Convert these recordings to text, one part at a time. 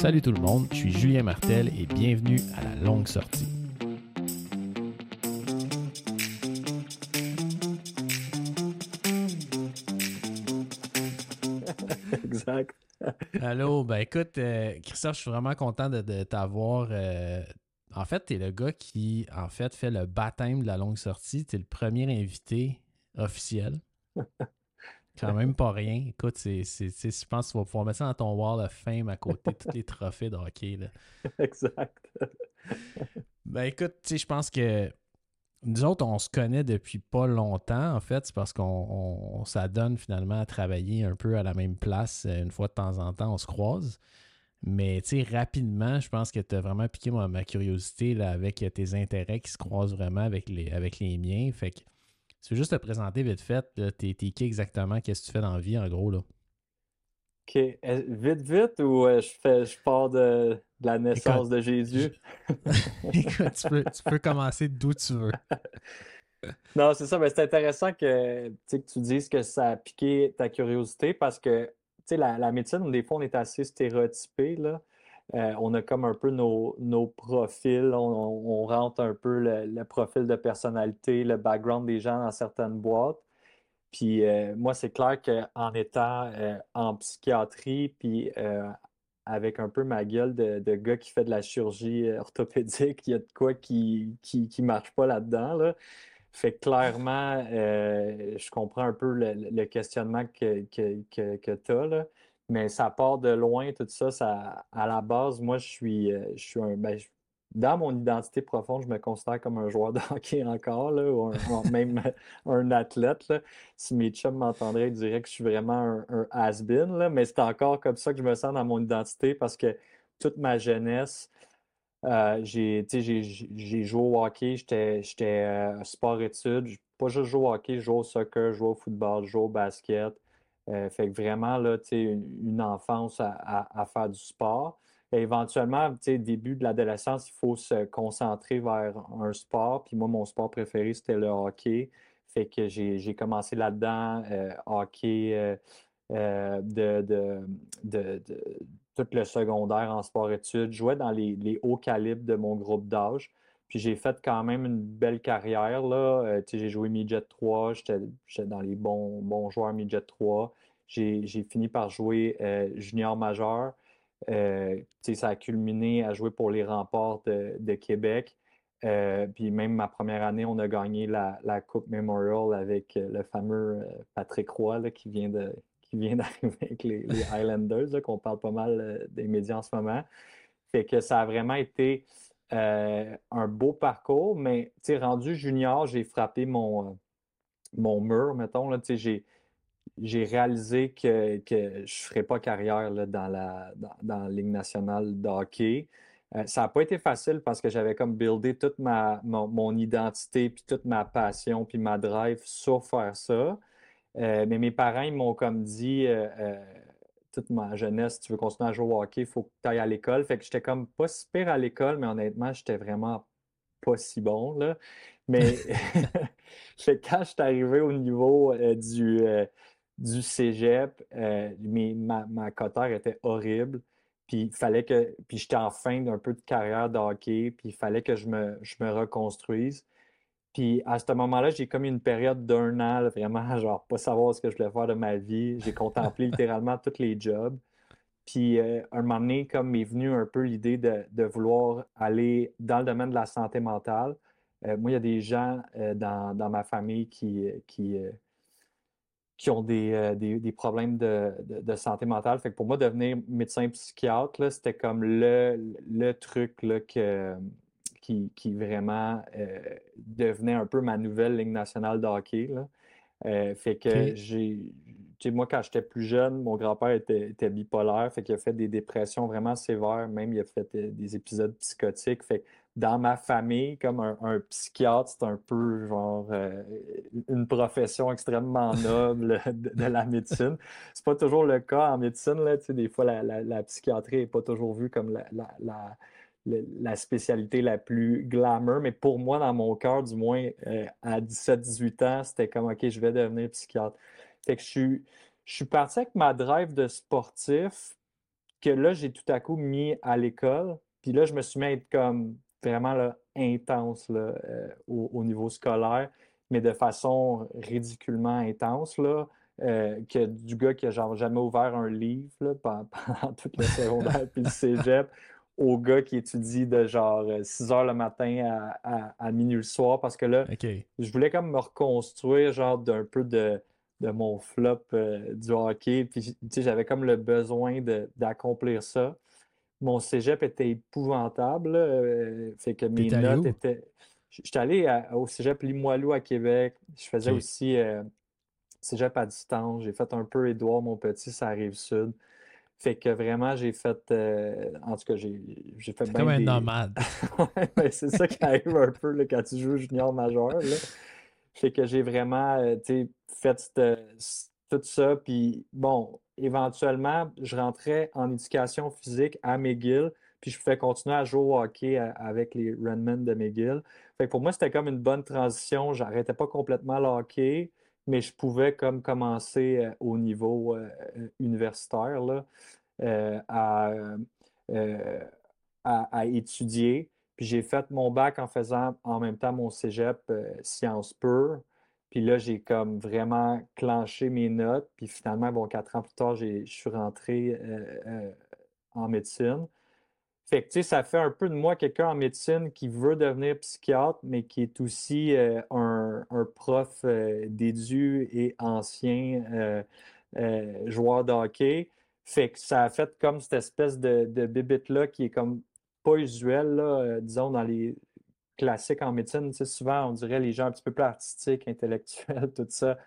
Salut tout le monde, je suis Julien Martel et bienvenue à la longue sortie. exact. Allô, ben écoute, euh, Christophe, je suis vraiment content de, t'avoir. Euh, en fait, tu es le gars qui, en fait, fait le baptême de la longue sortie. Tu es le premier invité officiel. Quand même pas rien. Écoute, c'est, je pense que tu vas pouvoir mettre ça dans ton wall of fame à côté de tous les trophées de hockey. Là. Exact. ben écoute, tu sais, je pense que nous autres, on se connaît depuis pas longtemps, en fait. C'est parce qu'on s'adonne finalement à travailler un peu à la même place. Euh, une fois de temps en temps, on se croise. Mais tu sais, rapidement, je pense que tu as vraiment piqué ma, curiosité là, avec tes intérêts qui se croisent vraiment avec les, avec les miens. Fait que tu veux juste te présenter vite fait. T'es qui exactement? Qu'est-ce que tu fais dans la vie, en gros? là? OK. Vite, vite, ou euh, je, fais, je pars de, la naissance de Jésus? tu, peux, commencer d'où tu veux. non, c'est ça. Mais c'est intéressant que, que tu dises que ça a piqué ta curiosité parce que la, la médecine, des fois, on est assez stéréotypé. Là. Euh, on a comme un peu nos, profils, on, rentre un peu le, profil de personnalité, le background des gens dans certaines boîtes. Puis euh, moi, c'est clair qu'en étant euh, en psychiatrie, puis avec un peu ma gueule de, gars qui fait de la chirurgie orthopédique, il y a de quoi qui qui, marche pas là-dedans. Là. Fait clairement, je comprends un peu le, questionnement que, que, que tu as. Là. Mais ça part de loin, tout ça. ça à la base, moi, je suis, euh, je suis un. Ben, dans mon identité profonde, je me considère comme un joueur de hockey encore, là, ou même un athlète. Si mes chums m'entendraient, ils diraient que je suis vraiment un, has-been, mais c'est encore comme ça que je me sens dans mon identité parce que toute ma jeunesse, euh, j'ai joué au hockey, j'étais euh, sport-études, pas juste jouer au hockey, je joue au soccer, je joue au football, je joue au basket. Euh, fait que vraiment, là, une, une enfance à, faire du sport. Et éventuellement, début de l'adolescence, il faut se concentrer vers un sport. Puis moi, mon sport préféré, c'était le hockey. Fait que j'ai commencé là-dedans, euh, hockey euh, de, tout le secondaire en sport-études. Je jouais dans les, hauts calibres de mon groupe d'âge. Puis j'ai fait quand même une belle carrière. Là. j'ai joué midget 3, j'étais dans les bons, bons joueurs midget 3 j'ai fini par jouer euh, junior majeur. Euh, ça a culminé à jouer pour les remports de, Québec. Euh, puis même ma première année, on a gagné la, Coupe Memorial avec le fameux Patrick Roy qui vient de qui vient d'arriver avec les, Highlanders, qu'on parle pas mal des médias en ce moment. Fait que ça a vraiment été un beau parcours, mais rendu junior, j'ai frappé mon, mon mur, mettons. J'ai réalisé que, que je ne ferais pas carrière dans, la, dans, Ligue nationale de hockey. Euh, ça n'a pas été facile parce que j'avais comme buildé toute ma, mon, identité, puis toute ma passion, puis ma drive sur faire ça. Euh, mais mes parents, ils m'ont comme dit, euh, toute ma jeunesse, si tu veux continuer à jouer au hockey, il faut que tu ailles à l'école. Fait que j'étais comme pas super à l'école, mais honnêtement, j'étais vraiment pas si bon. Là. Mais quand je suis arrivé au niveau du du cégep, euh, ma, ma cotère était horrible. Puis il fallait que. Puis j'étais en fin d'un peu de carrière de hockey, puis il fallait que je me, je me reconstruise. Puis à ce moment-là, j'ai comme une période d'un an, vraiment, genre, pas savoir ce que je voulais faire de ma vie. J'ai contemplé littéralement tous les jobs. Puis euh, un moment donné, comme m'est venu un peu l'idée de, de, vouloir aller dans le domaine de la santé mentale. Euh, moi, il y a des gens dans, dans, ma famille qui, qui, qui ont des, euh, des, des problèmes de, de, santé mentale. Fait que pour moi, devenir médecin psychiatre, c'était comme le, le truc là, que, qui, qui vraiment euh, devenait un peu ma nouvelle ligne nationale de hockey. Là. Euh, fait que j'ai. Moi, quand j'étais plus jeune, mon grand-père était, était, bipolaire, fait qu'il a fait des dépressions vraiment sévères, même il a fait des épisodes psychotiques. Fait dans ma famille, comme un, psychiatre, c'est un peu genre euh, une profession extrêmement noble de, la médecine. C'est pas toujours le cas en médecine. Là, des fois, la, psychiatrie n'est pas toujours vue comme la, la, spécialité la plus glamour. Mais pour moi, dans mon cœur, du moins, euh, à 17-18 ans, c'était comme OK, je vais devenir psychiatre. Fait que je suis, je suis parti avec ma drive de sportif, que là, j'ai tout à coup mis à l'école. Puis là, je me suis mis à être comme vraiment là, intense là, euh, au, niveau scolaire, mais de façon ridiculement intense. Là, euh, que du gars qui a genre jamais ouvert un livre là, pendant, toute le secondaire puis le cégep, au gars qui étudie de genre 6 euh, heures le matin à, minuit le soir parce que là, je voulais comme me reconstruire genre d'un peu de, de mon flop du hockey. Puis j'avais comme le besoin d'accomplir ça mon cégep était épouvantable. Euh, fait que mes notes étaient. J'étais allé au cégep Limoilou à Québec. Je faisais aussi euh, cégep à distance. J'ai fait un peu Édouard, mon petit, ça arrive sud. Fait que vraiment, j'ai fait. Euh, en tout cas, j'ai fait bien. comme un nomade. c'est ça qui arrive un peu là, quand tu joues junior majeur. Là. Fait que j'ai vraiment fait tout ça. Puis bon, éventuellement, je rentrais en éducation physique à McGill, puis je pouvais continuer à jouer au hockey avec les Renmen de McGill. Fait pour moi, c'était comme une bonne transition. J'arrêtais pas complètement le hockey, mais je pouvais comme commencer euh, au niveau euh, universitaire là, euh, à, à, étudier. Puis j'ai fait mon bac en faisant en même temps mon cégep sciences pures. Puis là, j'ai comme vraiment clenché mes notes. Puis finalement, bon, quatre ans plus tard, je suis rentré euh, euh, en médecine. Fait que, ça fait un peu de moi quelqu'un en médecine qui veut devenir psychiatre, mais qui est aussi euh, un, prof d'édu et ancien joueur de hockey. Fait que ça a fait comme cette espèce de, de bibite-là qui est comme pas usuelle, là, disons, dans les classique en médecine. souvent, on dirait les gens un petit peu plus artistiques, intellectuels, tout ça,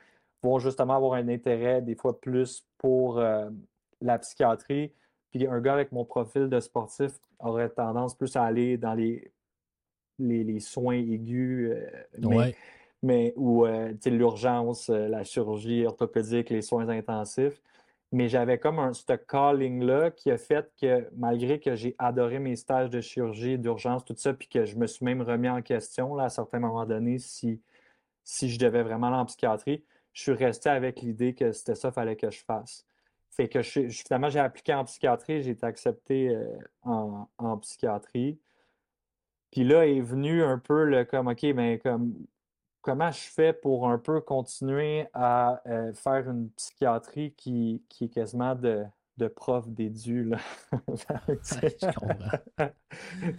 vont justement avoir un intérêt des fois plus pour euh, la psychiatrie. Puis un gars avec mon profil de sportif aurait tendance plus à aller dans les, les, soins aigus, euh, mais, ou euh, l'urgence, la chirurgie orthopédique, les soins intensifs mais j'avais comme un ce calling-là qui a fait que malgré que j'ai adoré mes stages de chirurgie, d'urgence, tout ça, puis que je me suis même remis en question là, à certains moments donnés si, si je devais vraiment aller en psychiatrie, je suis resté avec l'idée que c'était ça qu'il fallait que je fasse. Fait que je, finalement, j'ai appliqué en psychiatrie, j'ai été accepté euh, en, en, psychiatrie. Puis là est venu un peu le comme, OK, ben comme comment je fais pour un peu continuer à euh, faire une psychiatrie qui, qui est quasiment de, de prof d'édu.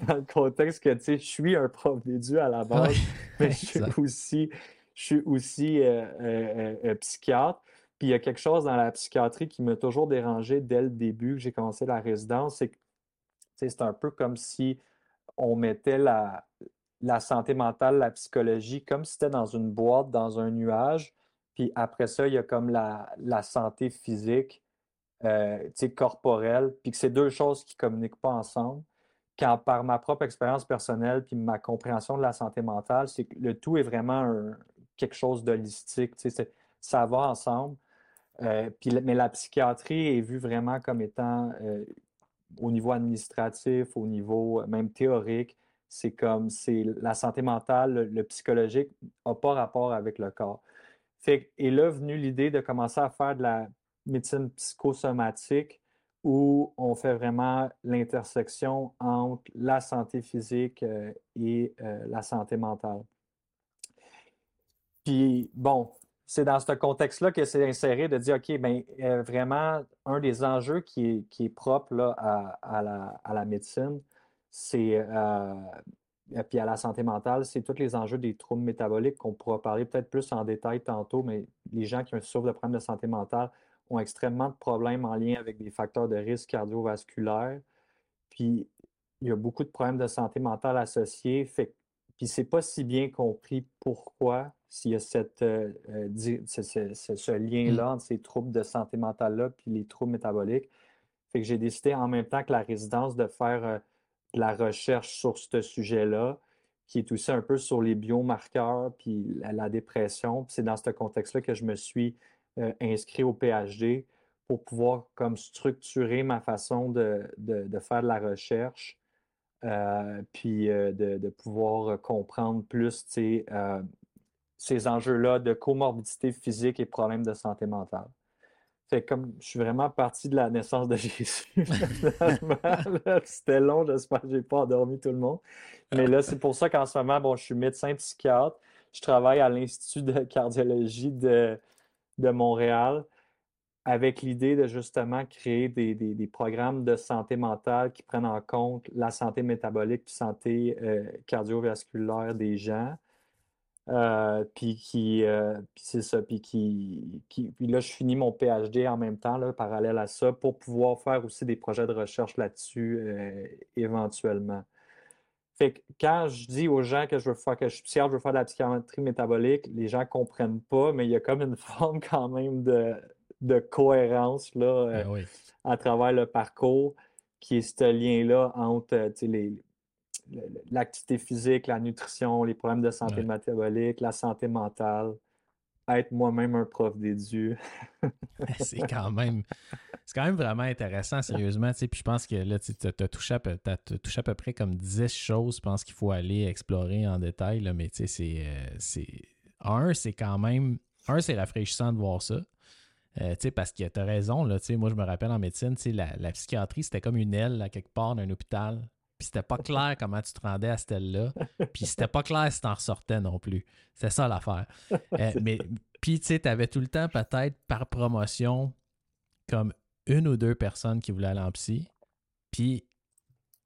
Dans le contexte que je suis un prof d'édu à la base, mais je suis aussi, je suis aussi euh, euh, psychiatre. Il y a quelque chose dans la psychiatrie qui m'a toujours dérangé dès le début que j'ai commencé la résidence, c'est que c'est un peu comme si on mettait la, la santé mentale, la psychologie, comme si c'était dans une boîte, dans un nuage. Puis après ça, il y a comme la, santé physique, euh, corporelle, puis que c'est deux choses qui ne communiquent pas ensemble. Quand par ma propre expérience personnelle, puis ma compréhension de la santé mentale, c'est que le tout est vraiment quelque chose d'holistique. Ça va ensemble. Euh, mais la psychiatrie est vue vraiment comme étant euh, au niveau administratif, au niveau même théorique, c'est comme c'est la santé mentale, le, psychologique n'a pas rapport avec le corps. Fait, et là, venu l'idée de commencer à faire de la médecine psychosomatique où on fait vraiment l'intersection entre la santé physique euh, et euh, la santé mentale. Puis, bon, c'est dans ce contexte-là que c'est inséré de dire, OK, bien, euh, vraiment, un des enjeux qui est, propre là, à, la, médecine, c'est euh, puis à la santé mentale, c'est tous les enjeux des troubles métaboliques qu'on pourra parler peut-être plus en détail tantôt, mais les gens qui souffrent de problèmes de santé mentale ont extrêmement de problèmes en lien avec des facteurs de risque cardiovasculaire. Puis il y a beaucoup de problèmes de santé mentale associés. Puis c'est pas si bien compris pourquoi s'il y a cette, euh, euh, ce, lien-là mmh. entre ces troubles de santé mentale-là puis les troubles métaboliques. Fait que j'ai décidé en même temps que la résidence de faire la recherche sur ce sujet-là, qui est aussi un peu sur les biomarqueurs puis la, dépression. c'est dans ce contexte-là que je me suis euh, inscrit au PhD pour pouvoir comme structurer ma façon de, faire de la recherche, euh, puis euh, de, pouvoir comprendre plus ces enjeux-là de comorbidité physique et problèmes de santé mentale. Fait comme je suis vraiment parti de la naissance de Jésus. C'était long, j'espère que je n'ai pas endormi tout le monde. Mais là, c'est pour ça qu'en ce moment, bon, je suis médecin psychiatre. Je travaille à l'Institut de cardiologie de, de Montréal avec l'idée de justement créer des, programmes de santé mentale qui prennent en compte la santé métabolique et santé euh, cardiovasculaire des gens. Euh, puis qui, euh, c'est ça, puis qui, puis là, je finis mon PhD en même temps, là, parallèle à ça, pour pouvoir faire aussi des projets de recherche là-dessus éventuellement. Fait que quand je dis aux gens que je veux faire, que je suis psychiatre, je veux faire de la psychiatrie métabolique, les gens ne comprennent pas, mais il y a comme une forme quand même de, de cohérence là, ben euh, à travers le parcours, qui est ce lien-là entre euh, l'activité physique, la nutrition, les problèmes de santé métabolique, la santé mentale, être moi-même un prof d'édu. c'est quand même c'est quand même vraiment intéressant, sérieusement. Puis je pense que là, tu as, touché à, touché à peu près comme 10 choses, je pense qu'il faut aller explorer en détail. Là, mais tu sais, c'est. Euh, un, c'est quand même. Un, c'est rafraîchissant de voir ça. Euh, parce que tu as raison, là, moi je me rappelle en médecine, la, la psychiatrie, c'était comme une aile à quelque part d'un hôpital. Puis c'était pas clair comment tu te rendais à cette aile-là. Puis c'était pas clair si t'en ressortais non plus. C'est ça l'affaire. Euh, mais puis tu sais, tu avais tout le temps peut-être par promotion comme une ou deux personnes qui voulaient aller en psy. Puis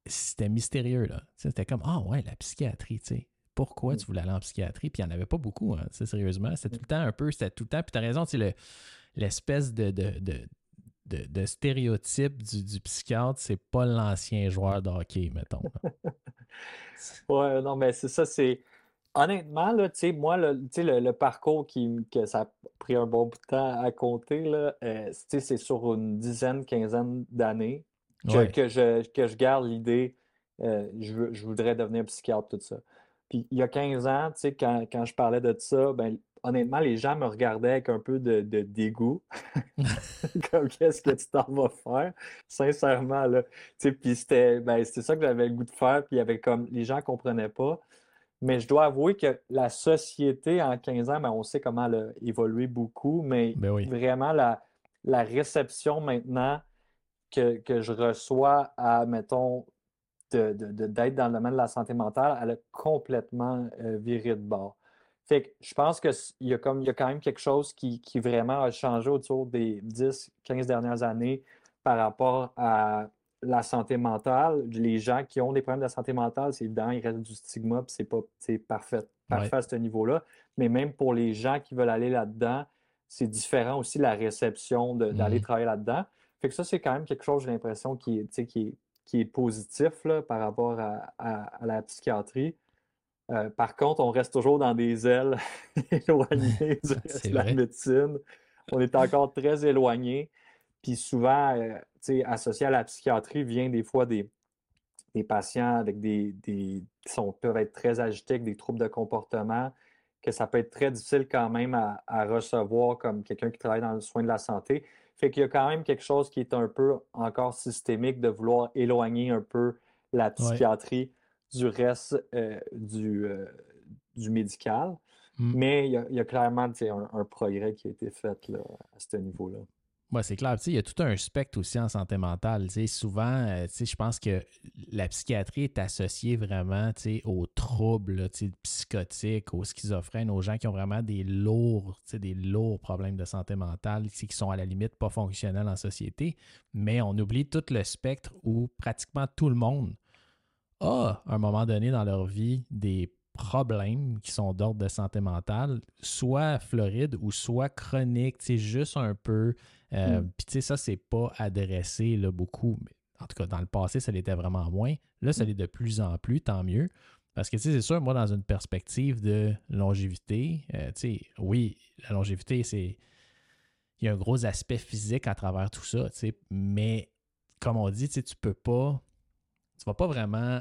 c'était mystérieux, là. C'était comme Ah ouais, la psychiatrie, tu sais pourquoi tu voulais aller en psychiatrie? Puis il n'y en avait pas beaucoup, hein, sérieusement. C'était tout le temps un peu, c'était tout le temps. Puis tu as raison, tu sais, l'espèce de, de, stéréotype du, du psychiatre, c'est pas l'ancien joueur de hockey, mettons. ouais, non, mais c'est ça, c'est. Honnêtement, là, tu sais, moi, le, le, parcours qui, que ça a pris un bon bout de temps à compter, là, euh, c'est sur une dizaine, quinzaine d'années que, je, que je garde l'idée, euh, je, je voudrais devenir psychiatre, tout ça. Puis il y a 15 ans, tu sais, quand, quand, je parlais de ça, ben, honnêtement, les gens me regardaient avec un peu de, dégoût. Comme qu'est-ce que tu t'en vas faire? Sincèrement, là. Puis c'était ben, ça que j'avais le goût de faire. Puis il y avait comme. Les gens ne comprenaient pas. Mais je dois avouer que la société en 15 ans, ben, on sait comment elle a évolué beaucoup, mais ben vraiment la, la réception maintenant que, que, je reçois à, mettons, d'être de, dans le domaine de la santé mentale, elle a complètement euh, viré de bord. Fait que je pense qu'il y, a comme, il y a quand même quelque chose qui, qui vraiment a changé autour des 10, 15 dernières années par rapport à la santé mentale. Les gens qui ont des problèmes de santé mentale, c'est évident, il reste du stigma, puis c'est pas parfait, parfait à ce niveau-là. Mais même pour les gens qui veulent aller là-dedans, c'est différent aussi la réception d'aller mmh travailler là-dedans. Fait que ça, c'est quand même quelque chose, j'ai l'impression, qui, qui, qui est positif là, par rapport à, à la psychiatrie. Euh, par contre, on reste toujours dans des ailes éloignées du reste de la médecine. On est encore très éloigné. Puis souvent, euh, associé à la psychiatrie, vient des fois des, patients avec des, qui sont, peuvent être très agités, avec des troubles de comportement, que ça peut être très difficile quand même à, recevoir comme quelqu'un qui travaille dans le soin de la santé. Fait qu'il y a quand même quelque chose qui est un peu encore systémique de vouloir éloigner un peu la psychiatrie du reste euh, du, euh, du médical. Mmh. Mais il y, a, clairement un, un, progrès qui a été fait là, à ce niveau-là. Oui, c'est clair. Il y a tout un spectre aussi en santé mentale. souvent, euh, je pense que la psychiatrie est associée vraiment aux troubles psychotiques, aux schizophrènes, aux gens qui ont vraiment des lourds, des lourds problèmes de santé mentale, qui sont à la limite pas fonctionnels en société. Mais on oublie tout le spectre où pratiquement tout le monde a, à un moment donné dans leur vie, des problèmes qui sont d'ordre de santé mentale, soit florides ou soit chroniques, c'est juste un peu. Euh, mm. Puis tu sais, ça, c'est pas adressé là, beaucoup. En tout cas, dans le passé, ça l'était vraiment moins. Là, ça mm. l'est de plus en plus, tant mieux. Parce que, tu sais, c'est sûr, moi, dans une perspective de longévité, euh, tu sais, oui, la longévité, c'est. Il y a un gros aspect physique à travers tout ça, tu sais, mais comme on dit, tu sais, tu peux pas tu vas pas vraiment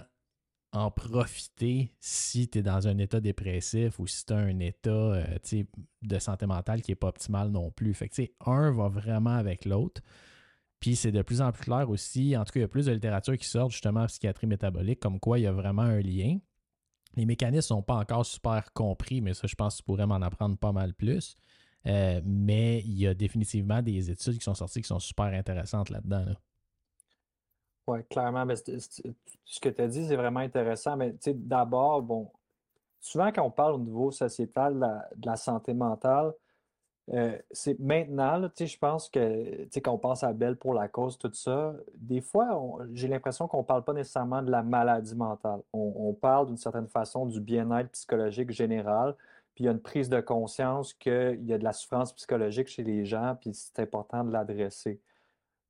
en profiter si tu es dans un état dépressif ou si tu as un état euh, de santé mentale qui n'est pas optimal non plus. Fait que, un va vraiment avec l'autre. Puis c'est de plus en plus clair aussi, en tout cas, il y a plus de littérature qui sort justement en psychiatrie métabolique, comme quoi il y a vraiment un lien. Les mécanismes ne sont pas encore super compris, mais ça, je pense que tu pourrais m'en apprendre pas mal plus. Euh, mais il y a définitivement des études qui sont sorties qui sont super intéressantes là-dedans. Oui, clairement. ce que tu as dit, c'est vraiment intéressant. Mais d'abord, bon, souvent quand on parle au niveau sociétal de la santé mentale, euh, c'est maintenant, je pense que on pense à Belle pour la cause, tout ça, des fois, j'ai l'impression qu'on ne parle pas nécessairement de la maladie mentale. On, parle d'une certaine façon du bien-être psychologique général, puis il y a une prise de conscience qu'il y a de la souffrance psychologique chez les gens, puis c'est important de l'adresser.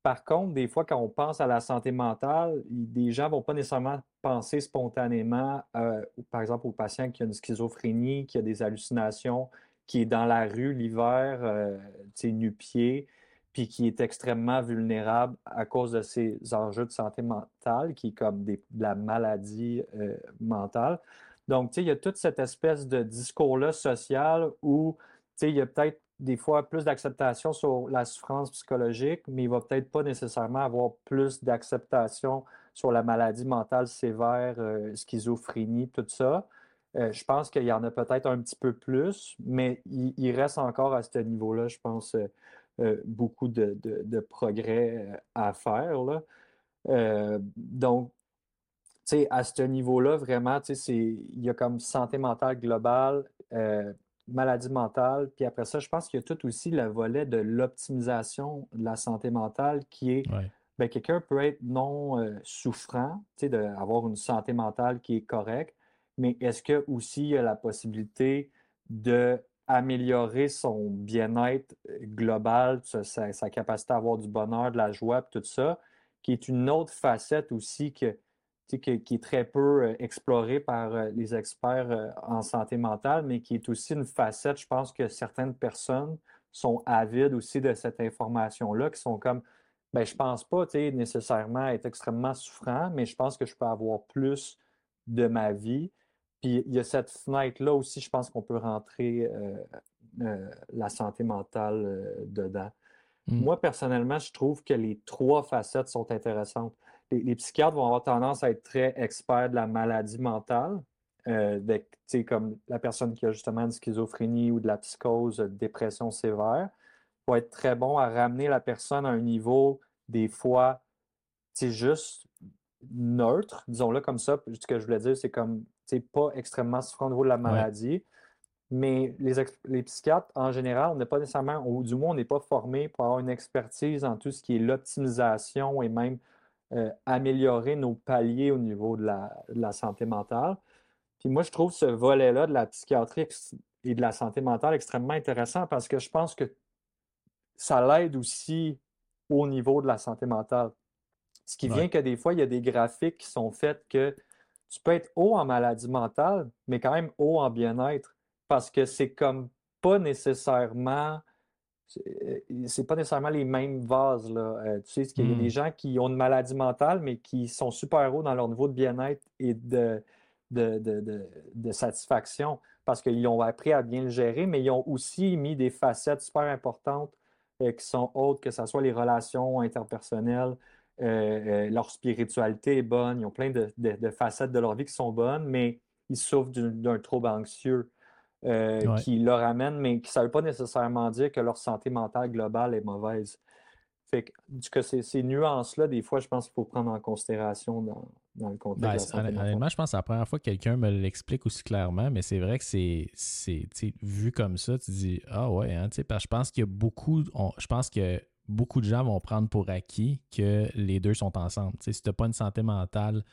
Par contre, des fois, quand on pense à la santé mentale, des gens ne vont pas nécessairement penser spontanément, euh, par exemple, au patient qui a une schizophrénie, qui a des hallucinations, qui est dans la rue l'hiver, euh, nu-pied, puis qui est extrêmement vulnérable à cause de ces enjeux de santé mentale, qui est comme de la maladie euh, mentale. Donc, il y a toute cette espèce de discours-là social où il y a peut-être des fois plus d'acceptation sur la souffrance psychologique, mais il va peut-être pas nécessairement avoir plus d'acceptation sur la maladie mentale sévère, euh, schizophrénie, tout ça. Euh, je pense qu'il y en a peut-être un petit peu plus, mais il, reste encore à ce niveau-là, je pense, euh, beaucoup de, progrès à faire. donc, à ce niveau-là, vraiment, il y a comme santé mentale globale, maladie mentale, puis après ça, je pense qu'il y a tout aussi le volet de l'optimisation de la santé mentale qui est. Ben, quelqu'un peut être non souffrant, d'avoir une santé mentale qui est correcte, mais est-ce que aussi il y a la possibilité d'améliorer son bien-être euh, global, sa, capacité à avoir du bonheur, de la joie, tout ça, qui est une autre facette aussi que, qui est très peu euh, explorée par euh, les experts en santé mentale, mais qui est aussi une facette, je pense que certaines personnes sont avides aussi de cette information-là, qui sont comme, ben, je pense pas nécessairement être extrêmement souffrant, mais je pense que je peux avoir plus de ma vie. Puis il y a cette fenêtre-là aussi, je pense qu'on peut rentrer euh, euh, la santé mentale euh, dedans. Mmh. Moi, personnellement, je trouve que les trois facettes sont intéressantes. Les, psychiatres vont avoir tendance à être très experts de la maladie mentale, comme la personne qui a justement une schizophrénie ou de la psychose, dépression sévère, vont être très bon à ramener la personne à un niveau, des fois, juste neutre, disons-le comme ça. Ce que je voulais dire, c'est comme pas extrêmement souffrant au niveau de la maladie. Mais les, les, psychiatres, en général, on n'est pas nécessairement, ou du moins, on n'est pas formé pour avoir une expertise en tout ce qui est l'optimisation et même euh, améliorer nos paliers au niveau de la, santé mentale. Puis moi, je trouve ce volet-là de la psychiatrie et de la santé mentale extrêmement intéressant parce que je pense que ça l'aide aussi au niveau de la santé mentale. Ce qui vient que des fois, il y a des graphiques qui sont faits que tu peux être haut en maladie mentale, mais quand même haut en bien-être, parce que c'est comme pas nécessairement c'est pas nécessairement les mêmes vases. Là. Euh, tu sais, qu'il y a des mmh. gens qui ont une maladie mentale, mais qui sont super hauts dans leur niveau de bien-être et de, de, satisfaction parce qu'ils ont appris à bien le gérer, mais ils ont aussi mis des facettes super importantes euh, qui sont hautes, que ce soit les relations interpersonnelles, euh, euh, leur spiritualité est bonne, ils ont plein de, facettes de leur vie qui sont bonnes, mais ils souffrent d'un trouble anxieux euh, qui leur amène, mais ça ne veut pas nécessairement dire que leur santé mentale globale est mauvaise. Fait que, ces, nuances-là, des fois, je pense qu'il faut prendre en considération dans, le contexte. Ben, honnêtement, je pense que c'est la première fois que quelqu'un me l'explique aussi clairement, mais c'est vrai que c'est vu comme ça, tu dis Ah ouais, hein, parce que je pense qu'il y a beaucoup. je pense que beaucoup de gens vont prendre pour acquis que les deux sont ensemble. si tu n'as pas une santé mentale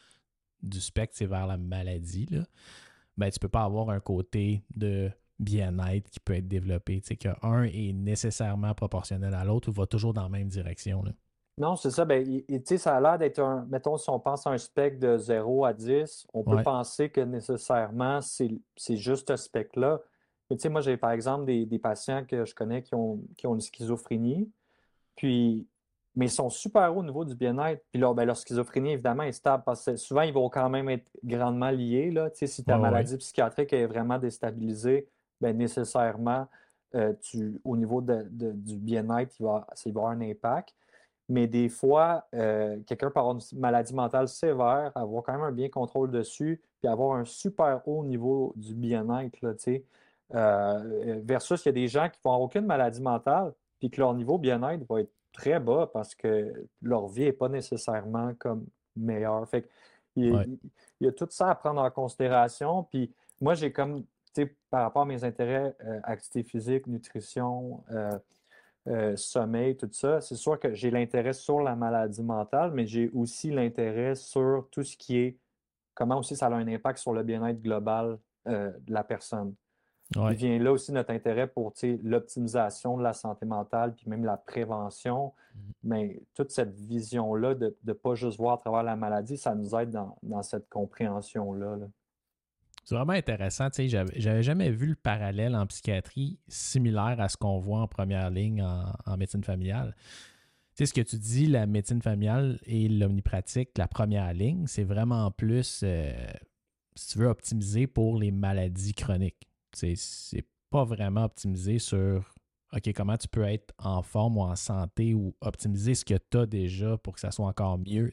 du spectre, c'est vers la maladie, là, ben, tu ne peux pas avoir un côté de bien-être qui peut être développé. Qu'un est nécessairement proportionnel à l'autre ou va toujours dans la même direction. Là. Non, c'est ça. Ben, ça a l'air d'être un. Mettons, si on pense à un spectre de 0 à 10, on peut penser que nécessairement c'est juste ce spectre-là. Mais moi, j'ai par exemple des, patients que je connais qui ont, qui ont une schizophrénie. Puis, mais ils sont super hauts au niveau du bien-être. Puis là, ben, leur schizophrénie, évidemment, est stable parce que souvent, ils vont quand même être grandement liés. Là. Tu sais, si ta maladie psychiatrique est vraiment déstabilisée, ben, nécessairement, euh, tu, au niveau du bien-être, il va, il va avoir un impact. Mais des fois, euh, quelqu'un peut avoir une maladie mentale sévère, avoir quand même un bien contrôle dessus, puis avoir un super haut niveau du bien-être. Tu sais. Euh, versus, il y a des gens qui n'ont aucune maladie mentale, puis que leur niveau bien-être va être très bas parce que leur vie n'est pas nécessairement comme meilleure. Fait il, y a tout ça à prendre en considération. Puis moi, j'ai comme, par rapport à mes intérêts, euh, activité physique, nutrition, euh, sommeil, tout ça, c'est sûr que j'ai l'intérêt sur la maladie mentale, mais j'ai aussi l'intérêt sur tout ce qui est comment aussi ça a un impact sur le bien-être global de la personne. Il vient là aussi notre intérêt pour l'optimisation de la santé mentale, puis même la prévention. Mmh. Mais toute cette vision-là de ne pas juste voir à travers la maladie, ça nous aide dans, cette compréhension-là. C'est vraiment intéressant. J'avais jamais vu le parallèle en psychiatrie similaire à ce qu'on voit en première ligne en, médecine familiale. Tu sais, ce que tu dis, la médecine familiale et l'omnipratique, la première ligne, c'est vraiment plus, euh, si tu veux, optimiser pour les maladies chroniques. C'est pas vraiment optimisé sur OK, comment tu peux être en forme ou en santé ou optimiser ce que tu as déjà pour que ça soit encore mieux.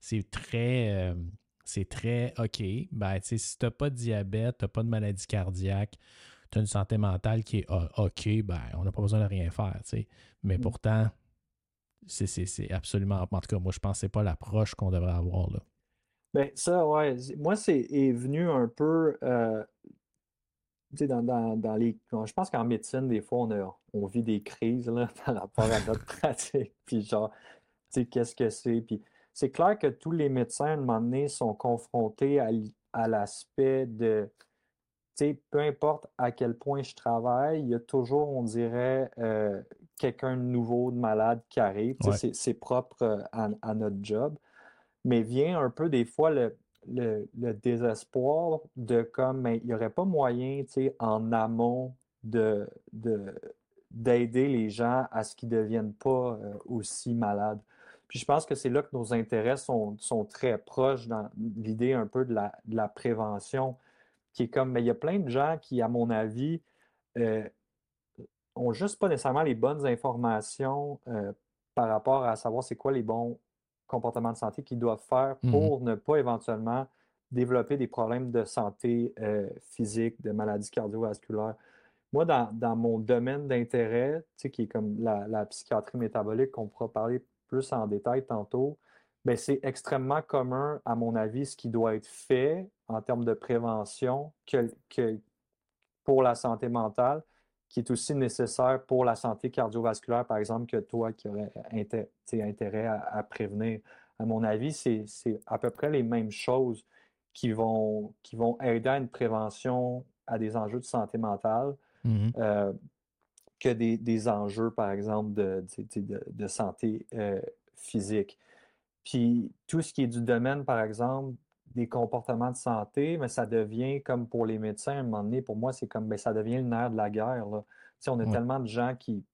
C'est très, euh, c'est très OK. Ben, si tu n'as pas de diabète, tu n'as pas de maladie cardiaque, tu as une santé mentale qui est ah, OK, ben, on n'a pas besoin de rien faire. Mais mm. pourtant, c'est absolument. En tout cas, moi, je ne pensais pas l'approche qu'on devrait avoir. Là. Ben, ça, ouais. Moi, c'est venu un peu. Euh, dans, les. Je pense qu'en médecine, des fois, on, on vit des crises là, par rapport à notre pratique. Puis genre, tu sais, qu'est-ce que c'est? Puis c'est clair que tous les médecins, à un moment donné, sont confrontés à, l'aspect de. Tu sais, peu importe à quel point je travaille, il y a toujours, on dirait, euh, quelqu'un de nouveau, de malade qui arrive. C'est propre euh, à, à, notre job. Mais vient un peu des fois le, le, désespoir de comme, mais il n'y aurait pas moyen, tu sais, en amont de, d'aider les gens à ce qu'ils ne deviennent pas euh, aussi malades. Puis je pense que c'est là que nos intérêts sont, très proches dans l'idée un peu de la, prévention, qui est comme, mais il y a plein de gens qui, à mon avis, euh, ont juste pas nécessairement les bonnes informations euh, par rapport à savoir c'est quoi les bons comportements de santé qu'ils doivent faire mmh pour ne pas éventuellement développer des problèmes de santé euh, physique, de maladies cardiovasculaires. Moi, dans, mon domaine d'intérêt, qui est comme la, psychiatrie métabolique, qu'on pourra parler plus en détail tantôt, ben, c'est extrêmement commun, à mon avis, ce qui doit être fait en termes de prévention que, que pour la santé mentale, qui est aussi nécessaire pour la santé cardiovasculaire, par exemple, que toi qui aurais intérêt à, prévenir. À mon avis, c'est à peu près les mêmes choses qui vont, qui vont aider à une prévention à des enjeux de santé mentale mmh euh, que des, enjeux, par exemple, de, de, santé euh, physique. Puis tout ce qui est du domaine, par exemple, des comportements de santé, mais ça devient comme pour les médecins, à un moment donné, pour moi, c'est comme, ben, ça devient le nerf de la guerre. Là. on a tellement de gens qui,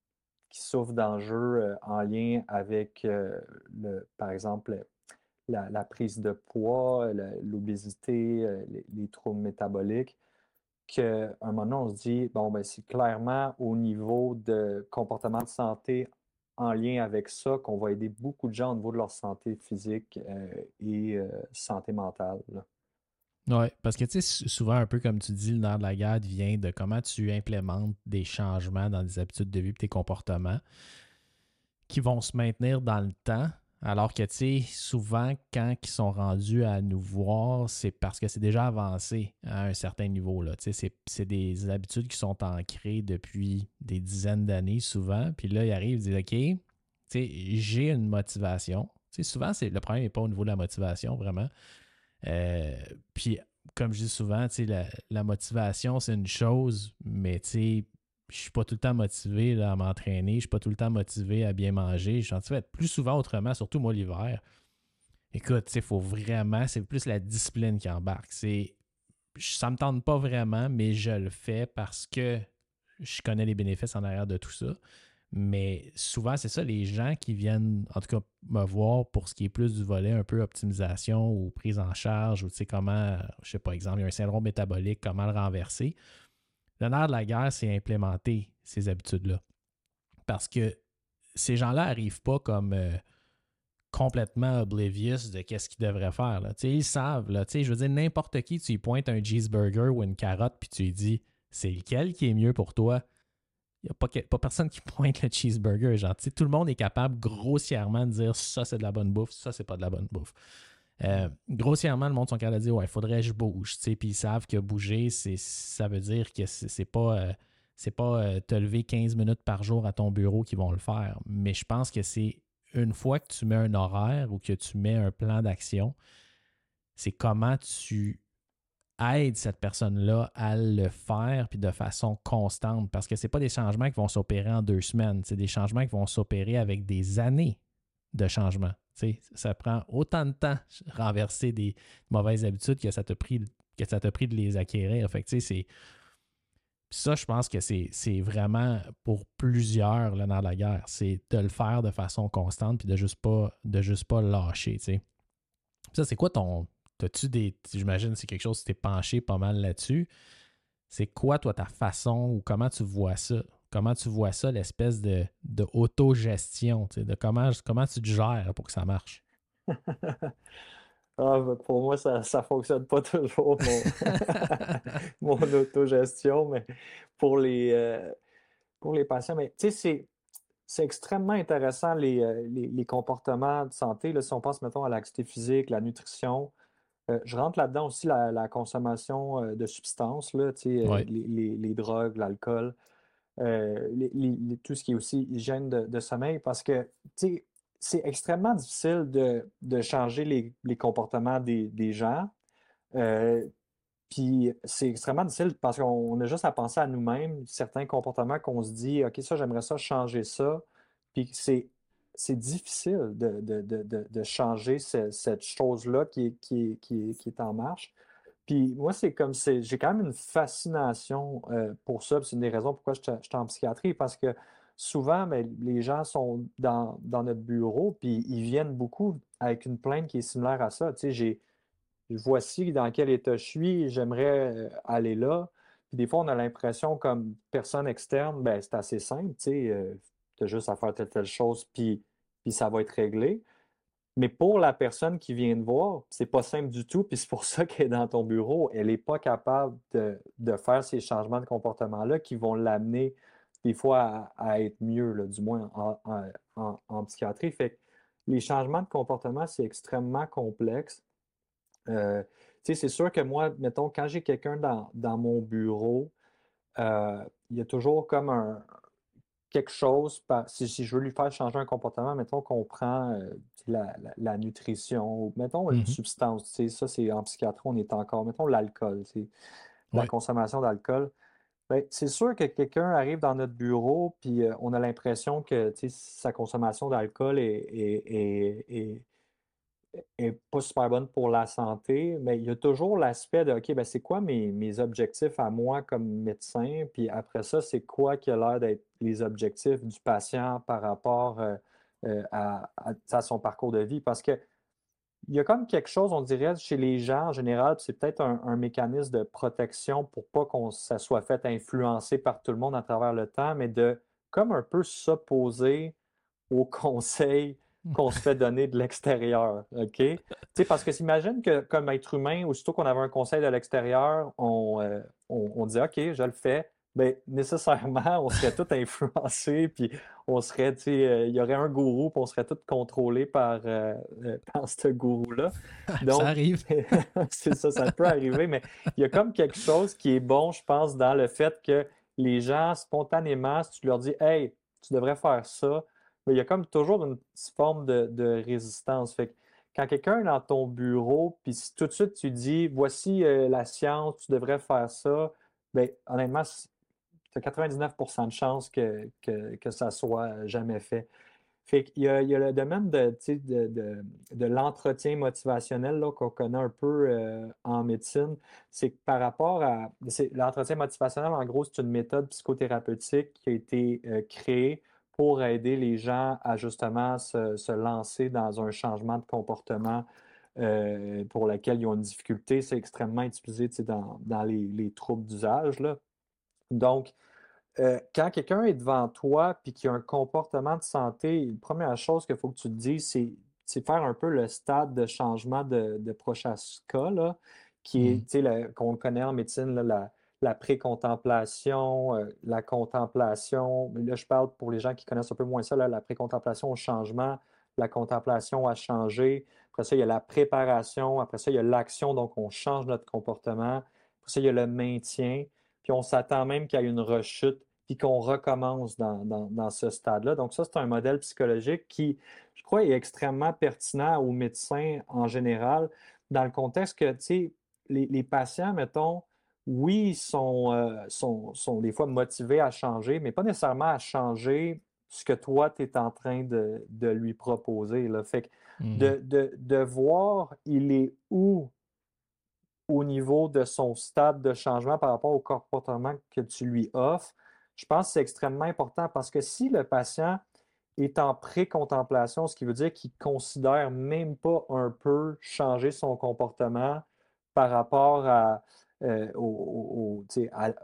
qui souffrent d'enjeux euh, en lien avec, euh, le, par exemple, la, prise de poids, l'obésité, euh, les, troubles métaboliques, qu'à un moment, on se dit, bon, ben, c'est clairement au niveau de comportement de santé en lien avec ça qu'on va aider beaucoup de gens au niveau de leur santé physique euh, et euh, santé mentale. Oui, parce que tu sais, souvent, un peu comme tu dis, le nerf de la guerre vient de comment tu implémentes des changements dans des habitudes de vie et tes comportements qui vont se maintenir dans le temps. Alors que, tu sais, souvent, quand ils sont rendus à nous voir, c'est parce que c'est déjà avancé à un certain niveau. Tu sais, c'est des habitudes qui sont ancrées depuis des dizaines d'années, souvent. Puis là, ils arrivent, ils disent, OK, tu sais, j'ai une motivation. Tu sais, souvent, le problème n'est pas au niveau de la motivation, vraiment. Euh, puis, comme je dis souvent, tu sais, la, la motivation, c'est une chose, mais tu sais, je suis pas tout le temps motivé à m'entraîner, je suis pas tout le temps motivé à bien manger. Je suis en être plus souvent autrement, surtout moi l'hiver. Écoute, il faut vraiment, c'est plus la discipline qui embarque. C'est, ça me tente pas vraiment, mais je le fais parce que je connais les bénéfices en arrière de tout ça. Mais souvent, c'est ça, les gens qui viennent, en tout cas, me voir pour ce qui est plus du volet un peu optimisation ou prise en charge, ou tu sais, comment, je sais pas, exemple, il y a un syndrome métabolique, comment le renverser. Le nerf de la guerre, c'est implémenter ces habitudes-là. Parce que ces gens-là n'arrivent pas comme euh, complètement oblivious de qu'est-ce qu'ils devraient faire. Ils savent. Là, je veux dire, n'importe qui, tu lui pointes un cheeseburger ou une carotte, puis tu lui dis c'est lequel qui est mieux pour toi? Il n'y a pas, pas, personne qui pointe le cheeseburger. Genre, tout le monde est capable grossièrement de dire ça, c'est de la bonne bouffe, ça, c'est pas de la bonne bouffe. Euh, grossièrement, le monde sont capables de dire Ouais, il faudrait que je bouge. Puis ils savent que bouger, ça veut dire que c'est pas, euh, c'est pas euh, te lever 15 minutes par jour à ton bureau qui vont le faire. Mais je pense que c'est une fois que tu mets un horaire ou que tu mets un plan d'action, c'est comment tu aides cette personne-là à le faire puis de façon constante parce que ce pas des changements qui vont s'opérer en deux semaines, c'est des changements qui vont s'opérer avec des années de changement. Ça prend autant de temps renverser des mauvaises habitudes que ça t'a pris, que ça pris de les acquérir. Fait c'est. Ça, je pense que c'est vraiment pour plusieurs là, dans la guerre. C'est de le faire de façon constante puis de juste pas de juste pas lâcher. Ça, c'est quoi ton. As-tu des. J'imagine c'est quelque chose qui t'es penché pas mal là-dessus. C'est quoi, toi, ta façon ou comment tu vois ça? Comment tu vois ça, l'espèce de, de autogestion, de comment, comment tu te gères pour que ça marche? Ah, ben, pour moi, ça ne fonctionne pas toujours, mon, autogestion, mais pour les, euh, pour les patients, mais tu sais, c'est extrêmement intéressant les, euh, les, comportements de santé. Là, si on pense, mettons, à l'activité physique, la nutrition, euh, je rentre là-dedans aussi la, consommation de substances, là, les, les, drogues, l'alcool. Euh, tout ce qui est aussi hygiène de, sommeil, parce que c'est extrêmement difficile de, changer les, comportements des, gens. Euh, puis c'est extrêmement difficile parce qu'on a juste à penser à nous-mêmes, certains comportements qu'on se dit, OK, ça, j'aimerais ça changer ça. Puis c'est c'est difficile de, changer cette chose-là qui, qui, qui, est en marche. Puis moi, c'est comme c'est. J'ai quand même une fascination euh, pour ça. C'est une des raisons pourquoi je suis en psychiatrie, parce que souvent, les gens sont dans, notre bureau, puis ils viennent beaucoup avec une plainte qui est similaire à ça. Tu sais, j'ai voici dans quel état je suis, j'aimerais euh, aller là. Puis des fois, on a l'impression, comme personne externe, ben, c'est assez simple, tu sais, euh, as juste à faire telle, telle chose, puis, puis ça va être réglé. Mais pour la personne qui vient de voir, c'est pas simple du tout, puis c'est pour ça qu'elle est dans ton bureau. Elle n'est pas capable de, faire ces changements de comportement-là qui vont l'amener des fois à, être mieux, du moins en, psychiatrie. Fait que les changements de comportement, c'est extrêmement complexe. Euh, c'est sûr que moi, mettons, quand j'ai quelqu'un dans, mon bureau, euh, il y a toujours comme un, quelque chose, si, je veux lui faire changer un comportement, mettons qu'on prend euh, la, nutrition, ou mettons une mm-hmm. substance, ça c'est en psychiatrie, on est encore, mettons l'alcool, la consommation d'alcool. Ben, c'est sûr que quelqu'un arrive dans notre bureau, puis euh, on a l'impression que sa consommation d'alcool est, pas super bonne pour la santé, mais il y a toujours l'aspect de OK, ben c'est quoi mes, objectifs à moi comme médecin, puis après ça, c'est quoi qui a l'air d'être les objectifs du patient par rapport euh, euh, à, son parcours de vie? Parce que il y a comme quelque chose, on dirait, chez les gens en général, c'est peut-être un, mécanisme de protection pour pas qu'on ça soit fait influencer par tout le monde à travers le temps, mais de comme un peu s'opposer aux conseils qu'on se fait donner de l'extérieur. OK? parce que s'imagine que comme être humain, aussitôt qu'on avait un conseil de l'extérieur, on, euh, on, dit OK, je le fais. Bien, nécessairement, on serait tout influencé, puis on serait, tu sais, euh, il y aurait un gourou, puis on serait tout contrôlé par, euh, par ce gourou-là. ça arrive. c'est ça, ça peut arriver, mais il y a comme quelque chose qui est bon, je pense, dans le fait que les gens, spontanément, si tu leur dis, hey, tu devrais faire ça, il y a comme toujours une forme de, résistance. Fait quand quelqu'un est dans ton bureau, puis si tout de suite tu dis voici euh, la science, tu devrais faire ça, bien, honnêtement, tu as 99% de chances que, que, ça soit jamais fait. Fait qu'il y a, il y a le domaine de, de, l'entretien motivationnel qu'on connaît un peu euh, en médecine. C'est que par rapport à. L'entretien motivationnel, en gros, c'est une méthode psychothérapeutique qui a été euh, créée pour aider les gens à justement se, lancer dans un changement de comportement euh, pour lequel ils ont une difficulté. C'est extrêmement utilisé dans, dans les, troubles d'usage. Donc, euh, quand quelqu'un est devant toi et qu'il a un comportement de santé, la première chose qu'il faut que tu te dises, c'est faire un peu le stade de changement de, de Prochaska, là, qui est, mmh. qu'on connaît en médecine, la, la pré-contemplation, euh, la contemplation. Là, je parle pour les gens qui connaissent un peu moins ça, la pré-contemplation au changement, la contemplation à changer. Après ça, il y a la préparation. Après ça, il y a l'action, donc on change notre comportement. Après ça, il y a le maintien. Puis on s'attend même qu'il y ait une rechute, puis qu'on recommence dans, ce stade-là. Donc ça, c'est un modèle psychologique qui, je crois, est extrêmement pertinent aux médecins en général, dans le contexte que, tu sais, les patients, mettons, oui, sont, euh, sont, sont, des fois motivés à changer, mais pas nécessairement à changer ce que toi, tu es en train de, lui proposer. Là. Fait que mmh de, de, voir il est où au niveau de son stade de changement par rapport au comportement que tu lui offres, je pense que c'est extrêmement important parce que si le patient est en pré-contemplation, ce qui veut dire qu'il ne considère même pas un peu changer son comportement par rapport à, euh,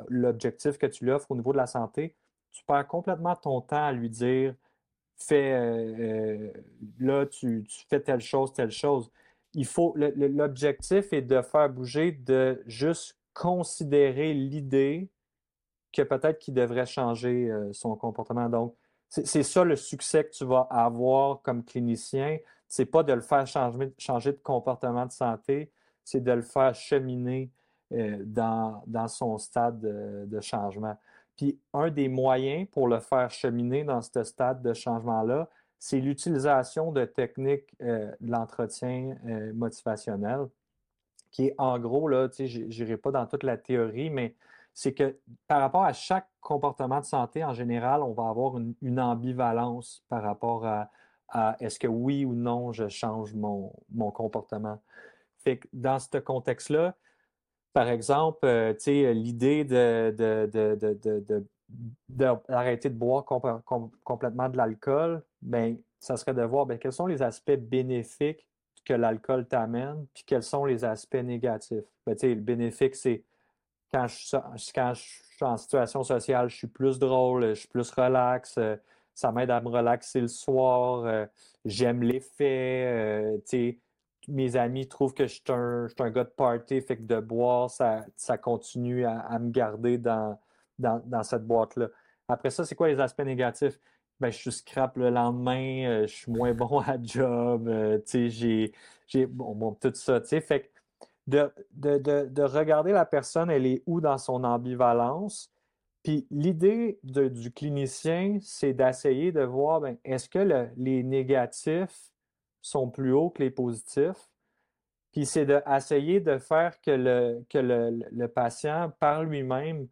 l'objectif que tu lui offres au niveau de la santé, tu perds complètement ton temps à lui dire fais euh, euh, là, tu, fais telle chose, telle chose. Il faut l'objectif est de faire bouger, de juste considérer l'idée que peut-être qu'il devrait changer son comportement. Donc, c'est ça le succès que tu vas avoir comme clinicien. C'est pas de le faire changer, changer de comportement de santé, c'est de le faire cheminer euh, dans, son stade de, changement. Puis un des moyens pour le faire cheminer dans ce stade de changement-là, c'est l'utilisation de techniques euh, de l'entretien euh, motivationnel, qui est en gros, là, je n'irai pas dans toute la théorie, mais c'est que par rapport à chaque comportement de santé, en général, on va avoir une, ambivalence par rapport à, est-ce que oui ou non je change mon, mon comportement. Fait que dans ce contexte-là, par exemple, euh, l'idée de, d'arrêter de, boire complètement de l'alcool, ben, ça serait de voir ben, quels sont les aspects bénéfiques que l'alcool t'amène, puis quels sont les aspects négatifs. Ben, le bénéfique, c'est quand je, suis en situation sociale, je suis plus drôle, je suis plus relax, euh, ça m'aide à me relaxer le soir, euh, j'aime l'effet, mes amis trouvent que je suis un, gars de party, fait que de boire, ça, continue à, me garder dans, cette boîte-là. Après ça, c'est quoi les aspects négatifs? Ben, je suis scrap le lendemain, euh, je suis moins bon à job, euh, j'ai, bon, tout ça, Fait que de, de, regarder la personne, elle est où dans son ambivalence? Puis l'idée du clinicien, c'est d'essayer de voir, ben, est-ce que les négatifs sont plus hauts que les positifs. Puis c'est d'essayer de, faire que le, patient, par lui-même,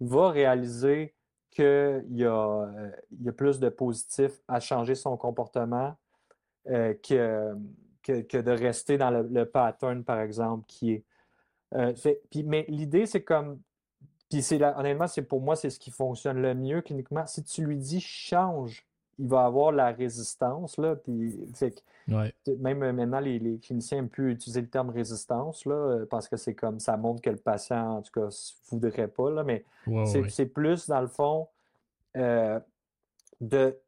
va réaliser qu'il y, a, plus de positifs à changer son comportement euh, que, de rester dans le, pattern, par exemple, qui est. Euh, mais l'idée, c'est comme. Puis c'est honnêtement, c'est pour moi, c'est ce qui fonctionne le mieux cliniquement. Si tu lui dis change il va avoir la résistance. Là, puis, Même euh, maintenant, les, cliniciens aiment plus utiliser le terme résistance là, euh, parce que c'est comme ça montre que le patient, en tout cas, ne voudrait pas. Là, mais c'est plus, dans le fond, euh, de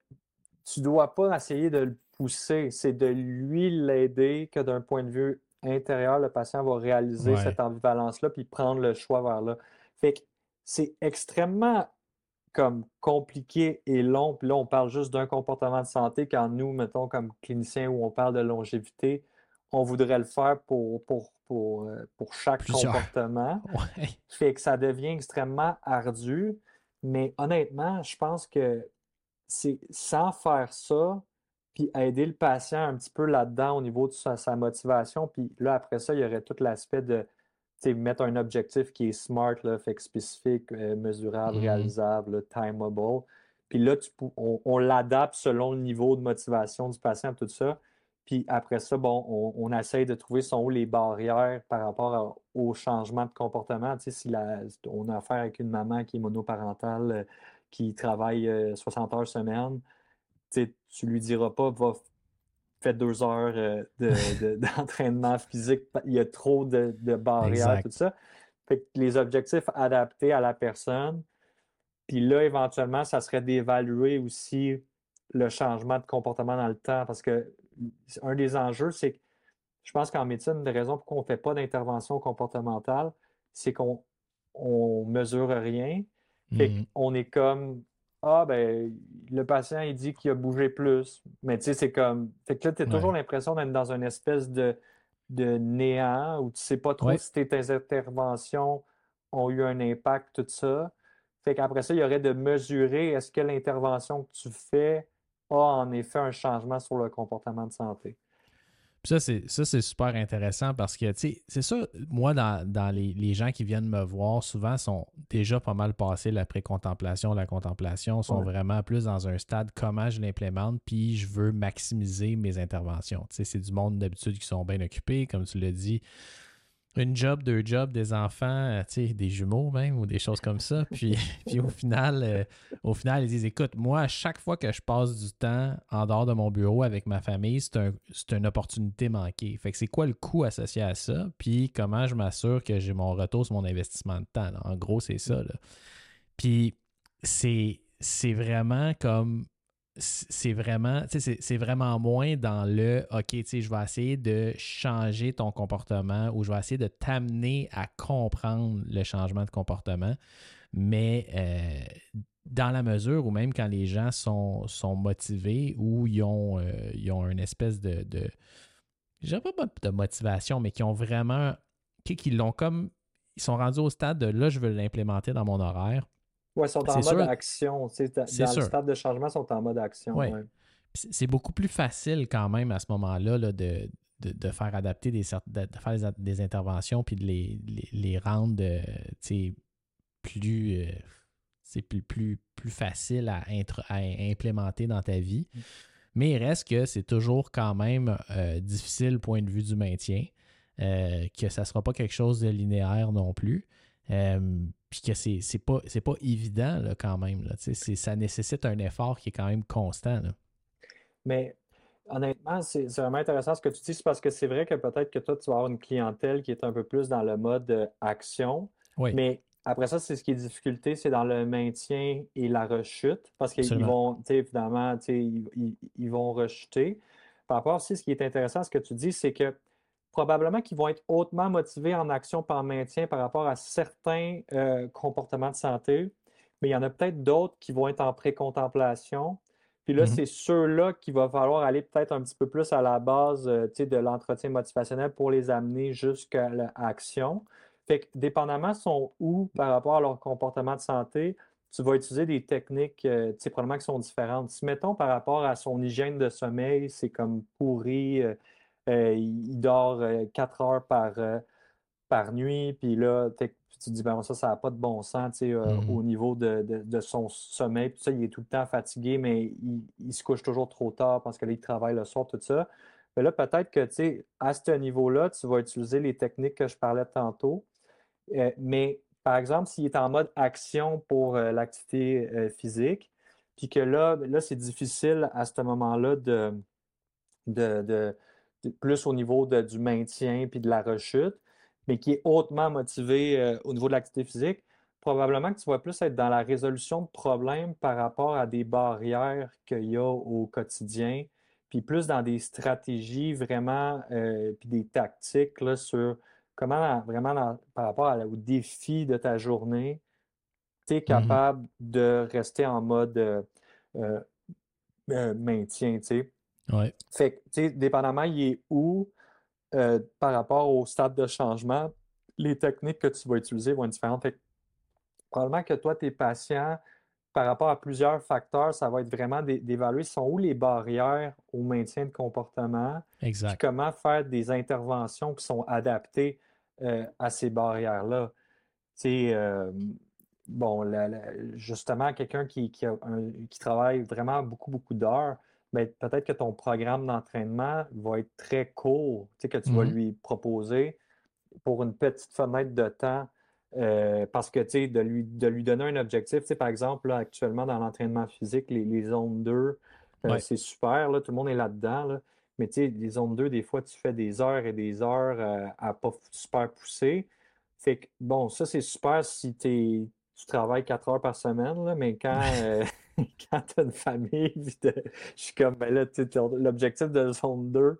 tu ne dois pas essayer de le pousser, c'est de lui l'aider que d'un point de vue intérieur, le patient va réaliser cette ambivalence-là puis prendre le choix vers là. Fait que c'est extrêmement comme compliqué et long. Puis là, on parle juste d'un comportement de santé quand nous, mettons, comme cliniciens, où on parle de longévité, on voudrait le faire pour, pour, pour, euh, pour chaque comportement. Fait que ça devient extrêmement ardu. Mais honnêtement, je pense que c'est sans faire ça, puis aider le patient un petit peu là-dedans au niveau de sa, sa motivation. Puis là, après ça, il y aurait tout l'aspect de mettre un objectif qui est smart, là, fait spécifique, euh, mesurable, mm-hmm. réalisable, timeable. Puis là, on, l'adapte selon le niveau de motivation du patient, tout ça. Puis après ça, bon, on, on essaye de trouver sont où les barrières par rapport au changement de comportement. Tu sais, si on a affaire avec une maman qui est monoparentale, euh, qui travaille 60 euh, heures semaine, tu ne lui diras pas, va fait deux heures euh, d'entraînement physique, il y a trop de, barrières, tout ça. Fait les objectifs adaptés à la personne. Puis là, éventuellement, ça serait d'évaluer aussi le changement de comportement dans le temps. Parce que un des enjeux, c'est que je pense qu'en médecine, une des raisons pour qu'on ne fait pas d'intervention comportementale, c'est qu'on on mesure rien. Fait Mhm. qu'on est comme Ah ben le patient il dit qu'il a bougé plus. Mais tu sais, c'est comme. Fait que là, tu as toujours l'impression d'être dans une espèce de, de néant où tu sais pas trop Ouais. si tes interventions ont eu un impact, tout ça. Fait qu'après ça, il y aurait de mesurer est-ce que l'intervention que tu fais a en effet un changement sur le comportement de santé. Puis ça, c'est, ça, c'est super intéressant parce que, tu sais, c'est ça, moi, dans, dans les, les gens qui viennent me voir, souvent, sont déjà pas mal passés la pré-contemplation, la contemplation, sont Ouais. vraiment plus dans un stade comment je l'implémente, puis je veux maximiser mes interventions. Tu sais, c'est du monde d'habitude qui sont bien occupés, comme tu l'as dit. Une job, deux jobs, des enfants, euh, des jumeaux même, ou des choses comme ça. Puis, puis au final, euh, au final, ils disent écoute, moi, à chaque fois que je passe du temps en dehors de mon bureau avec ma famille, c'est un, c'est une opportunité manquée. Fait que c'est quoi le coût associé à ça? Puis comment je m'assure que j'ai mon retour sur mon investissement de temps? En gros, c'est ça. Puis c'est vraiment comme. C'est vraiment, c'est- vraiment moins dans le OK, je vais essayer de changer ton comportement ou je vais essayer de t'amener à comprendre le changement de comportement. Mais euh, dans la mesure où même quand les gens sont, motivés ou ils ont, euh, ils ont une espèce de, de pas de motivation, mais qui ont vraiment, qui, qui l'ont comme, ils sont rendus au stade de là, je veux l'implémenter dans mon horaire. Ils sont en mode sûr. action. Dans C'est le stade de changement, sont en mode action. Ouais. ouais. Puis C'est beaucoup plus facile quand même à ce moment-là là, de, de, de faire adapter des de, de faire des, interventions puis de les, les, les rendre euh, plus, euh, plus, plus, plus facile à, à implémenter dans ta vie. Mm. Mais il reste que c'est toujours quand même euh, difficile point de vue du maintien, euh, que ça ne sera pas quelque chose de linéaire non plus. Puis que c'est c'est pas, c'est pas évident là, quand même. Là, c'est- ça nécessite un effort qui est quand même constant. là. Mais honnêtement, c'est c'est vraiment intéressant ce que tu dis, c'est parce que c'est vrai que peut-être que toi, tu vas avoir une clientèle qui est un peu plus dans le mode euh, action. Oui. Mais après ça, c'est ce qui est difficulté, c'est dans le maintien et la rechute, parce qu'ils vont, tu sais, évidemment, ils, ils- ils vont rechuter. Par rapport aussi, ce qui est intéressant, ce que tu dis, c'est que probablement qu'ils vont être hautement motivés en action par maintien par rapport à certains euh, comportements de santé, mais il y en a peut-être d'autres qui vont être en pré-contemplation. Puis là, Mhm. c'est ceux-là qu'il va falloir aller peut-être un petit peu plus à la base euh, de l'entretien motivationnel pour les amener jusqu'à l'action. Fait que dépendamment sont où par rapport à leur comportement de santé, tu vas utiliser des techniques euh, tu sais, probablement qui sont différentes. Si mettons par rapport à son hygiène de sommeil, c'est comme pourri, euh, il il dort euh, quatre heures par, euh, par nuit, puis là, tu te dis, ben ça, ça n'a pas de bon sens, tu sais, euh, Mhm. au niveau de, de- de son sommeil, puis ça, il est tout le temps fatigué, mais il, il se couche toujours trop tard parce que là, il travaille le soir, tout ça. Mais là, peut-être que, tu sais, à ce niveau-là, tu vas utiliser les techniques que je parlais tantôt. Euh, mais, par exemple, s'il est en mode action pour euh, l'activité euh, physique, puis que là, là c'est difficile à ce moment-là de- de- plus au niveau de- du maintien puis de la rechute, mais qui est hautement motivé euh, au niveau de l'activité physique, probablement que tu vas plus être dans la résolution de problèmes par rapport à des barrières qu'il y a au quotidien, puis plus dans des stratégies vraiment, euh, puis des tactiques là, sur comment vraiment dans- par rapport à la- au défi de ta journée, tu es capable de rester en mode euh, maintien, tu sais. Ouais. Fait que, tu sais, dépendamment, il est où euh, par rapport au stade de changement, les techniques que tu vas utiliser vont être différentes. Fait que, probablement que toi, tes patients, par rapport à plusieurs facteurs, ça va être vraiment d'é- d'évaluer sont où les barrières au maintien de comportement, puis Exact. comment faire des interventions qui sont adaptées euh, à ces barrières-là. Tu sais, euh, bon, la- la- justement, quelqu'un qui, qui, a un- qui travaille vraiment beaucoup, beaucoup d'heures, peut-être que ton programme d'entraînement va être très court, tu sais, que tu vas Mhm. lui proposer pour une petite fenêtre de temps. euh, parce que, tu sais, de lui, de lui donner un objectif, tu sais, par exemple, là, actuellement, dans l'entraînement physique, les, les zones 2, euh, c'est super, là, tout le monde est là-dedans, là. Mais tu sais, les zones 2, des fois, tu fais des heures et des heures euh, à pas super pousser. Fait que, bon, ça, c'est super si tu travailles 4 heures par semaine, là, mais quand, euh, quand tu as une famille, je suis comme, ben là, l'objectif de zone 2,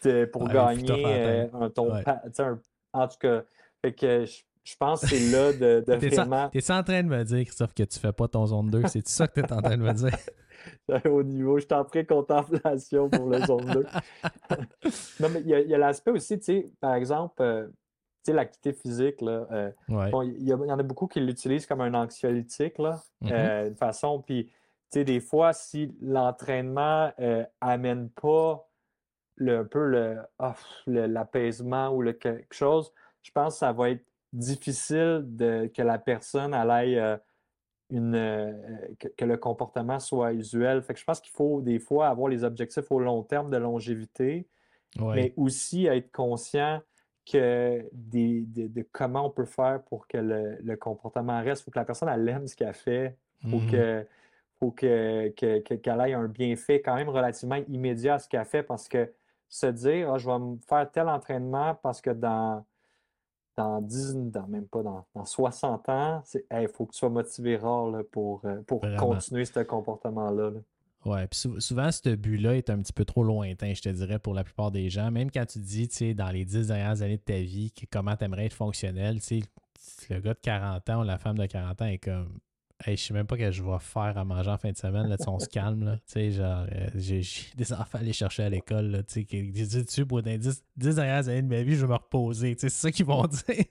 c'est pour Ouais, gagner euh, un ton Ouais. un- en tout cas, fait que je, je pense que c'est là de, de t'es vraiment. T'es en train de me dire, Christophe, que tu fais pas ton zone 2? C'est ça que tu es en train de me dire? Au niveau, je suis en pré-contemplation pour le zone 2. non, mais il y a, l'aspect aussi, tu sais, par exemple, euh, sais, l'activité physique, là. Euh, il y, en a beaucoup qui l'utilisent comme un anxiolytique, là, mm-hmm. euh, une façon. Puis, tu sais, des fois, si l'entraînement amène pas le, un peu ah, l'apaisement ou le, quelque chose, je pense que ça va être difficile de, que la personne aille euh, une, euh, que, le comportement soit usuel. Fait que je pense qu'il faut des fois avoir les objectifs au long terme de longévité, mais aussi être conscient que des, de, comment on peut faire pour que le, comportement reste. Il faut que la personne elle aime ce qu'elle fait. Il faut mmh faut qu'elle ait un bienfait quand même relativement immédiat à ce qu'elle fait parce que se dire ah, je vais me faire tel entraînement parce que dans dans 10, dans, même pas dans, 60 ans, il faut que tu sois motivé rare pour, euh, pour continuer ce comportement-là. Ouais, puis souvent, ce but-là est un petit peu trop lointain, je te dirais, pour la plupart des gens. Même quand tu dis, tu sais, dans les 10 dernières années de ta vie, comment tu aimerais être fonctionnel, tu sais, le gars de 40 ans ou la femme de 40 ans est comme Hey, je sais même pas que je vais faire à manger en fin de semaine. Là, on se calme. Là. genre, euh, j'ai, des enfants à aller chercher à l'école. Là, qui disent tu pour dans 10, 10 dernières années de ma vie, je vais me reposer. C'est ça qu'ils vont dire.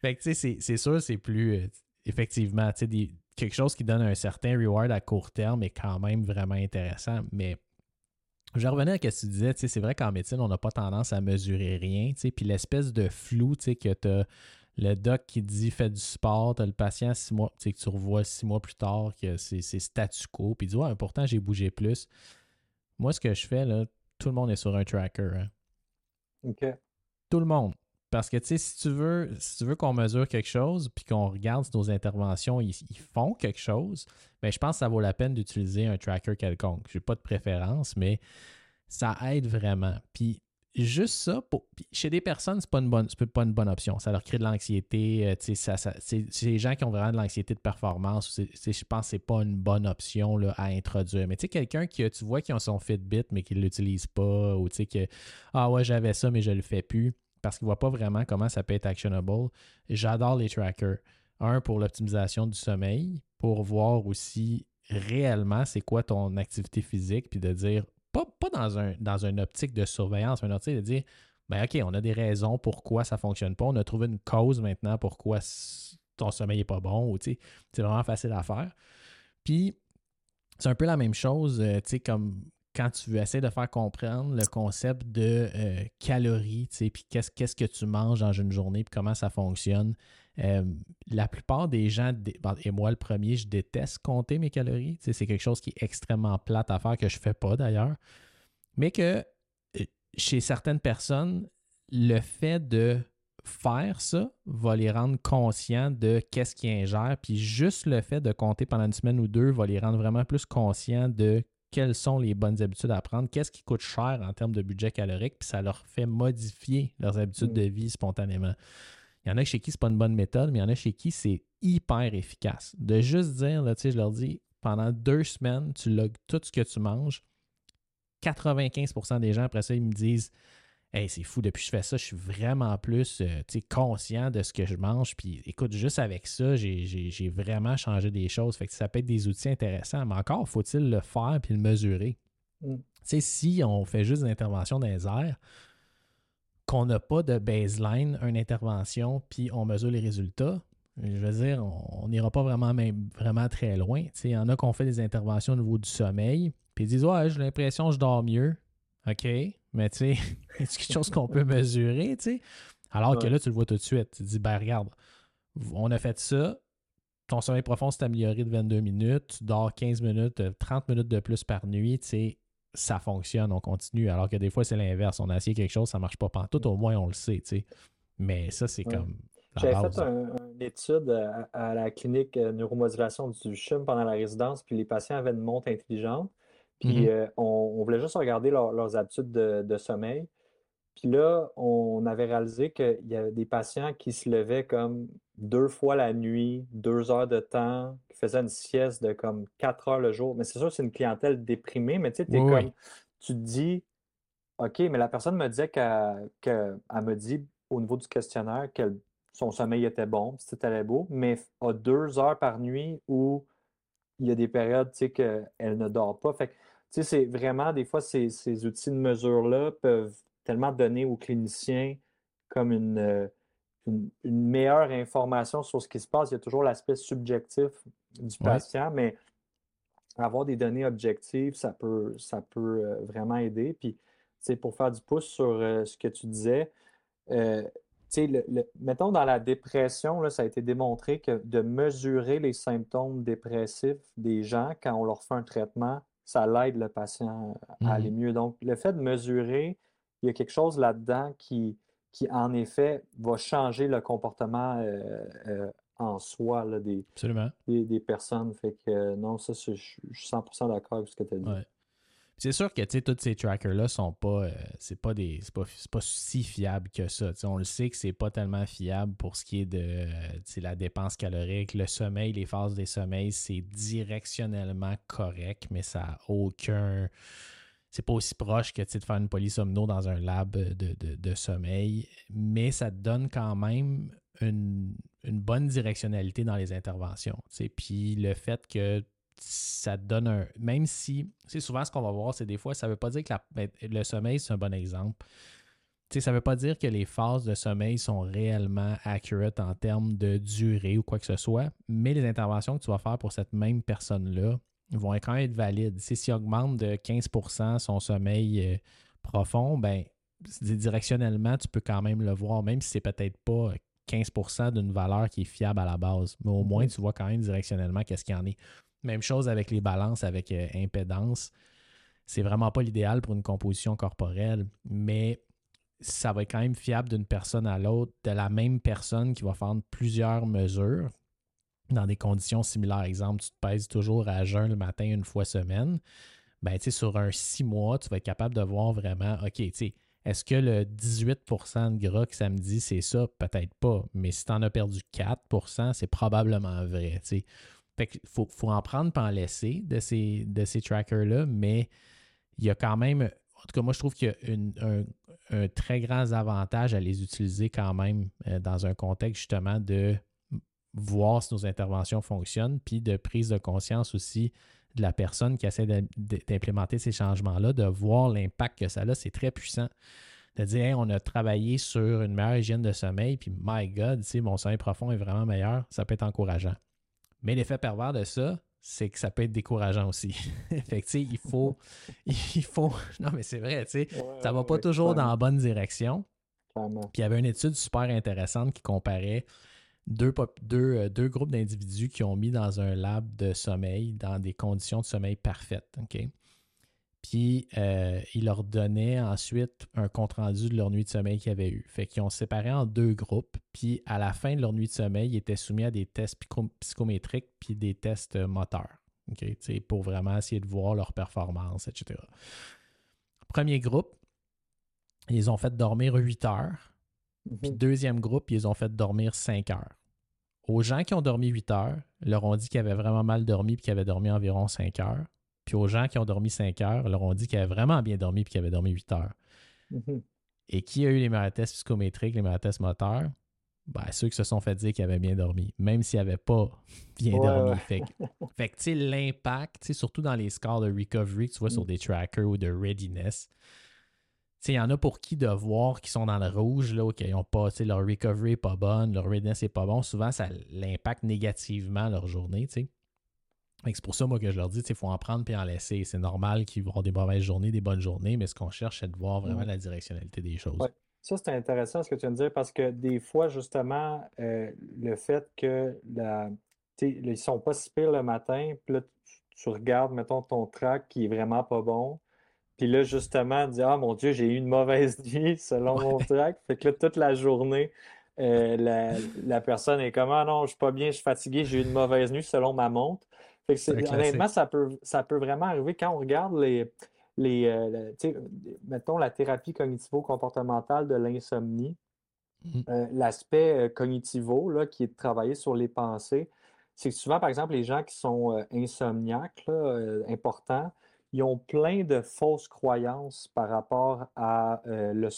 Fait que c'est, sûr, c'est plus euh, effectivement des, quelque chose qui donne un certain reward à court terme est quand même vraiment intéressant. Mais je revenais à ce que tu disais, c'est vrai qu'en médecine, on n'a pas tendance à mesurer rien. Puis l'espèce de flou que tu as le doc qui dit fais du sport, tu as le patient six mois, que tu revois six mois plus tard que c'est statu quo, puis il dit Ouais, pourtant j'ai bougé plus. Moi, ce que je fais, là, tout le monde est sur un tracker. Hein. OK. Tout le monde. Parce que tu sais, si tu veux, si tu veux qu'on mesure quelque chose, puis qu'on regarde si nos interventions, ils, font quelque chose, bien, je pense que ça vaut la peine d'utiliser un tracker quelconque. Je n'ai pas de préférence, mais ça aide vraiment. Puis juste ça, chez des personnes, c'est pas pas une bonne option. Ça leur crée de l'anxiété. Euh, ça, c'est des gens qui ont vraiment de l'anxiété de performance. je pense que c'est pas une bonne option là, à introduire. Mais tu sais, quelqu'un qui, tu vois, qui a son Fitbit, mais qui ne l'utilise pas, ou tu sais, que Ah ouais, j'avais ça, mais je le fais plus, parce qu'il ne voit pas vraiment comment ça peut être actionable. J'adore les trackers. Un, pour l'optimisation du sommeil, pour voir aussi réellement c'est quoi ton activité physique, puis de dire pas, dans, un, dans une optique de surveillance, mais une optique de dire ben OK, on a des raisons pourquoi ça ne fonctionne pas. On a trouvé une cause maintenant pourquoi ton sommeil n'est pas bon. C'est vraiment facile à faire. Puis, c'est un peu la même chose, euh, tu sais, comme quand tu essaies de faire comprendre le concept de euh, calories, tu sais, puis qu'est-ce, que tu manges dans une journée, puis comment ça fonctionne. Euh, la plupart des gens, et moi le premier, je déteste compter mes calories. c'est quelque chose qui est extrêmement plate à faire, que je ne fais pas d'ailleurs. Mais que euh, chez certaines personnes, le fait de faire ça va les rendre conscients de qu'est-ce qu'ils ingèrent. Puis juste le fait de compter pendant une semaine ou deux va les rendre vraiment plus conscients de quelles sont les bonnes habitudes à prendre, qu'est-ce qui coûte cher en termes de budget calorique, puis ça leur fait modifier leurs habitudes de vie spontanément. Il y en a chez qui c'est pas une bonne méthode, mais il y en a chez qui c'est hyper efficace. De juste dire, là, je leur dis, pendant deux semaines, tu logs tout ce que tu manges. 95% des gens, après ça, ils me disent Hey, c'est fou, depuis que je fais ça, je suis vraiment plus euh, conscient de ce que je mange. Puis écoute, juste avec ça, j'ai vraiment changé des choses. Fait que ça peut être des outils intéressants, mais encore faut-il le faire puis le mesurer. Mm. Si on fait juste des interventions dans les airs, qu'on n'a pas de baseline, une intervention, puis on mesure les résultats, je veux dire, on n'ira pas vraiment, même, vraiment très loin. Il y en a qui ont fait des interventions au niveau du sommeil, puis ils disent Ouais, j'ai l'impression que je dors mieux. OK, mais tu sais, c'est quelque chose qu'on peut mesurer, tu sais? Alors que là, tu le vois tout de suite. Tu te dis Ben, regarde, on a fait ça, ton sommeil profond s'est amélioré de 22 minutes, tu dors 15 minutes, 30 minutes de plus par nuit, tu sais ça fonctionne, on continue. Alors que des fois, c'est l'inverse. On a essayé quelque chose, ça ne marche pas tout au moins on le sait. Tu sais. Mais ça, c'est comme. J'avais fait une étude à, la clinique euh, neuromodulation du CHUM pendant la résidence, puis les patients avaient une montre intelligente. Puis mm-hmm. euh, on, voulait juste regarder leurs habitudes de, sommeil. Puis là, on avait réalisé qu'il y avait des patients qui se levaient comme deux fois la nuit, deux heures de temps, qui faisaient une sieste de comme quatre heures le jour. Mais c'est sûr, c'est une clientèle déprimée, mais tu sais, comme, tu te dis, OK, mais la personne me disait qu'elle me dit au niveau du questionnaire qu'elle son sommeil était bon, c'était très beau, mais à deux heures par nuit où il y a des périodes qu'elle ne dort pas. Fait c'est vraiment, des fois, ces, ces outils de mesure-là peuvent tellement donner aux cliniciens comme une, une, meilleure information sur ce qui se passe. Il y a toujours l'aspect subjectif du patient, mais avoir des données objectives, ça peut, ça peut euh, vraiment aider. Puis, pour faire du pouce sur euh, ce que tu disais, euh, le, mettons dans la dépression, là, ça a été démontré que de mesurer les symptômes dépressifs des gens quand on leur fait un traitement, ça l'aide le patient à aller mmh mieux. Donc, le fait de mesurer, il y a quelque chose là-dedans qui, qui, en effet, va changer le comportement en soi là, des, des, personnes. Fait que non, ça, je, suis 100% d'accord avec ce que tu as dit. C'est sûr que tous ces trackers-là sont pas. Euh, c'est pas des. C'est pas, si fiable que ça. on le sait que c'est pas tellement fiable pour ce qui est de la dépense calorique. Le sommeil, les phases des sommeils, c'est directionnellement correct, mais ça n'a aucun. C'est pas aussi proche que de faire une polysomno dans un lab de, sommeil, mais ça donne quand même une, une bonne directionnalité dans les interventions. Puis le fait que ça donne un. Même si, c'est souvent ce qu'on va voir, c'est des fois, ça ne veut pas dire que ben, le sommeil, c'est un bon exemple. ça ne veut pas dire que les phases de sommeil sont réellement accurate en termes de durée ou quoi que ce soit, mais les interventions que tu vas faire pour cette même personne-là vont quand même être valides. si augmente de 15% son sommeil euh, profond, ben directionnellement, tu peux quand même le voir, même si c'est peut-être pas 15% d'une valeur qui est fiable à la base. Mais au moins, mm-hmm. tu vois quand même directionnellement qu'est-ce qu'il y en est. Même chose avec les balances, avec euh, impédance. C'est vraiment pas l'idéal pour une composition corporelle, mais ça va être quand même fiable d'une personne à l'autre, de la même personne qui va faire plusieurs mesures dans des conditions similaires. Exemple, tu te pèses toujours à jeun le matin une fois semaine. Ben, sur un six mois, tu vas être capable de voir vraiment, OK, est-ce que le 18% de gras que ça me dit, c'est ça? Peut-être pas. Mais si tu en as perdu 4% c'est probablement vrai. Fait qu'il faut, en prendre pas en laisser de ces, trackers-là, mais il y a quand même, en tout cas, moi, je trouve qu'il y a un, très grand avantage à les utiliser quand même euh, dans un contexte justement de voir si nos interventions fonctionnent, puis de prise de conscience aussi de la personne qui essaie d'implémenter ces changements-là, de voir l'impact que ça a, c'est très puissant. De dire, on a travaillé sur une meilleure hygiène de sommeil, puis my God, mon sommeil profond est vraiment meilleur, ça peut être encourageant. Mais l'effet pervers de ça, c'est que ça peut être décourageant aussi. fait que, il faut, il faut. Non, mais c'est vrai, tu sais, ça va pas toujours dans la bonne direction. Puis il y avait une étude super intéressante qui comparait deux, deux, euh, deux groupes d'individus qui ont mis dans un lab de sommeil dans des conditions de sommeil parfaites. OK? Puis, euh, ils leur donnaient ensuite un compte-rendu de leur nuit de sommeil qu'ils avaient eu. Fait qu'ils ont séparé en deux groupes. Puis, à la fin de leur nuit de sommeil, ils étaient soumis à des tests psychométriques puis des tests moteurs. OK? Pour vraiment essayer de voir leur performance, etc. Premier groupe, ils ont fait dormir 8 heures. Puis, mhm. deuxième groupe, ils ont fait dormir 5 heures. Aux gens qui ont dormi 8 heures, leur ont dit qu'ils avaient vraiment mal dormi puis qu'ils avaient dormi environ 5 heures. Puis aux gens qui ont dormi 5 heures, leur ont dit qu'ils avaient vraiment bien dormi puis qu'ils avaient dormi 8 heures. Mhm. Et qui a eu les meilleurs tests psychométriques, les meilleurs tests moteurs? Ben, ceux qui se sont fait dire qu'ils avaient bien dormi, même s'ils n'avaient pas bien dormi. Fait, que, tu sais, l'impact, surtout dans les scores de recovery que tu vois sur mm. des trackers ou de readiness, il y en a pour qui de voir qu'ils sont dans le rouge, là, qu'ils ont pas, leur recovery n'est pas bonne, leur readiness n'est pas bon. Souvent, ça l'impacte négativement leur journée. sais. C'est pour ça, moi, que je leur dis, il faut en prendre puis en laisser. C'est normal qu'ils vont avoir des mauvaises journées, des bonnes journées, mais ce qu'on cherche, c'est de voir vraiment la directionnalité des choses. Ça, c'est intéressant ce que tu viens de dire parce que des fois, justement, euh, le fait que la, ils ne sont pas si pires le matin, puis là, tu, regardes, mettons, ton track qui est vraiment pas bon. Puis là, justement, tu dis Ah mon Dieu, j'ai eu une mauvaise nuit selon mon track. Fait que là, toute la journée, euh, la, personne est comme Ah non, je suis pas bien, je suis fatigué, j'ai eu une mauvaise nuit selon ma montre honnêtement, ça peut, ça peut vraiment arriver quand on regarde les, les euh, mettons la thérapie cognitivo-comportementale de l'insomnie, mmh. euh, l'aspect euh, cognitivo là, qui est de travailler sur les pensées, c'est que souvent, par exemple, les gens qui sont insomniaques, importants, ils ont plein de fausses croyances par rapport à le,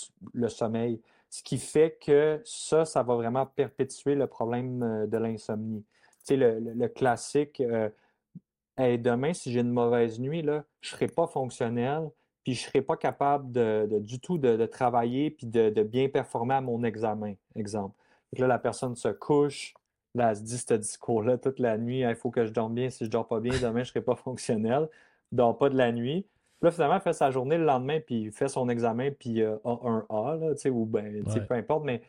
sommeil. ce qui fait que ça, ça va vraiment perpétuer le problème de l'insomnie. Tu sais, le, classique, demain, si j'ai une mauvaise nuit, là, je ne serai pas fonctionnel, puis je ne serai pas capable de, du tout de, travailler puis de, bien performer à mon examen, exemple. là, la personne se couche, là, elle se dit ce discours-là toute la nuit, il faut que je dorme bien, si je ne dors pas bien, demain, je ne serai pas fonctionnel, ne dors pas de la nuit. là, finalement, il fait sa journée le lendemain, puis il fait son examen, puis a un A, là, ou ben, peu importe, mais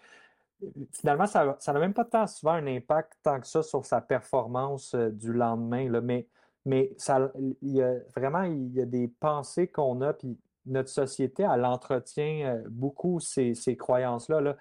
finalement, ça n'a même pas tant souvent un impact tant que ça sur sa performance euh, du lendemain, là, mais mais ça, il y a, vraiment, il y a des pensées qu'on a, puis notre société, elle entretient euh, beaucoup ces, croyances-là. Là.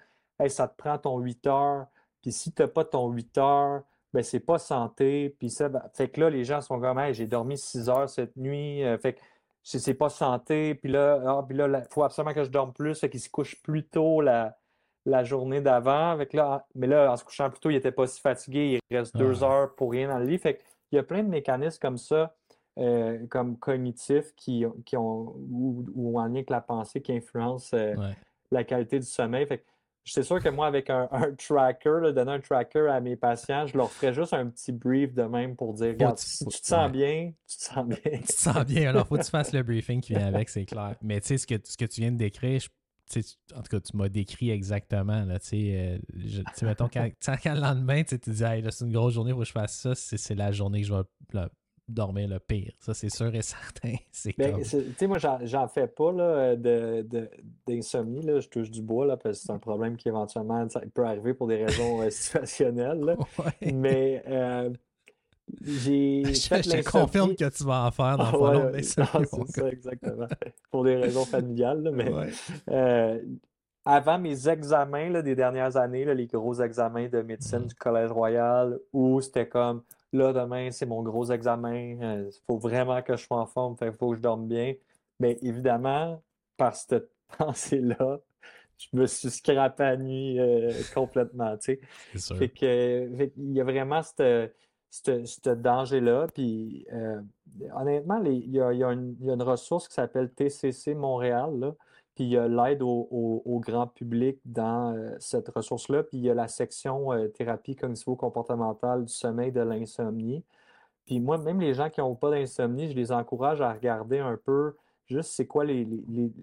ça te prend ton 8 heures, puis si tu n'as pas ton 8 heures, ben c'est pas santé. Puis ça, ben, fait que là, les gens sont comme, hey, j'ai dormi 6 heures cette nuit, euh, fait que c'est pas santé, puis là, ah, il faut absolument que je dorme plus, fait qu'il se couche plus tôt la, la journée d'avant. Là, mais là, en se couchant plus tôt, il n'était pas si fatigué, il reste deux heures pour rien dans le lit. Fait que il y a plein de mécanismes comme ça, euh, comme cognitifs, qui, qui ont, ou, en lien avec la pensée, qui influencent euh, la qualité du sommeil. Fait c'est sûr que moi, avec un, tracker, donner un tracker à mes patients, je leur ferais juste un petit brief de même pour dire Regarde, tu te sens bien, tu te sens bien. tu te sens bien, alors faut que tu fasses le briefing qui vient avec, c'est clair. Mais tu sais, ce que, ce que tu viens de décrire, je en tout cas, tu m'as décrit exactement. Là, euh, mettons, quand, quand, le lendemain, tu te dis, c'est une grosse journée, il faut que je fasse ça, c'est la journée que je vais dormir le pire. Ça, c'est sûr et certain. Ben, tu sais, moi, j'en fais pas d'insomnie. De, je touche du bois là, parce que c'est un problème qui éventuellement peut arriver pour des raisons euh, situationnelles. Mais. Euh, j'ai je, te confirme que tu vas en faire dans ah, ouais, C'est ça, exactement. Pour des raisons familiales. mais euh, avant mes examens là, des dernières années, là, les gros examens de médecine mm. du Collège Royal, où c'était comme là, demain, c'est mon gros examen, il euh, faut vraiment que je sois en forme, il faut que je dorme bien. Mais évidemment, par cette pensée-là, je me suis scrapé à nuit euh, complètement. Tu sais. Fait que, il y a vraiment cette ce danger-là. Puis euh, honnêtement, il y, a, une ressource qui s'appelle TCC Montréal. Puis il y a l'aide au, grand public dans euh, cette ressource-là. Puis il y a la section euh, thérapie cognitivo-comportementale du sommeil de l'insomnie. Puis moi, même les gens qui n'ont pas d'insomnie, je les encourage à regarder un peu juste c'est quoi les,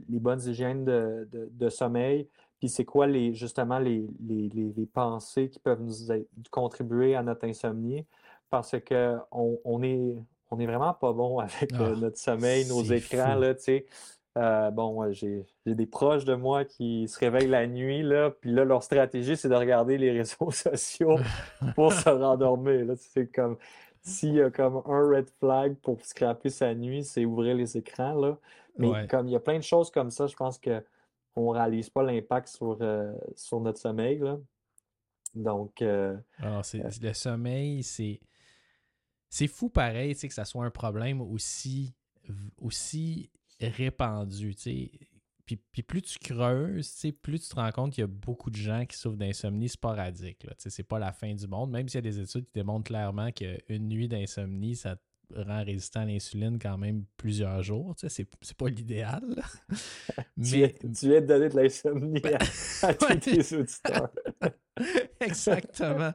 bonnes hygiènes de, sommeil, puis c'est quoi les, justement les, pensées qui peuvent nous contribuer à notre insomnie parce qu'on on est, on est vraiment pas bon avec euh, ah, notre sommeil, nos écrans, là, tu sais. Euh, bon, j'ai des proches de moi qui se réveillent la nuit, là, puis là, leur stratégie, c'est de regarder les réseaux sociaux pour se rendormir. C'est comme s'il y a comme un red flag pour scraper sa nuit, c'est ouvrir les écrans. Là. Mais comme il y a plein de choses comme ça, je pense qu'on ne réalise pas l'impact sur, euh, sur notre sommeil. Là. Donc. Alors, le sommeil, c'est c'est fou pareil, que ça soit un problème aussi, aussi répandu, tu sais. Puis, puis, plus tu creuses, plus tu te rends compte qu'il y a beaucoup de gens qui souffrent d'insomnie sporadique. Sais, c'est pas la fin du monde, même s'il y a des études qui démontrent clairement qu'une nuit d'insomnie, ça rend résistant à l'insuline quand même plusieurs jours. Tu sais, c'est pas l'idéal. Mais... tu, viens de donner de l'insomnie à, tous tes auditeurs. Exactement.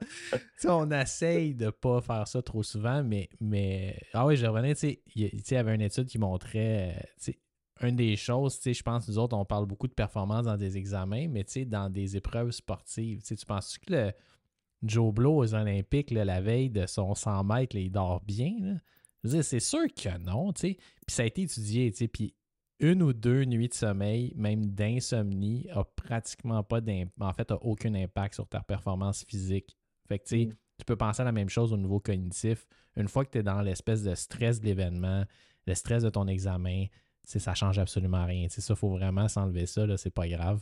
tu on essaye de pas faire ça trop souvent, mais, mais... ah oui, je revenais, tu sais, il y avait une étude qui montrait, euh, tu sais, une des choses, tu sais, je pense, nous autres, on parle beaucoup de performance dans des examens, mais tu sais, dans des épreuves sportives, tu sais, tu penses que le Joe Blow aux Olympiques, la veille de son 100 mètres, il dort bien, là? C'est sûr que non, tu sais. Puis ça a été étudié, tu sais. Puis une ou deux nuits de sommeil, même d'insomnie, a pratiquement pas d'impact, en fait, a aucun impact sur ta performance physique. Fait que, tu sais, mm. tu peux penser à la même chose au niveau cognitif. Une fois que tu es dans l'espèce de stress de l'événement, le stress de ton examen, ça change absolument rien. Tu ça, faut vraiment s'enlever ça, là, c'est pas grave.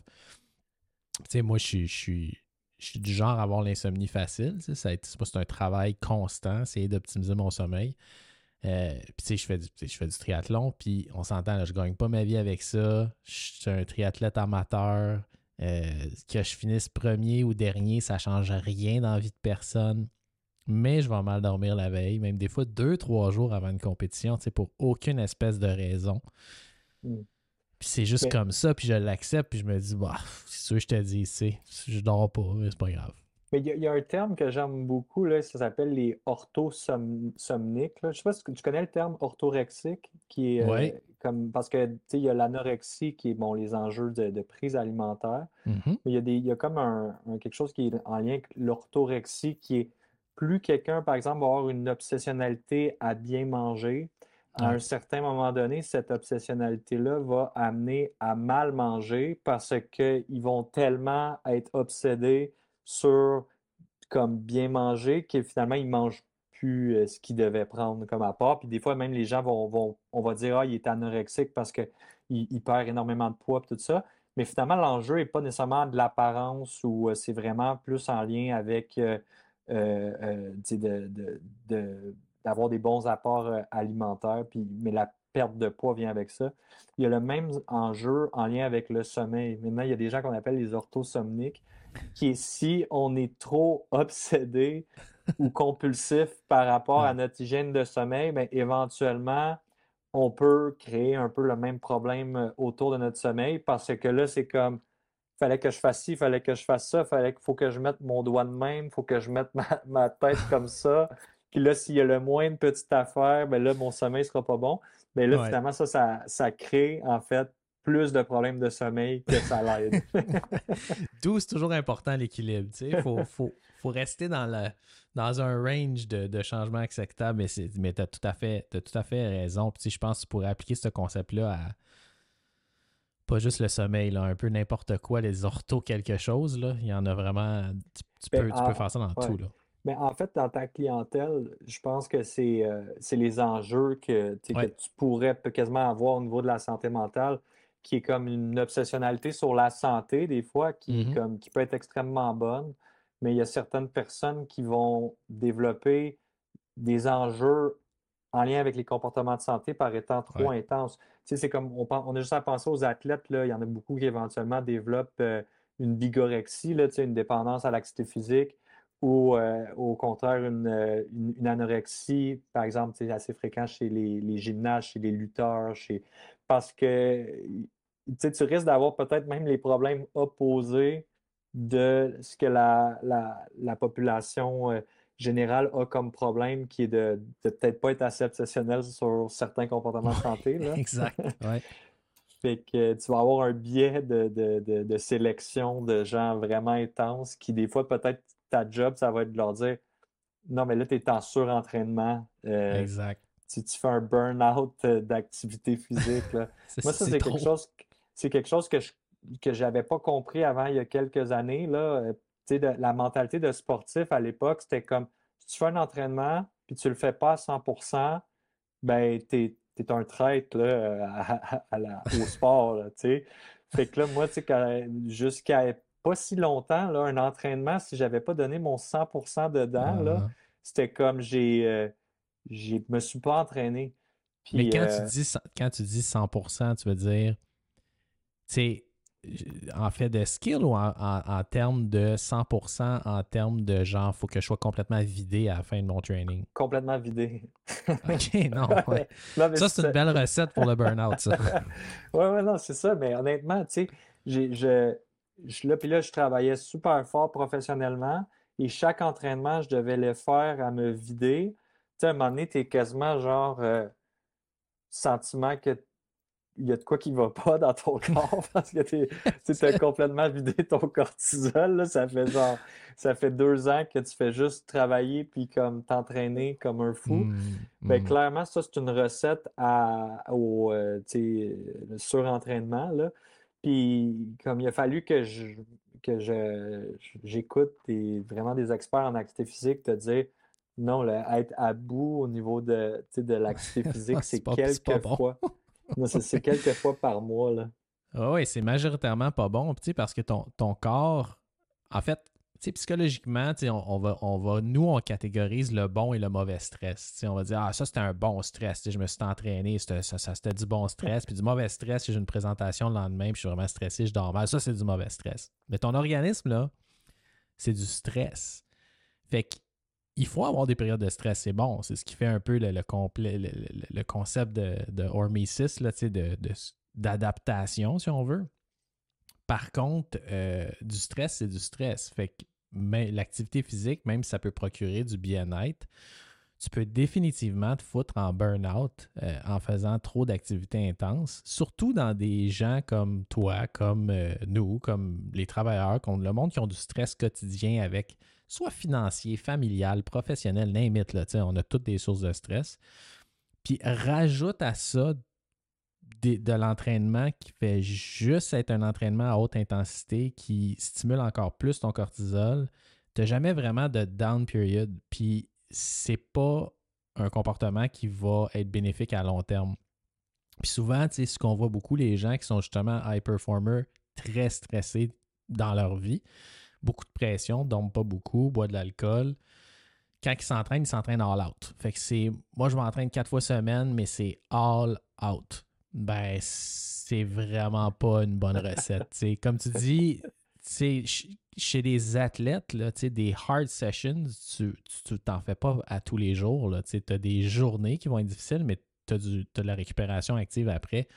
Tu sais, moi, je suis, je suis du genre à avoir l'insomnie facile. C'est un travail constant, essayer d'optimiser mon sommeil. Euh, puis, tu sais, je fais, du, je fais du triathlon, puis on s'entend, là, je gagne pas ma vie avec ça. Je suis un triathlète amateur. Euh, que je finisse premier ou dernier, ça change rien dans la vie de personne. Mais je vais mal dormir la veille, même des fois deux, trois jours avant une compétition, tu sais, pour aucune espèce de raison. Hmm. Puis c'est juste comme ça, puis je l'accepte, puis je me dis, bah, c'est sûr, je te dis, c'est, je dors pas, mais c'est pas grave. Mais il y, a un terme que j'aime beaucoup, là, ça s'appelle les orthosomniques. Je sais pas si tu connais le terme orthorexique, qui est euh, comme parce que il y a l'anorexie qui est bon, les enjeux de, prise alimentaire. Mm-hmm. Mais il y a des, il y a comme un, quelque chose qui est en lien avec l'orthorexie, qui est plus quelqu'un, par exemple, va avoir une obsessionnalité à bien manger, à un certain moment donné, cette obsessionnalité-là va amener à mal manger parce qu'ils vont tellement être obsédés sur comme bien manger que finalement, ils mangent plus euh, ce qu'ils devaient prendre comme apport. Puis des fois, même les gens vont, vont on va dire, ah, il est anorexique parce qu'il il perd énormément de poids tout ça. Mais finalement, l'enjeu n'est pas nécessairement de l'apparence ou euh, c'est vraiment plus en lien avec euh, d'avoir des bons apports alimentaires. Puis, mais la perte de poids vient avec ça. Il y a le même enjeu en lien avec le sommeil. Maintenant, il y a des gens qu'on appelle les orthosomniques qui est si on est trop obsédé ou compulsif par rapport à notre hygiène de sommeil, bien, éventuellement, on peut créer un peu le même problème euh, autour de notre sommeil parce que là, c'est comme fallait que je fasse ci, fallait que je fasse ça, fallait qu'il faut que je mette mon doigt de même, il faut que je mette ma, tête comme ça. Puis là, s'il y a le moins de petites affaires, ben là, mon sommeil ne sera pas bon. Mais ben là, finalement, ça, ça, ça crée en fait plus de problèmes de sommeil que ça l'aide. D'où c'est toujours important l'équilibre. Il faut, faut, faut, rester dans, la, dans un range de, de changements acceptables, mais, mais tu as, tout à fait, tout à fait raison. Puis, je pense que tu pourrais appliquer ce concept-là à pas juste le sommeil, là, un peu n'importe quoi, les orthos quelque chose. Là. Il y en a vraiment. Tu, ben, peux, tu peux, faire ça dans tout. Là. Mais en fait, dans ta clientèle, je pense que c'est euh, les enjeux que, que, tu pourrais quasiment avoir au niveau de la santé mentale qui est comme une obsessionnalité sur la santé, des fois, qui, mmh comme, qui peut être extrêmement bonne. Mais il y a certaines personnes qui vont développer des enjeux en lien avec les comportements de santé par étant trop intenses. Tu sais, c'est comme, on, on, a juste à penser aux athlètes, là, il y en a beaucoup qui éventuellement développent euh, une bigorexie, là, tu sais, une dépendance à l'activité physique, ou euh, au contraire euh, une, une, anorexie, par exemple, c'est assez fréquent chez les, les, gymnastes, chez les lutteurs, chez parce que tu risques d'avoir peut-être même les problèmes opposés de ce que la, la, population euh, générale a comme problème, qui est de, peut-être pas être assez obsessionnel sur certains comportements de santé. Là. exact. Ouais. fait que tu vas avoir un biais de, de, sélection de gens vraiment intenses qui, des fois, peut-être ta job, ça va être de leur dire Non, mais là, tu es en surentraînement. Euh, exact si tu fais un burn-out euh, d'activité physique. Moi, ça, c'est quelque chose, c'est quelque chose que je que j'avais pas compris avant il y a quelques années. Là. Euh, la mentalité de sportif à l'époque, c'était comme si tu fais un entraînement puis tu le fais pas à 100% ben tu es, un traître là, au sport. fait que là, moi, jusqu'à pas si longtemps, là, un entraînement, si j'avais pas donné mon 100% dedans, là, ah. c'était comme j'ai. Euh, je me suis pas entraîné. Mais quand, tu euh, dis, quand tu dis 100%, tu veux dire, tu en fait de skill ou en, termes de 100%, en termes de genre, faut que je sois complètement vidé à la fin de mon training? Complètement vidé. OK, non. ça, c'est une belle recette pour le burn-out, ça. oui, oui, non, c'est ça. Mais honnêtement, tu sais, je, je, là, puis là, je travaillais super fort professionnellement et chaque entraînement, je devais le faire à me vider sais, à un moment donné, tu es quasiment genre euh, sentiment que il y a de quoi qui va pas dans ton corps parce que tu as complètement vidé ton cortisol. Ça fait genre ça fait deux ans que tu fais juste travailler puis comme t'entraîner comme un fou. Mmh, ben, mmh. clairement, ça, c'est une recette à, au euh, surentraînement. Là. Puis comme il a fallu que je que j'écoute vraiment des experts en activité physique te dire non, être à bout au niveau de, de l'activité physique, c'est quelques fois. c'est quelques fois par mois. Là. Ah oui, c'est majoritairement pas bon, parce que ton, ton corps, en fait, psychologiquement, on, on, va, on va, nous, on catégorise le bon et le mauvais stress. on va dire, ah, ça, c'était un bon stress. Je me suis entraîné, ça, ça c'était du bon stress. Puis du mauvais stress, si j'ai une présentation le lendemain, puis je suis vraiment stressé, je dors mal. Ça, c'est du mauvais stress. Mais ton organisme, là, c'est du stress. Fait que il faut avoir des périodes de stress, c'est bon. C'est ce qui fait un peu le, le, le, concept de, de hormesis, là, d'adaptation, si on veut. Par contre, euh, du stress, c'est du stress. Fait que l'activité physique, même si ça peut procurer du bien-être, tu peux définitivement te foutre en burn-out euh, en faisant trop d'activités intenses, surtout dans des gens comme toi, comme euh, nous, comme les travailleurs, comme le monde qui ont du stress quotidien avec soit financier, familial, professionnel, n'importe là, on a toutes des sources de stress. Puis rajoute à ça de, l'entraînement qui fait juste être un entraînement à haute intensité qui stimule encore plus ton cortisol, tu n'as jamais vraiment de down period. Puis c'est pas un comportement qui va être bénéfique à long terme. Puis souvent, tu sais, ce qu'on voit beaucoup, les gens qui sont justement high performers, très stressés dans leur vie, beaucoup de pression, dorment pas beaucoup, boivent de l'alcool. Quand ils s'entraînent, ils s'entraînent all out. Fait que c'est, moi, je m'entraîne quatre fois semaine, mais c'est all out. Ben, c'est vraiment pas une bonne recette. Comme tu dis, chez des athlètes, là, des hard sessions, tu t'en fais pas à tous les jours. Tu as des journées qui vont être difficiles, mais tu as, de la récupération active après.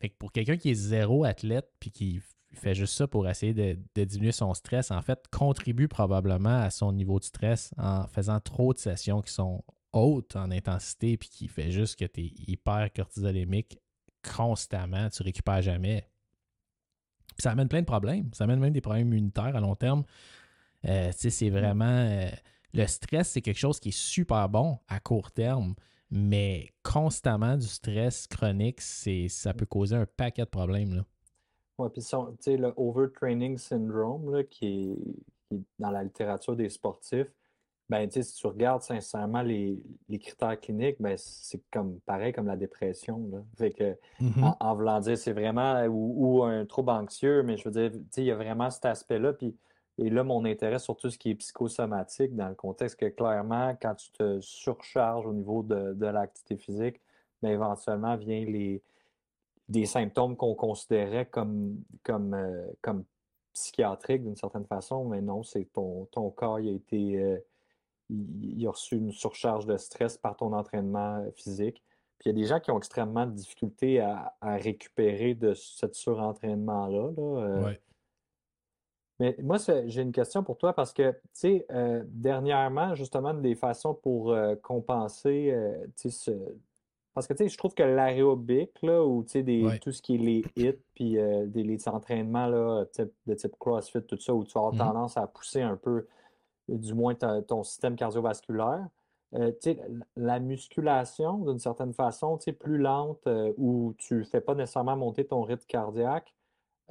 Fait que pour quelqu'un qui est zéro athlète puis qui fait juste ça pour essayer de, diminuer son stress, en fait, contribue probablement à son niveau de stress en faisant trop de sessions qui sont hautes en intensité puis qui fait juste que tu es hyper cortisolémique constamment, tu récupères jamais ça amène plein de problèmes. Ça amène même des problèmes immunitaires à long terme. Euh, c'est vraiment. Euh, le stress, c'est quelque chose qui est super bon à court terme, mais constamment du stress chronique, ça peut causer un paquet de problèmes. Oui, puis le overtraining syndrome qui, est, dans la littérature des sportifs, ben, si tu regardes sincèrement les, critères cliniques, ben, c'est comme pareil comme la dépression. Là. Fait que, mm-hmm. en, voulant dire, c'est vraiment, ou, un trouble anxieux, mais je veux dire, il y a vraiment cet aspect-là. Puis, et là, mon intérêt sur tout ce qui est psychosomatique, dans le contexte que clairement, quand tu te surcharges au niveau de, l'activité physique, ben, éventuellement vient les, des symptômes qu'on considérait comme, comme, euh, comme psychiatriques d'une certaine façon, mais non, c'est ton, ton corps il a été. Euh, il, a reçu une surcharge de stress par ton entraînement physique. Puis il y a des gens qui ont extrêmement de difficultés à, récupérer de ce surentraînement-là. Euh. Mais moi, j'ai une question pour toi parce que, tu sais, euh, dernièrement, justement, des façons pour euh, compenser, tu sais, parce que, tu sais, je trouve que l'aérobic, là, ou, tu sais, tout ce qui est les hits, puis des, les entraînements, là, de type CrossFit, tout ça, où tu as mm-hmm. tendance à pousser un peu du moins ton système cardiovasculaire. Euh, la musculation, d'une certaine façon, plus lente, euh, où tu ne fais pas nécessairement monter ton rythme cardiaque,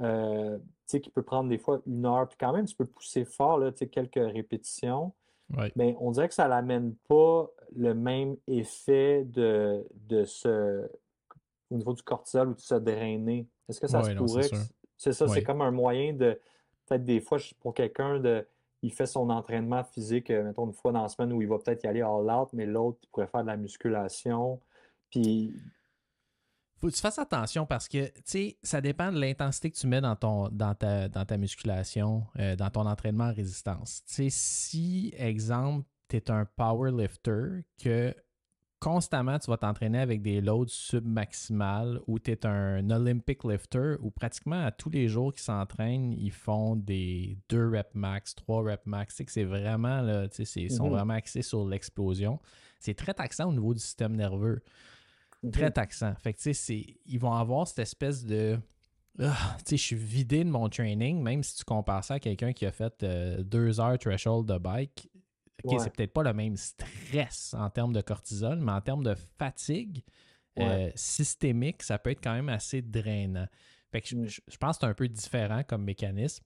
euh, qui peut prendre des fois une heure, puis quand même, tu peux pousser fort, là, quelques répétitions. Mais on dirait que ça n'amène pas le même effet de, de ce, au niveau du cortisol ou de se drainer. Est-ce que ça se pourrait? C'est ça, c'est comme un moyen de, peut-être des fois, pour quelqu'un de il fait son entraînement physique, euh, mettons, une fois dans la semaine où il va peut-être y aller all out, mais l'autre, il pourrait faire de la musculation. Puis. Faut que tu fasses attention parce que, tu sais, ça dépend de l'intensité que tu mets dans, ton, dans, ta, dans ta musculation, euh, dans ton entraînement en résistance. Tu sais, si, exemple, tu es un powerlifter que constamment, tu vas t'entraîner avec des loads submaximales ou tu es un Olympic lifter où pratiquement à tous les jours qu'ils s'entraînent, ils font des 2 reps max, 3 reps max. C'est vraiment, là, ils sont mm-hmm. vraiment axés sur l'explosion. C'est très taxant au niveau du système nerveux. Très taxant. Fait que, tu sais, ils vont avoir cette espèce de. Ah, tu sais, je suis vidé de mon training, même si tu compares ça à quelqu'un qui a fait euh, deux heures threshold de bike, OK, c'est peut-être pas le même stress en termes de cortisol, mais en termes de fatigue euh, systémique, ça peut être quand même assez drainant. Fait que je, mm. pense que c'est un peu différent comme mécanisme.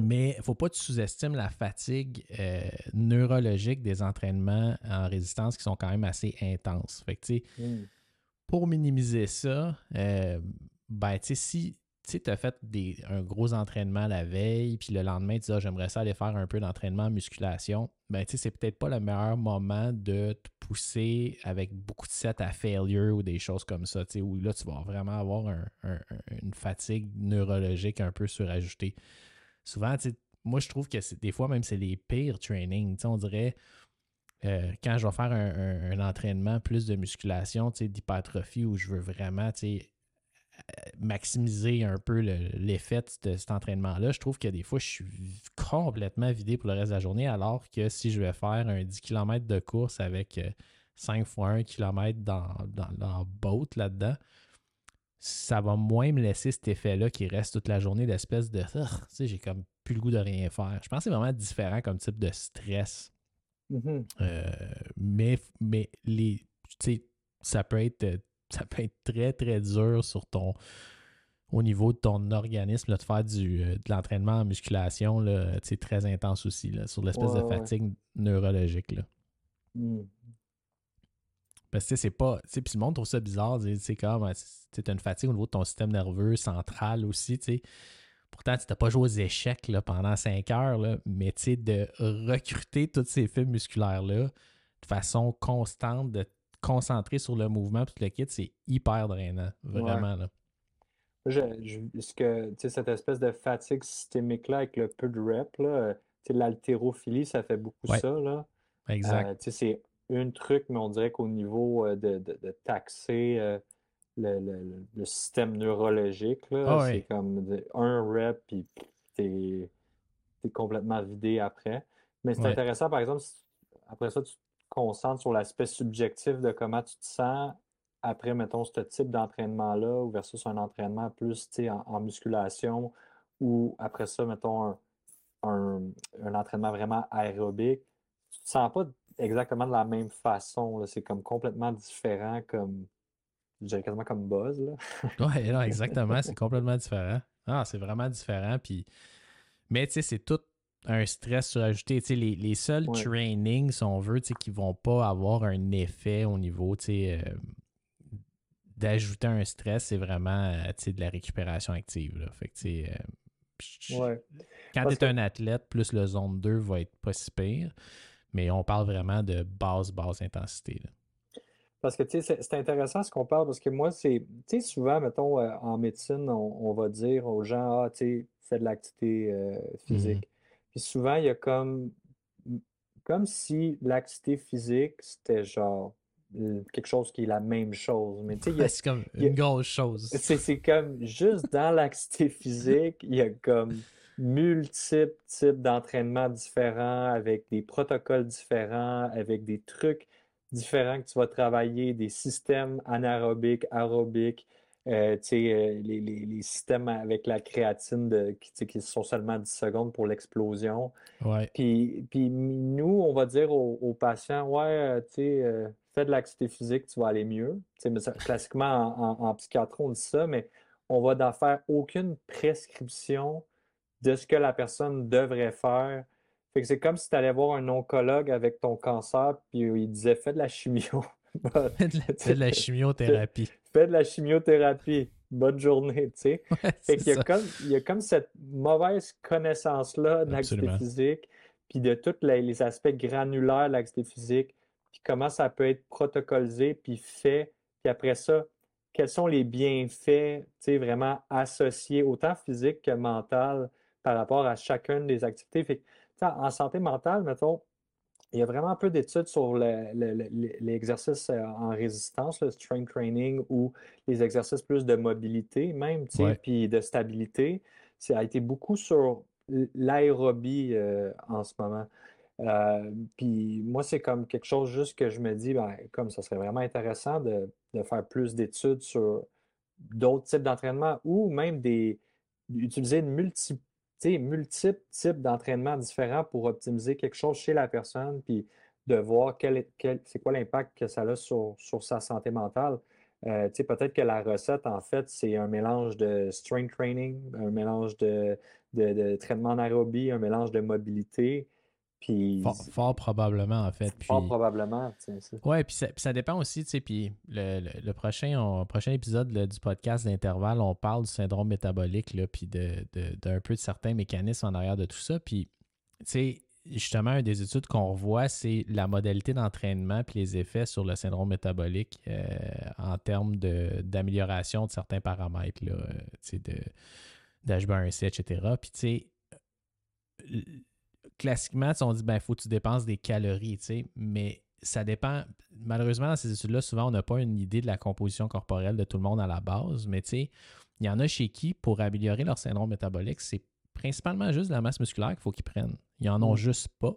Mais il ne faut pas que tu sous-estimes la fatigue euh, neurologique des entraînements en résistance qui sont quand même assez intenses. Fait que, mm. Pour minimiser ça, euh, ben, si tu as fait des, un gros entraînement la veille, puis le lendemain, tu dis ah, j'aimerais ça aller faire un peu d'entraînement musculation, ben tu sais, c'est peut-être pas le meilleur moment de te pousser avec beaucoup de sets à failure ou des choses comme ça, tu sais, où là, tu vas vraiment avoir une fatigue neurologique un peu surajoutée. Souvent, tu sais, moi, je trouve que des fois, même, c'est les pires trainings. Tu sais, on dirait, euh, quand je vais faire un, entraînement plus de musculation, d'hypertrophie, où je veux vraiment, sais, maximiser un peu l'effet de cet entraînement-là, je trouve que des fois, je suis complètement vidé pour le reste de la journée, alors que si je vais faire un 10 km de course avec 5 fois 1 km dans, dans, dans boat là-dedans, ça va moins me laisser cet effet-là qui reste toute la journée d'espèce de. J'ai comme plus le goût de rien faire. Je pense que c'est vraiment différent comme type de stress. Mm-hmm. Euh, mais, mais les. Tu ça peut être. Ça peut être très, très dur sur ton. Au niveau de ton organisme, de faire du, euh, de l'entraînement en musculation, là, très intense aussi, là, sur l'espèce de fatigue neurologique. Là. Mm. Parce que c'est pas. Puis le monde trouve ça bizarre. C'est comme. Tu une fatigue au niveau de ton système nerveux central aussi. sais. Pourtant, tu n'as pas joué aux échecs là, pendant cinq heures, là, mais de recruter tous ces fibres musculaires-là de façon constante, de te concentrer sur le mouvement puis le kit, c'est hyper drainant. Vraiment. Là. Je, ce que, cette espèce de fatigue systémique-là avec le peu de rep, l'haltérophilie, ça fait beaucoup ça. Là. Exact. Euh, c'est un truc, mais on dirait qu'au niveau euh, de, de, taxer euh, le, système neurologique, ah c'est comme un rep, puis t'es es complètement vidé après. Mais c'est intéressant, par exemple, après ça, tu te concentres sur l'aspect subjectif de comment tu te sens après, mettons, ce type d'entraînement-là versus un entraînement plus en, en musculation ou après ça, mettons, un, un entraînement vraiment aérobique. Tu te sens pas exactement de la même façon. C'est comme complètement différent, comme je dirais quasiment comme buzz. Là. oui, non, exactement. c'est complètement différent. Ah, c'est vraiment différent. Puis... Mais tu sais, c'est tout un stress surajouté. Tu sais, les, les seuls trainings, si on veut, tu sais, qui vont pas avoir un effet au niveau, tu sais, euh, d'ajouter un stress, c'est vraiment, euh, tu sais, de la récupération active. Là. Fait que, tu sais, euh, quand tu es un athlète, plus le zone 2 va être pas si pire mais on parle vraiment de basse, basse intensité. Parce que, c'est intéressant ce qu'on parle, parce que moi, c'est, souvent, mettons, euh, en médecine, on, va dire aux gens, ah, tu sais, fais de l'activité euh, physique. Mm-hmm. Puis souvent, il y a comme, comme si l'activité physique, c'était genre quelque chose qui est la même chose. Mais tu sais, c'est comme une grosse chose. C'est comme juste dans l'activité physique, il y a comme multiples types d'entraînements différents, avec des protocoles différents, avec des trucs différents que tu vas travailler, des systèmes anaérobiques, aérobiques, euh, euh, les, les, systèmes avec la créatine de, qui, qui, sont seulement 10 secondes pour l'explosion. Puis, puis nous, on va dire aux, patients, ouais, euh, tu sais, fais de l'activité physique, tu vas aller mieux. Mais classiquement, en, en, psychiatrie, on dit ça, mais on va d'en faire aucune prescription de ce que la personne devrait faire. Fait que c'est comme si tu allais voir un oncologue avec ton cancer, puis il disait fais de la chimio. fais de la chimiothérapie. Fais de la chimiothérapie. Bonne journée, tu sais. fait qu'il y, a comme, il y a comme cette mauvaise connaissance-là de l'activité physique, puis de tous les, aspects granulaires de l'activité physique, puis comment ça peut être protocolisé, puis fait, puis après ça, quels sont les bienfaits, tu sais, vraiment associés, autant physiques que mental, par rapport à chacune des activités. Fait en santé mentale, mettons, il y a vraiment peu d'études sur l'exercice euh, en résistance, le strength training ou les exercices plus de mobilité même, puis de stabilité. Ça a été beaucoup sur l'aérobie euh, en ce moment. Euh, puis moi, c'est comme quelque chose juste que je me dis, ben, comme ça serait vraiment intéressant de, de faire plus d'études sur d'autres types d'entraînement ou même des utiliser une multi, multiples types d'entraînements différents pour optimiser quelque chose chez la personne, puis de voir quel, quel c'est quoi l'impact que ça a sur, sur sa santé mentale. Euh, peut-être que la recette, en fait, c'est un mélange de strength training, un mélange de, de, de traitement anaérobie, un mélange de mobilité, Fort, probablement, en fait. fort probablement. Oui, puis ça, dépend aussi, tu sais, puis le, prochain, prochain épisode du podcast d'intervalle, on parle du syndrome métabolique, là, puis d'un de, peu de certains mécanismes en arrière de tout ça. Puis, tu sais, justement, une des études qu'on revoit, c'est la modalité d'entraînement puis les effets sur le syndrome métabolique euh, en termes d'amélioration de, certains paramètres, là, euh, tu sais, de, d'HbA1c, etc. Puis, tu sais, classiquement, on dit ben faut que tu dépenses des calories, tu sais, mais ça dépend. malheureusement, dans ces études-là, souvent, on n'a pas une idée de la composition corporelle de tout le monde à la base, mais tu sais, il y en a chez qui, pour améliorer leur syndrome métabolique, c'est principalement juste de la masse musculaire qu'il faut qu'ils prennent. Ils en ont mm. juste pas.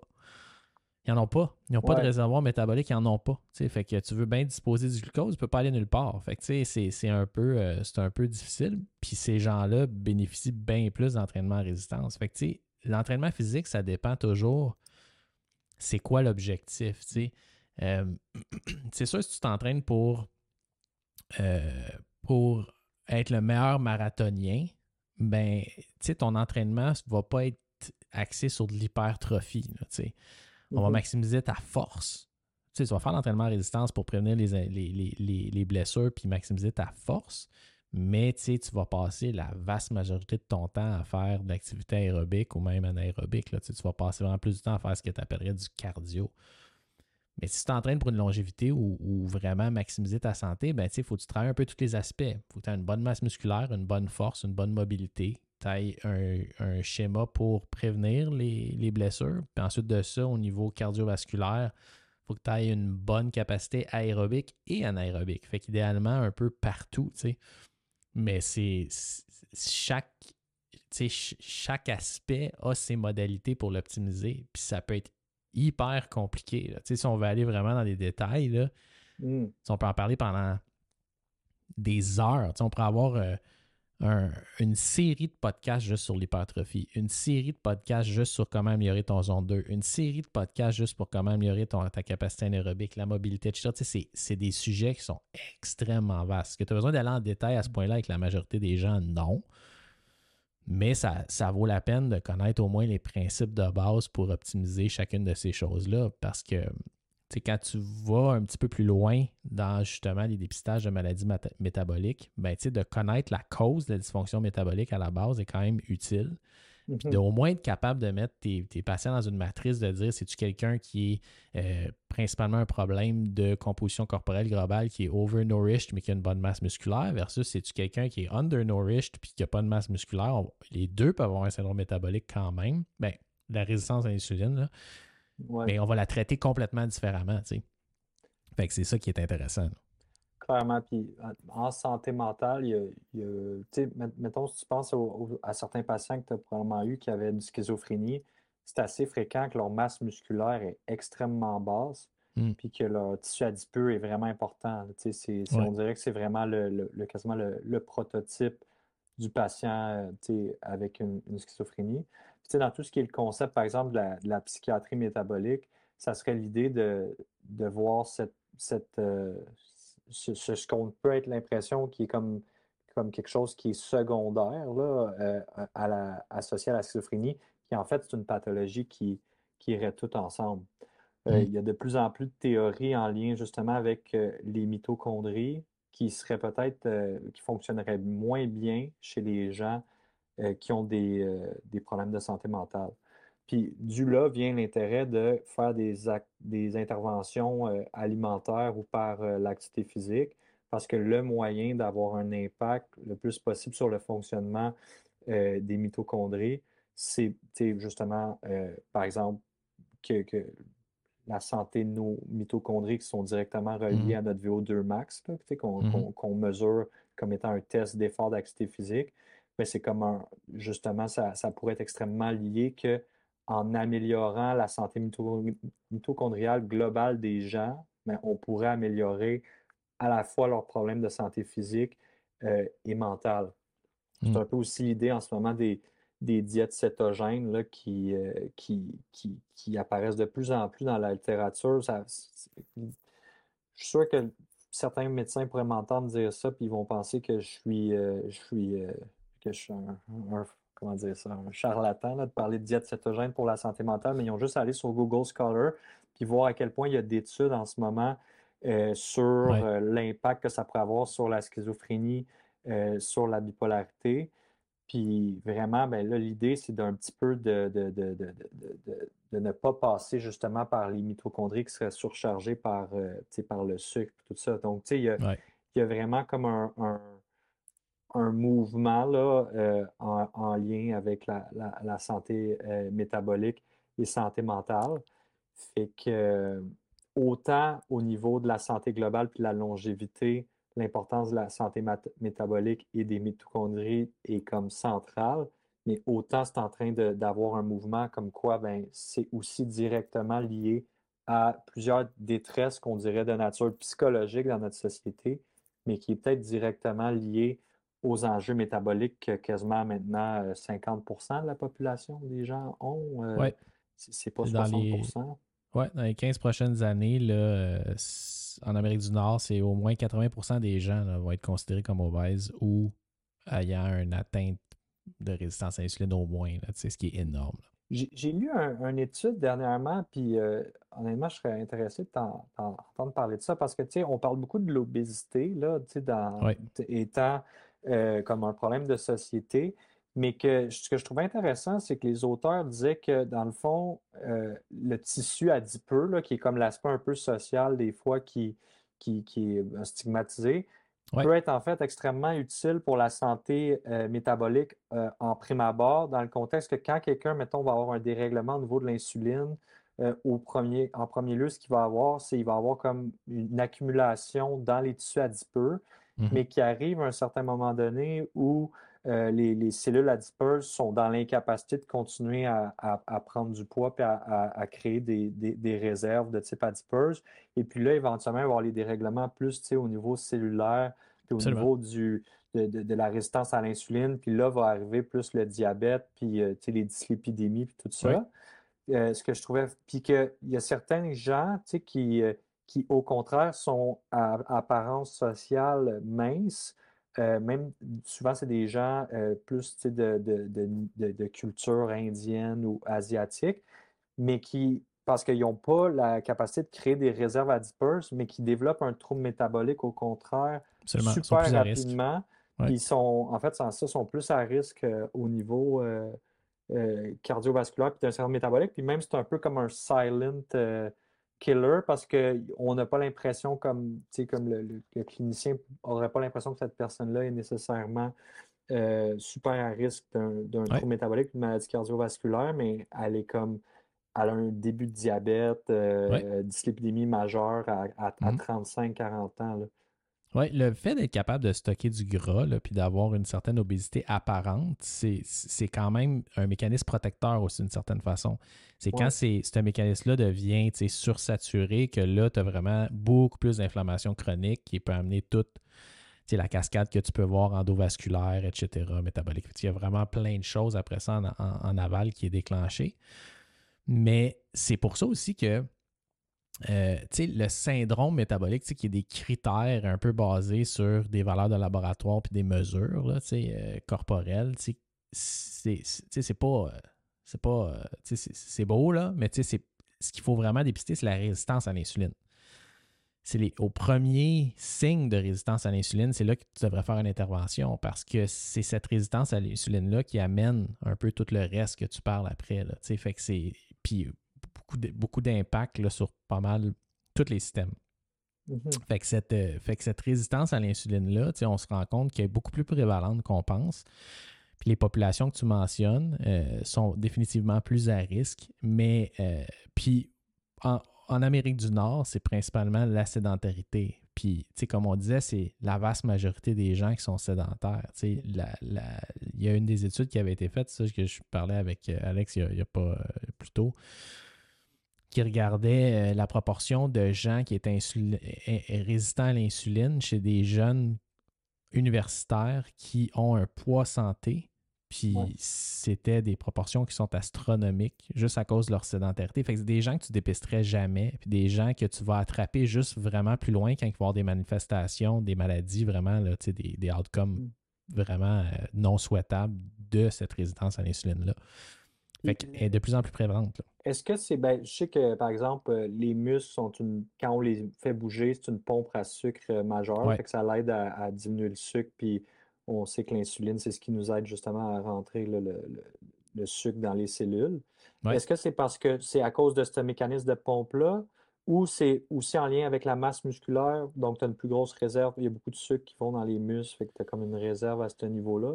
Ils n'en ont pas. Ils n'ont pas de réservoir métabolique, ils n'en ont pas. fait que tu veux bien disposer du glucose, tu ne peux pas aller nulle part. Fait que c'est un, peu, euh, un peu difficile. Puis ces gens-là bénéficient bien plus d'entraînement à résistance. Fait que l'entraînement physique, ça dépend toujours c'est quoi l'objectif. Euh, c'est sûr, si tu t'entraînes pour, euh, pour être le meilleur marathonien, ben, ton entraînement ne va pas être axé sur de l'hypertrophie. On va mhm. maximiser ta force. Tu, vas faire l'entraînement à résistance pour prévenir les, les, blessures puis maximiser ta force. Mais tu vas passer la vaste majorité de ton temps à faire de l'activité aérobique ou même anaérobique. Là, tu vas passer vraiment plus de temps à faire ce que tu appellerais du cardio. Mais si tu t'entraînes pour une longévité ou, vraiment maximiser ta santé, ben, il faut que tu travailles un peu tous les aspects. Il faut que tu aies une bonne masse musculaire, une bonne force, une bonne mobilité. Tu aies un, schéma pour prévenir les, blessures. Puis ensuite de ça, au niveau cardiovasculaire, il faut que tu aies une bonne capacité aérobique et anaérobique. Fait qu'idéalement, un peu partout. Mais c'est chaque, chaque aspect a ses modalités pour l'optimiser. Puis ça peut être hyper compliqué. Si on veut aller vraiment dans les détails, là, hmm. on peut en parler pendant des heures. on pourrait avoir euh, une série de podcasts juste sur l'hypertrophie, une série de podcasts juste sur comment améliorer ton zone 2, une série de podcasts juste pour comment améliorer ta capacité anaérobique, la mobilité, etc. C'est des sujets qui sont extrêmement vastes. Que tu as besoin d'aller en détail à ce point-là avec la majorité des gens? Non. Mais ça, ça vaut la peine de connaître au moins les principes de base pour optimiser chacune de ces choses-là parce que quand tu vas un petit peu plus loin dans justement les dépistages de maladies métaboliques, ben, de connaître la cause de la dysfonction métabolique à la base est quand même utile. Puis mhm. au moins être capable de mettre tes, patients dans une matrice de dire c'est-tu quelqu'un qui est euh, principalement un problème de composition corporelle globale qui est overnourished mais qui a une bonne masse musculaire versus c'est-tu quelqu'un qui est undernourished puis qui n'a pas de masse musculaire? les deux peuvent avoir un syndrome métabolique quand même. Ben, la résistance à l'insuline, mais on va la traiter complètement différemment. Fait que c'est ça qui est intéressant. Clairement. Puis en santé mentale, il y a, mettons, si tu penses à certains patients que tu as probablement eu qui avaient une schizophrénie, c'est assez fréquent que leur masse musculaire est extrêmement basse, mmh. puis que leur tissu adipeux est vraiment important. On dirait que c'est vraiment le, quasiment le, prototype du patient avec une, schizophrénie. Dans tout ce qui est le concept, par exemple, de la, psychiatrie métabolique, ça serait l'idée de, voir cette, cette, euh, ce, qu'on peut être l'impression qui est comme, comme quelque chose qui est secondaire là, euh, à la, associé à la schizophrénie, qui en fait c'est une pathologie qui, qui irait tout ensemble. Euh, mmh. Il y a de plus en plus de théories en lien justement avec les mitochondries qui seraient peut-être, qui fonctionneraient moins bien chez les gens qui ont des, des problèmes de santé mentale. Puis du là vient l'intérêt de faire des, des interventions euh, alimentaires ou par euh, l'activité physique, parce que le moyen d'avoir un impact le plus possible sur le fonctionnement euh, des mitochondries, c'est justement, par exemple, que, la santé de nos mitochondries qui sont directement reliées mmh à notre VO2 max, mmh qu'on mesure comme étant un test d'effort d'activité physique, ben, c'est comme un, justement, ça, ça pourrait être extrêmement lié que en améliorant la santé mitochondriale globale des gens, mais on pourrait améliorer à la fois leurs problèmes de santé physique euh, et mentale. C'est mmh. un peu aussi l'idée en ce moment des, diètes cétogènes là, qui, euh, qui, qui, apparaissent de plus en plus dans la littérature. je suis sûr que certains médecins pourraient m'entendre dire ça, puis ils vont penser que je suis, euh, je suis, que je suis un, comment dire ça, un charlatan de parler de diète cétogène pour la santé mentale, mais ils ont juste à aller sur Google Scholar puis voir à quel point il y a d'études en ce moment euh, sur euh, l'impact que ça pourrait avoir sur la schizophrénie, euh, sur la bipolarité. Puis vraiment, ben là, l'idée, c'est d'un petit peu de, de, ne pas passer justement par les mitochondries qui seraient surchargées par, par le sucre, tout ça. Donc, tu sais, il y, a vraiment comme un un mouvement là, euh, en, lien avec la, santé euh, métabolique et santé mentale. Fait que autant au niveau de la santé globale puis de la longévité, l'importance de la santé métabolique et des mitochondries est comme centrale, mais autant c'est en train d'avoir un mouvement comme quoi ben, c'est aussi directement lié à plusieurs détresses qu'on dirait de nature psychologique dans notre société, mais qui est peut-être directement lié aux enjeux métaboliques que quasiment maintenant 50% euh, de la population des gens ont. Euh, oui. C'est pas 60 Oui, dans les 15 prochaines années, là, euh, en Amérique du Nord, c'est au moins 80% des gens vont être considérés comme obèses ou ayant une atteinte de résistance à l'insuline au moins, là, ce qui est énorme. J'ai lu une étude dernièrement, puis honnêtement, je serais intéressé de t'entendre parler de ça parce que, tu sais, on parle beaucoup de l'obésité, là, tu sais, dans, étant comme un problème de société, mais que ce que je trouvais intéressant, c'est que les auteurs disaient que, dans le fond, le tissu adipeux, là, qui est comme l'aspect un peu social des fois qui, qui, qui est euh, stigmatisé, peut être en fait extrêmement utile pour la santé euh, métabolique euh, en prime abord, dans le contexte que quand quelqu'un, mettons, va avoir un dérèglement au niveau de l'insuline, euh, au premier, en premier lieu, ce qu'il va avoir, c'est qu'il va avoir comme une accumulation dans les tissus adipeux, mm-hmm. mais qui arrive à un certain moment donné où les, cellules adipeuses sont dans l'incapacité de continuer à, prendre du poids et à, créer des, des, réserves de type adipeuse. Et puis là, éventuellement, il va y avoir les dérèglements plus au niveau cellulaire, puis au niveau du, de, la résistance à l'insuline. Puis là, va arriver plus le diabète, puis euh, les dyslipidémies, puis tout ça. Euh, ce que je trouvais. Puis qu'il y a certains gens qui, euh, qui, au contraire, sont à apparence sociale mince, même souvent, c'est des gens plus de, de, culture indienne ou asiatique, mais qui parce qu'ils n'ont pas la capacité de créer des réserves adipeuses, mais qui développent un trouble métabolique au contraire super rapidement. Ils sont, en fait, sans ça, sont plus à risque euh, au niveau euh, euh, cardiovasculaire puis d'un cerveau métabolique. Puis même, c'est un peu comme un silent killer parce qu'on n'a pas l'impression, comme, comme le, le, clinicien n'aurait pas l'impression que cette personne-là est nécessairement super à risque d'un trouble métabolique, d'une maladie cardiovasculaire, mais elle est comme elle a un début de diabète, euh, dyslipidémie majeure à, 35-40 mmh. ans. Oui, le fait d'être capable de stocker du gras puis d'avoir une certaine obésité apparente, c'est quand même un mécanisme protecteur aussi d'une certaine façon. C'est quand ce mécanisme-là devient sursaturé que là, tu as vraiment beaucoup plus d'inflammation chronique qui peut amener toute la cascade que tu peux voir endovasculaire, etc., métabolique. Il y a vraiment plein de choses après ça en aval qui est déclenché. Mais c'est pour ça aussi que euh, le syndrome métabolique, qui est des critères un peu basés sur des valeurs de laboratoire puis des mesures là, euh, corporelles, c'est pas. C'est pas. Euh, c'est beau, là, mais ce qu'il faut vraiment dépister, c'est la résistance à l'insuline. C'est au premier signe de résistance à l'insuline, c'est là que tu devrais faire une intervention parce que c'est cette résistance à l'insuline-là qui amène un peu tout le reste que tu parles après. Là, fait que c'est puis beaucoup, beaucoup d'impact sur pas mal tous les systèmes. Mm-hmm. fait, que cette, euh, fait que cette résistance à l'insuline-là, on se rend compte qu'elle est beaucoup plus prévalente qu'on pense. Puis les populations que tu mentionnes euh, sont définitivement plus à risque, mais euh, puis en, Amérique du Nord, c'est principalement la sédentarité. Puis, tu sais, comme on disait, c'est la vaste majorité des gens qui sont sédentaires. Tu sais, il y a une des études qui avait été faite, ça, que je parlais avec Alex il n'y a, pas plus tôt, qui regardait euh, la proportion de gens qui étaient résistants à l'insuline chez des jeunes universitaires qui ont un poids santé puis c'était des proportions qui sont astronomiques juste à cause de leur sédentarité. Fait que c'est des gens que tu dépisterais jamais, puis des gens que tu vas attraper juste vraiment plus loin quand il va y avoir des manifestations, des maladies vraiment, là, des, des outcomes mm. vraiment euh, non souhaitables de cette résistance à l'insuline-là. Fait qu'elle est de plus en plus prévalente. Est-ce que c'est. Ben, je sais que, par exemple, euh, les muscles sont une. Quand on les fait bouger, c'est une pompe à sucre euh, majeure. Fait que ça l'aide à, à, diminuer le sucre puis on sait que l'insuline, c'est ce qui nous aide justement à rentrer le, sucre dans les cellules. Est-ce que c'est parce que c'est à cause de ce mécanisme de pompe-là ou c'est aussi en lien avec la masse musculaire? Donc, tu as une plus grosse réserve. Il y a beaucoup de sucre qui vont dans les muscles, fait que tu as comme une réserve à ce niveau-là.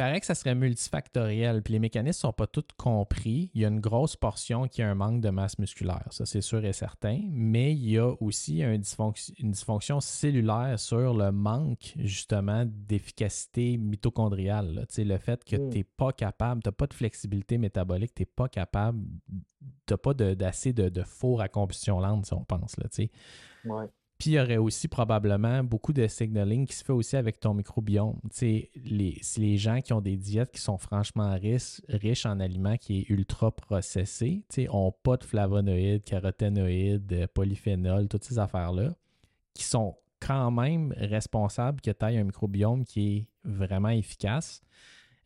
Paraît que ça serait multifactoriel, puis les mécanismes ne sont pas tous compris. Il y a une grosse portion qui a un manque de masse musculaire, ça c'est sûr et certain, mais il y a aussi une dysfonction cellulaire sur le manque justement d'efficacité mitochondriale. Le fait que hmm. tu n'es pas capable, tu n'as pas de flexibilité métabolique, tu n'es pas capable, tu n'as pas d'assez de, de, four à combustion lente, si on pense. Là, ouais. Puis il y aurait aussi probablement beaucoup de signaling qui se fait aussi avec ton microbiome. les, les gens qui ont des diètes qui sont franchement riches, en aliments qui est ultra processés, n'ont pas de flavonoïdes, caroténoïdes, polyphénols, toutes ces affaires-là, qui sont quand même responsables que tu aies un microbiome qui est vraiment efficace.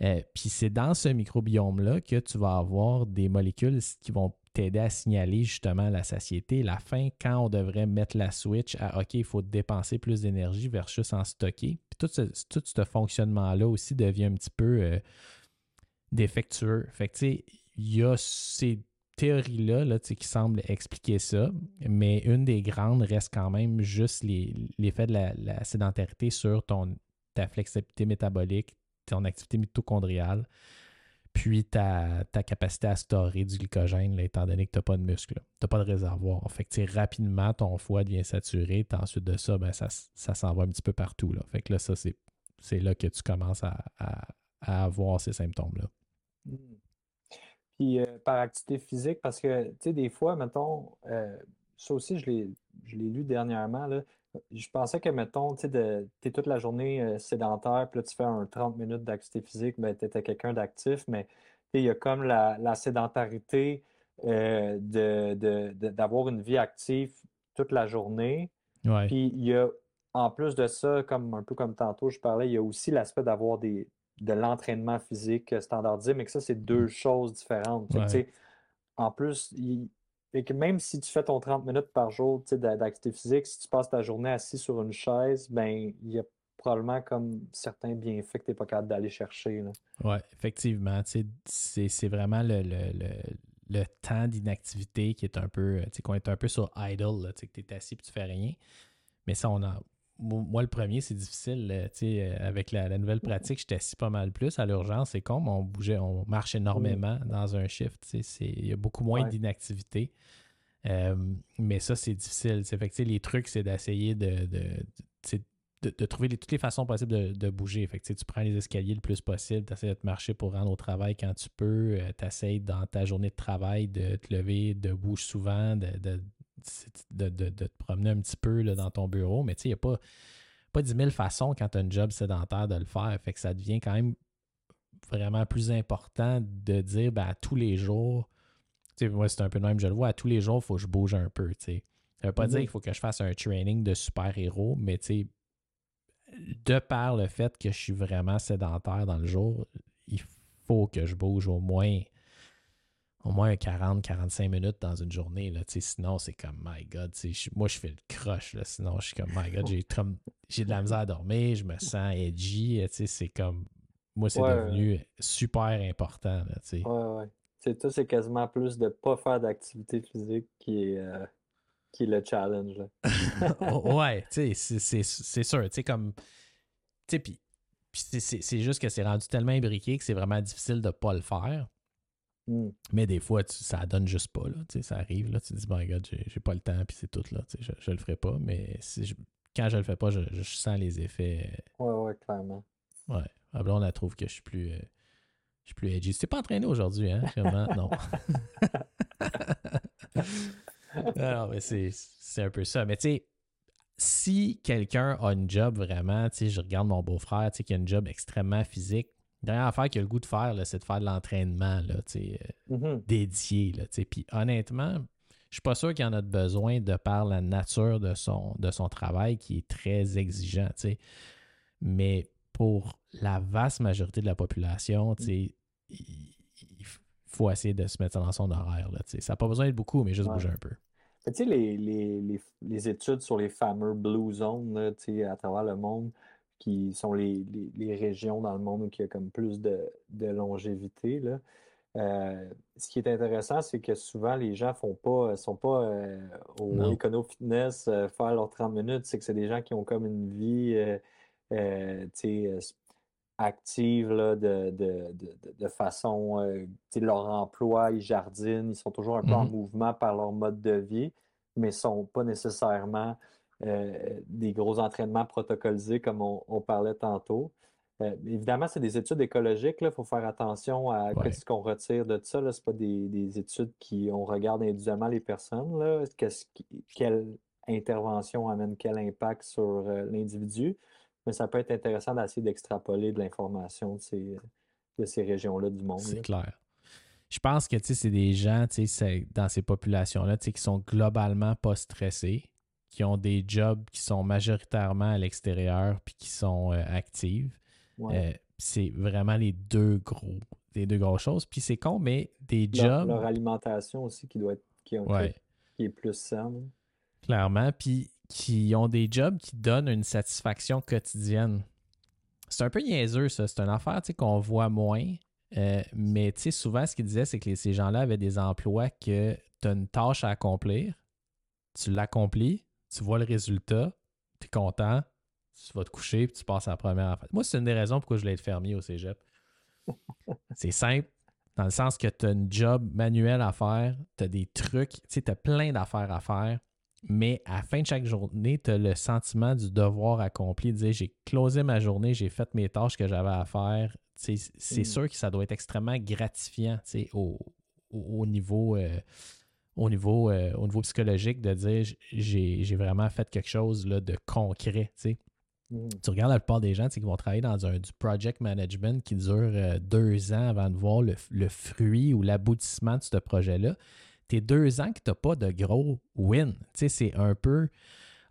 Euh, puis c'est dans ce microbiome-là que tu vas avoir des molécules qui vont t'aider à signaler justement la satiété, la faim, quand on devrait mettre la switch à OK, il faut dépenser plus d'énergie versus en stocker. Puis tout ce, tout ce fonctionnement-là aussi devient un petit peu euh, défectueux. Fait que tu sais, il y a ces théories-là là, qui semblent expliquer ça, mais une des grandes reste quand même juste l'effet de la, la, sédentarité sur ton, ta flexibilité métabolique, ton activité mitochondriale puis ta, capacité à storer du glycogène, étant donné que tu n'as pas de muscle, tu n'as pas de réservoir. Fait que rapidement, ton foie devient saturé, ensuite de ça, ben, ça, ça s'en va un petit peu partout. Là. Fait que là, ça, c'est là que tu commences à, avoir ces symptômes-là. Mmh. Puis euh, par activité physique, parce que, tu des fois, mettons, euh, ça aussi, je l'ai lu dernièrement, là, je pensais que, mettons, tu es toute la journée euh, sédentaire, puis là, tu fais un 30 minutes d'activité physique, ben, tu étais quelqu'un d'actif, mais il y a comme la, sédentarité euh, d'avoir une vie active toute la journée. Puis il y a, en plus de ça, comme un peu comme tantôt je parlais, il y a aussi l'aspect d'avoir des de l'entraînement physique standardisé, mais que ça, c'est deux mmh. choses différentes. en plus, il, et que même si tu fais ton 30 minutes par jour d'activité physique, si tu passes ta journée assis sur une chaise, ben il y a probablement comme certains bienfaits que tu n'es pas capable d'aller chercher. Oui, effectivement. C'est vraiment le, temps d'inactivité qui est un peu, tu sais, qu'on est un peu sur idle, tu es assis et tu fais rien. Mais ça, on a. Moi, le premier, c'est difficile. sais, avec la, nouvelle pratique, j'étais assis pas mal plus. À l'urgence, c'est comme on bougeait, on marche énormément dans un shift. Il y a beaucoup moins d'inactivité. Euh, mais ça, c'est difficile. Fait que, les trucs, c'est d'essayer de, de, trouver toutes les façons possibles de, bouger. Fait que, tu prends les escaliers le plus possible, tu essaies de te marcher pour rendre au travail quand tu peux, euh, tu essaies dans ta journée de travail de te lever, de bouger souvent, de, de, te promener un petit peu dans ton bureau. Mais il n'y a pas, pas 10 000 façons quand tu as un job sédentaire de le faire. Fait que ça devient quand même vraiment plus important de dire ben, à tous les jours, moi, c'est un peu le même, je le vois. À tous les jours, il faut que je bouge un peu. Ça ne veut pas dire qu'il faut que je fasse un training de super-héros, mais de par le fait que je suis vraiment sédentaire dans le jour, il faut que je bouge au moins au moins 40-45 minutes dans une journée. Là, sinon, c'est comme, my God, moi, je fais le crush. Là, sinon, je suis comme, my God, j'ai, de la misère à dormir, je me sens edgy. C'est comme, moi, c'est devenu super important. Là, ouais, ouais. C'est tout, c'est quasiment plus de ne pas faire d'activité physique qui est, euh, qui est le challenge. ouais, tu sais, c'est sûr. Tu sais, comme. Tu sais, puis c'est juste que c'est rendu tellement imbriqué que c'est vraiment difficile de ne pas le faire. Hmm. Mais des fois, tu, ça donne juste pas. Là, ça arrive, là, tu te dis, bon, regarde, j'ai pas le temps, puis c'est tout. Là, je, je le ferai pas. Mais si quand je le fais pas, je, sens les effets. Ouais, ouais, clairement. Ouais. Ah, là, on la trouve que je suis plus. Euh, je suis plus edgy. Tu t'es pas entraîné aujourd'hui, hein? Vraiment, non. non, mais c'est un peu ça. Mais tu sais, si quelqu'un a une job vraiment, tu sais, je regarde mon beau-frère, tu sais, qui a une job extrêmement physique, dernière affaire qu'il a le goût de faire, c'est de faire de l'entraînement, euh, mm-hmm. dédié, là. Puis honnêtement, je suis pas sûr qu'il en a besoin de par la nature de son, de son travail qui est très exigeant. Mais pour la vaste majorité de la population, il faut essayer de se mettre dans son horaire. Là, ça n'a pas besoin d'être beaucoup, mais juste bouger un peu. Tu sais, les, les, les, études sur les fameux blue zones à travers le monde, qui sont les, régions dans le monde où il y a comme plus de, longévité. Là. Euh, ce qui est intéressant, c'est que souvent les gens font pas, sont pas euh, au Econo Fitness euh, faire leurs 30 minutes. C'est que c'est des gens qui ont comme une vie active de, de, façon. Euh, leur emploi, ils jardinent, ils sont toujours un peu en mmh mouvement par leur mode de vie, mais ne sont pas nécessairement euh, des gros entraînements protocolisés comme on, parlait tantôt. Euh, évidemment, c'est des études écologiques. Il faut faire attention à ce qu'on retire de ça. Ce pas des, études qui on regarde individuellement les personnes. Là. quelle intervention amène quel impact sur l'individu? Mais ça peut être intéressant d'essayer d'extrapoler de l'information de ces, de ces régions-là du monde. C'est clair. Je pense que c'est des gens dans ces populations-là qui sont globalement pas stressés, qui ont des jobs qui sont majoritairement à l'extérieur puis qui sont euh, actifs. Euh, c'est vraiment les deux gros, les deux grosses choses. Puis c'est con, mais des jobs. Leur alimentation aussi qui doit être qui, qui est plus saine. Clairement. Puis qui ont des jobs qui donnent une satisfaction quotidienne. C'est un peu niaiseux, ça. C'est une affaire qu'on voit moins. Euh, mais souvent, ce qu'ils disaient, c'est que ces gens-là avaient des emplois que tu as une tâche à accomplir, tu l'accomplis, tu vois le résultat, tu es content, tu vas te coucher, puis tu passes à la première affaire. Moi, c'est une des raisons pourquoi je voulais être fermier au cégep. c'est simple, dans le sens que tu as un job manuel à faire, tu as des trucs, tu as plein d'affaires à faire mais à la fin de chaque journée, tu as le sentiment du devoir accompli, de dire j'ai closé ma journée, j'ai fait mes tâches que j'avais à faire. C'est mm. sûr que ça doit être extrêmement gratifiant au, au, niveau, euh, au, niveau, euh, au niveau psychologique de dire j'ai vraiment fait quelque chose là, de concret. Mm. Tu regardes la plupart des gens qui vont travailler dans un, du project management qui dure euh, deux ans avant de voir le, le fruit ou l'aboutissement de ce projet-là t'es deux ans que tu n'as pas de gros win. C'est un peu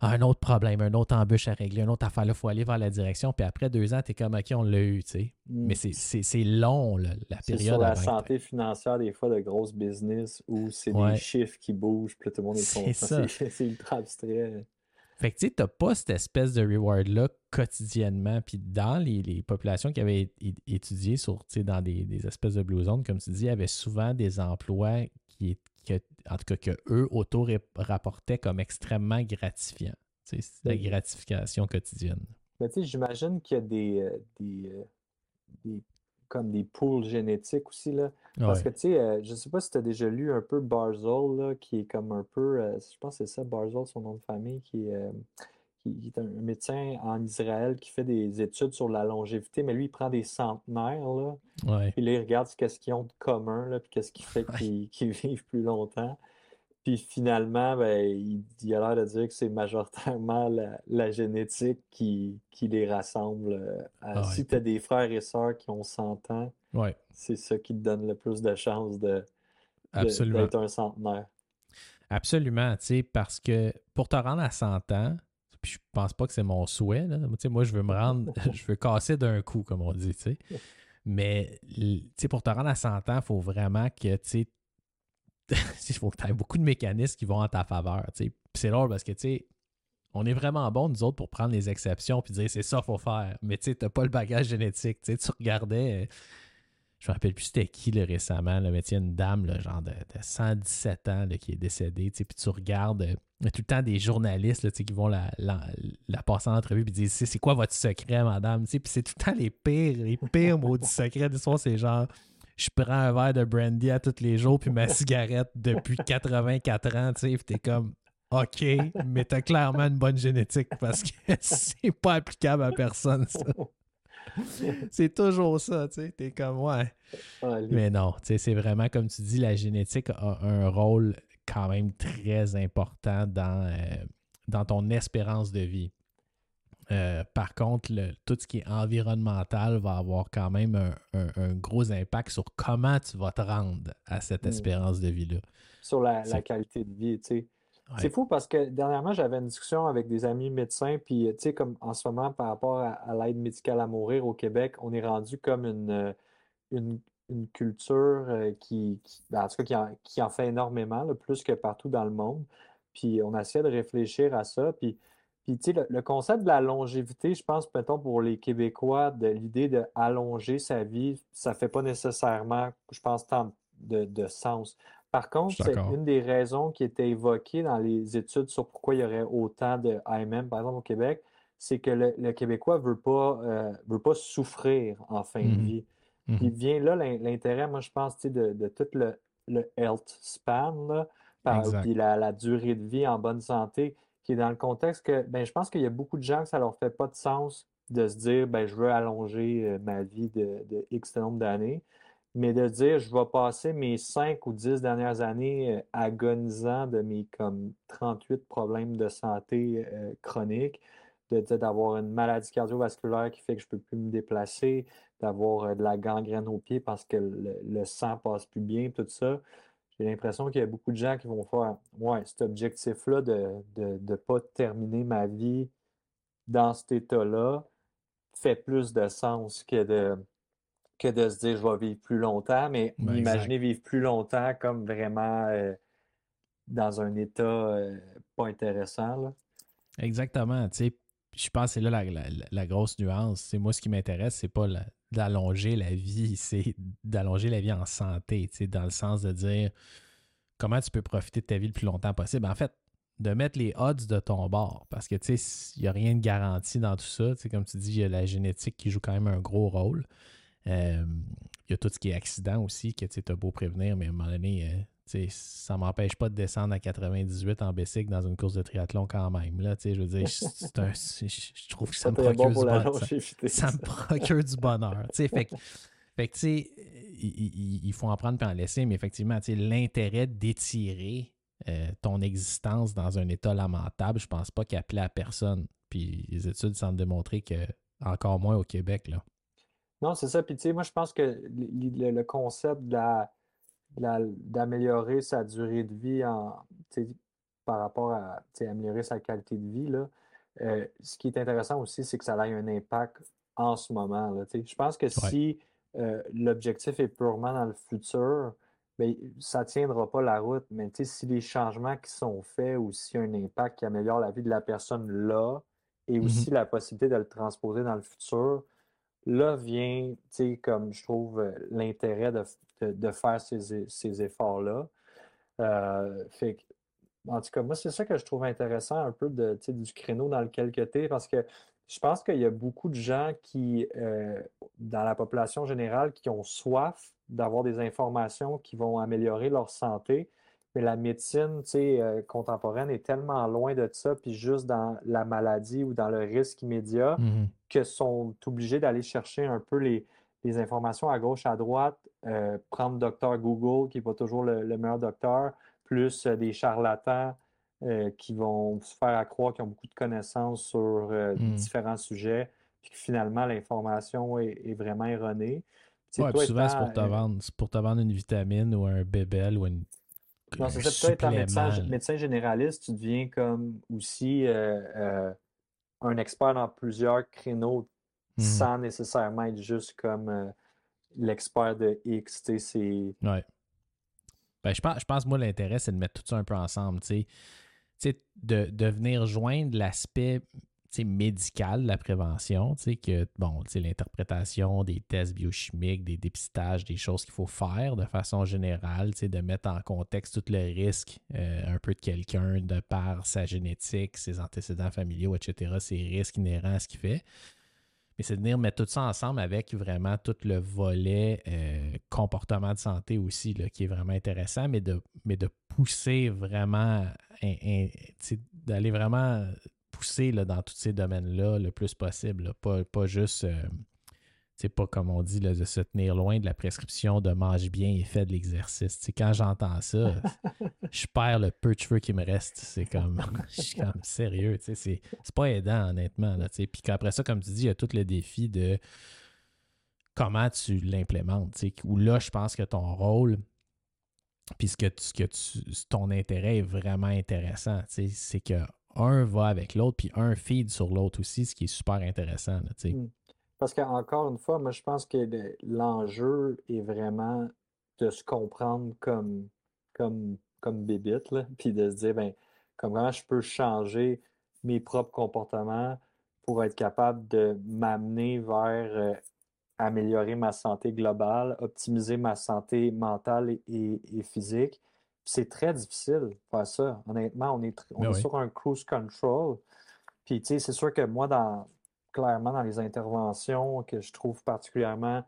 un autre problème, un autre embûche à régler, une autre affaire. Il faut aller vers la direction. Puis après deux ans, tu es comme, OK, on l'a eu. Tu sais. Mm. Mais c'est long, la période. sur la santé financière, des fois, de grosses business où c'est des chiffres qui bougent, puis tout le monde est content. C'est ultra abstrait. Fait que tu n'as pas cette espèce de reward-là quotidiennement. Puis dans les, populations qui avaient étudié sur, dans des, des, espèces de blue zones, comme tu dis, il y avait souvent des emplois qui, en tout cas, que eux auto-rapportaient comme extrêmement gratifiant. C'est la gratification quotidienne. Mais tu sais, j'imagine qu'il y a des, euh, euh, des, comme des poules génétiques aussi, là. Parce que, tu sais, euh, je sais pas si tu as déjà lu un peu Barzol, là, qui est comme un peu, je pense que c'est ça, Barzol, son nom de famille, qui est qui est un médecin en Israël qui fait des études sur la longévité, mais lui, il prend des centenaires, là. Puis là, il regarde ce qu'ils ont de commun, là, puis qu'est-ce qui fait qu'ils vivent plus longtemps. Puis finalement, ben, il, a l'air de dire que c'est majoritairement la, génétique qui, qui, les rassemble. Euh, ah si tu as des frères et sœurs qui ont 100 ans, c'est ça qui te donne le plus de chances de, d'être un centenaire. Absolument, tu sais, parce que pour te rendre à 100 ans, puis je pense pas que c'est mon souhait. Moi, je veux me rendre, je veux casser d'un coup, comme on dit. Mais pour te rendre à 100 ans, il faut vraiment que tu faut que tu aies beaucoup de mécanismes qui vont en ta faveur. C'est drôle parce que on est vraiment bon, nous autres, pour prendre les exceptions et dire c'est ça qu'il faut faire. Mais tu n'as pas le bagage génétique. Tu regardais je me rappelle plus c'était qui le récemment, là, mais il y a une dame genre de, 117 ans qui est décédée, puis tu regardes, euh, tout le temps des journalistes qui vont la, passer en entrevue et disent c'est quoi votre secret, madame? Puis c'est tout le temps les pires, les pires maudits secrets. Des fois, c'est genre je prends un verre de brandy à tous les jours puis ma cigarette depuis 84 ans, tu sais, t'es comme OK, mais t'as clairement une bonne génétique parce que c'est pas applicable à personne, ça. c'est toujours ça, tu sais. T'es comme, ouais. Mais non, tu sais, c'est vraiment, comme tu dis, la génétique a un rôle quand même très important dans, euh, dans ton espérance de vie. Euh, par contre, tout ce qui est environnemental va avoir quand même un, gros impact sur comment tu vas te rendre à cette mm. espérance de vie-là. Sur la, qualité de vie, tu sais. C'est fou parce que dernièrement, j'avais une discussion avec des amis médecins, puis tu sais, comme en ce moment, par rapport à, l'aide médicale à mourir au Québec, on est rendu comme une, euh, une, culture euh, qui, ben, en tout cas, qui en, fait énormément, plus que partout dans le monde. Puis on essaie de réfléchir à ça. Puis, puis tu sais, le, concept de la longévité, je pense, peut-être pour les Québécois, de l'idée d'allonger sa vie, ça ne fait pas nécessairement, je pense, tant de, de sens. Par contre, c'est une des raisons qui était évoquée dans les études sur pourquoi il y aurait autant de AMM, par exemple au Québec, c'est que le, Québécois ne veut, pas, euh, veut pas souffrir en fin de Mhm. vie. Mhm. Puis vient là l'in- l'intérêt, moi, je pense, de, de tout le, le health span, là, par- Exact. puis la, la durée de vie en bonne santé, qui est dans le contexte que, ben, je pense qu'il y a beaucoup de gens que ça leur fait pas de sens de se dire, ben, je veux allonger euh, ma vie de, de X nombre d'années, mais de dire, je vais passer mes 5 ou 10 dernières années euh, agonisant de mes comme 38 problèmes de santé euh, chroniques, de, de- d'avoir une maladie cardiovasculaire qui fait que je peux plus me déplacer, d'avoir euh, de la gangrène aux pieds parce que le, le sang passe plus bien, tout ça. J'ai l'impression qu'il y a beaucoup de gens qui vont faire, ouais, cet objectif-là de ne de, pas terminer ma vie dans cet état-là fait plus de sens que de, que de se dire je vais vivre plus longtemps, mais Ben, imaginer vivre plus longtemps comme vraiment euh, dans un état euh, pas intéressant. Là. Exactement. Tu sais, je pense que c'est là la, la- la grosse nuance. C'est moi, ce qui m'intéresse, c'est pas d'allonger la vie, c'est d'allonger la vie en santé, tu sais, dans le sens de dire comment tu peux profiter de ta vie le plus longtemps possible. En fait, de mettre les odds de ton bord, parce que tu sais, il n'y a rien de garanti dans tout ça. Tu sais, comme tu dis, il y a la génétique qui joue quand même un gros rôle. Euh, il y a tout ce qui est accident aussi, que tu as beau prévenir, mais à un moment donné, euh, ça ne m'empêche pas de descendre à 98 en bicycle dans une course de triathlon quand même. Là, je veux dire, un- je trouve que ça me procure bon du bonheur. Ça, me procure du bonheur. fait que, fait que, tu sais, il, faut en prendre puis en laisser, mais effectivement, l'intérêt d'étirer euh, ton existence dans un état lamentable, je pense pas qu'il appelait à personne. Puis les études semblent démontrer que encore moins au Québec. Là. Non, c'est ça. Puis, tu sais, moi, je pense que le, concept de la- de la- d'améliorer sa durée de vie en, tu sais, par rapport à tu sais, améliorer sa qualité de vie, là, euh, ce qui est intéressant aussi, c'est que ça a un impact en ce moment. Là, tu sais. Je pense que si euh, l'objectif est purement dans le futur, ben, ça ne tiendra pas la route. Mais tu sais, si les changements qui sont faits ou s'il y a un impact qui améliore la vie de la personne là, et Mhm. aussi la possibilité de le transposer dans le futur, là vient, tu sais, comme je trouve euh, l'intérêt de, de- faire ces, ces efforts-là. Euh, en tout cas, moi, c'est ça que je trouve intéressant un peu de, du créneau dans lequel que tu es, parce que je pense qu'il y a beaucoup de gens qui, euh, dans la population générale, qui ont soif d'avoir des informations qui vont améliorer leur santé, mais la médecine, euh, contemporaine est tellement loin de ça, puis juste dans la maladie ou dans le risque immédiat Mhm. que sont obligés d'aller chercher un peu les, les informations à gauche, à droite, euh, prendre docteur Google, qui n'est pas toujours le, le meilleur docteur, plus euh, des charlatans qui vont se faire à croire qu'ils ont beaucoup de connaissances sur Mm. différents sujets, puis que finalement l'information est, est vraiment erronée. Ouais, toi souvent, c'est pour te vendre, pour te vendre une vitamine ou un bébel ou une, Non, c'est ça. Toi, étant médecin, médecin généraliste, tu deviens comme aussi euh, euh, un expert dans plusieurs créneaux Mhm. sans nécessairement être juste comme euh, l'expert de X. c'est- Ouais. Ben, je pense, je pense, moi, l'intérêt, c'est de mettre tout ça un peu ensemble, tu sais. Tu sais, de, de venir joindre l'aspect tu sais, médical de la prévention, que, bon, l'interprétation des tests biochimiques, des dépistages, des choses qu'il faut faire de façon générale, de mettre en contexte tout le risque euh, un peu de quelqu'un de par sa génétique, ses antécédents familiaux, etc., ses risques inhérents à ce qu'il fait. Mais c'est de venir mettre tout ça ensemble avec vraiment tout le volet euh, comportement de santé aussi, là, qui est vraiment intéressant, mais de, mais de pousser vraiment, d'aller vraiment pousser là, dans tous ces domaines-là le plus possible. là. Pas, pas juste, euh, c'est pas comme on dit, là, de se tenir loin de la prescription de mange bien et fais de l'exercice. Quand j'entends ça, je perds le peu de cheveux qui me reste. C'est comme, je suis comme sérieux, c'est, c'est pas aidant, honnêtement. Là. Puis qu'après ça, comme tu dis, il y a tout le défi de comment tu l'implémentes. Où là, je pense que ton rôle, puis ce que, tu, ce que tu, ton intérêt est vraiment intéressant. C'est que un va avec l'autre, puis un feed sur l'autre aussi, ce qui est super intéressant. là, tu sais. Mm. Parce qu'encore une fois, moi, je pense que le- l'enjeu est vraiment de se comprendre comme, comme, comme bébite, là, puis de se dire, ben, comment je peux changer mes propres comportements pour être capable de m'amener vers euh, améliorer ma santé globale, optimiser ma santé mentale et physique. C'est très difficile de faire ça. Honnêtement, on est, on Ben est oui. sur un cruise control. Puis, tu sais, c'est sûr que moi, dans, clairement, dans les interventions que je trouve particulièrement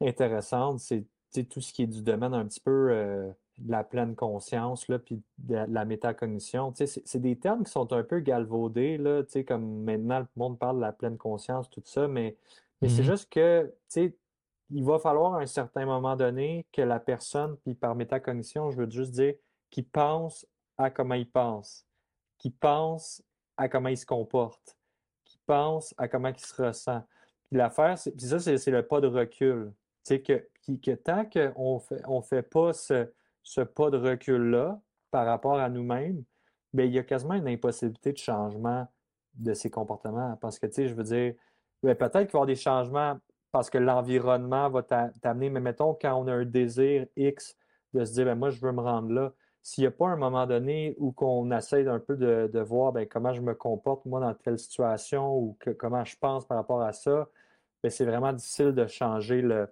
intéressantes, c'est tout ce qui est du domaine un petit peu euh, de la pleine conscience, là, puis de la métacognition. C'est des termes qui sont un peu galvaudés, là, comme maintenant, le monde parle de la pleine conscience, tout ça, mais, mais c'est mm-hmm. juste que, il va falloir à un certain moment donné que la personne, puis par métacognition, je veux juste dire, qui pense à comment il pense, qui pense à comment il se comporte, qui pense à comment il se ressent. Puis l'affaire, puis ça, c'est le pas de recul. Tu que, que tant qu'on fait, on fait pas ce, ce pas de recul-là par rapport à nous-mêmes, bien, il y a quasiment une impossibilité de changement de ces comportements. Parce que, tu sais, je veux dire, ben, peut-être qu'il va y avoir des changements parce que l'environnement va t'amener, mais mettons, quand on a un désir X de se dire, ben, moi, je veux me rendre là, s'il n'y a pas un moment donné où qu'on essaie un peu de, voir ben, comment je me comporte, moi, dans telle situation ou comment je pense par rapport à ça, ben, c'est vraiment difficile de changer le,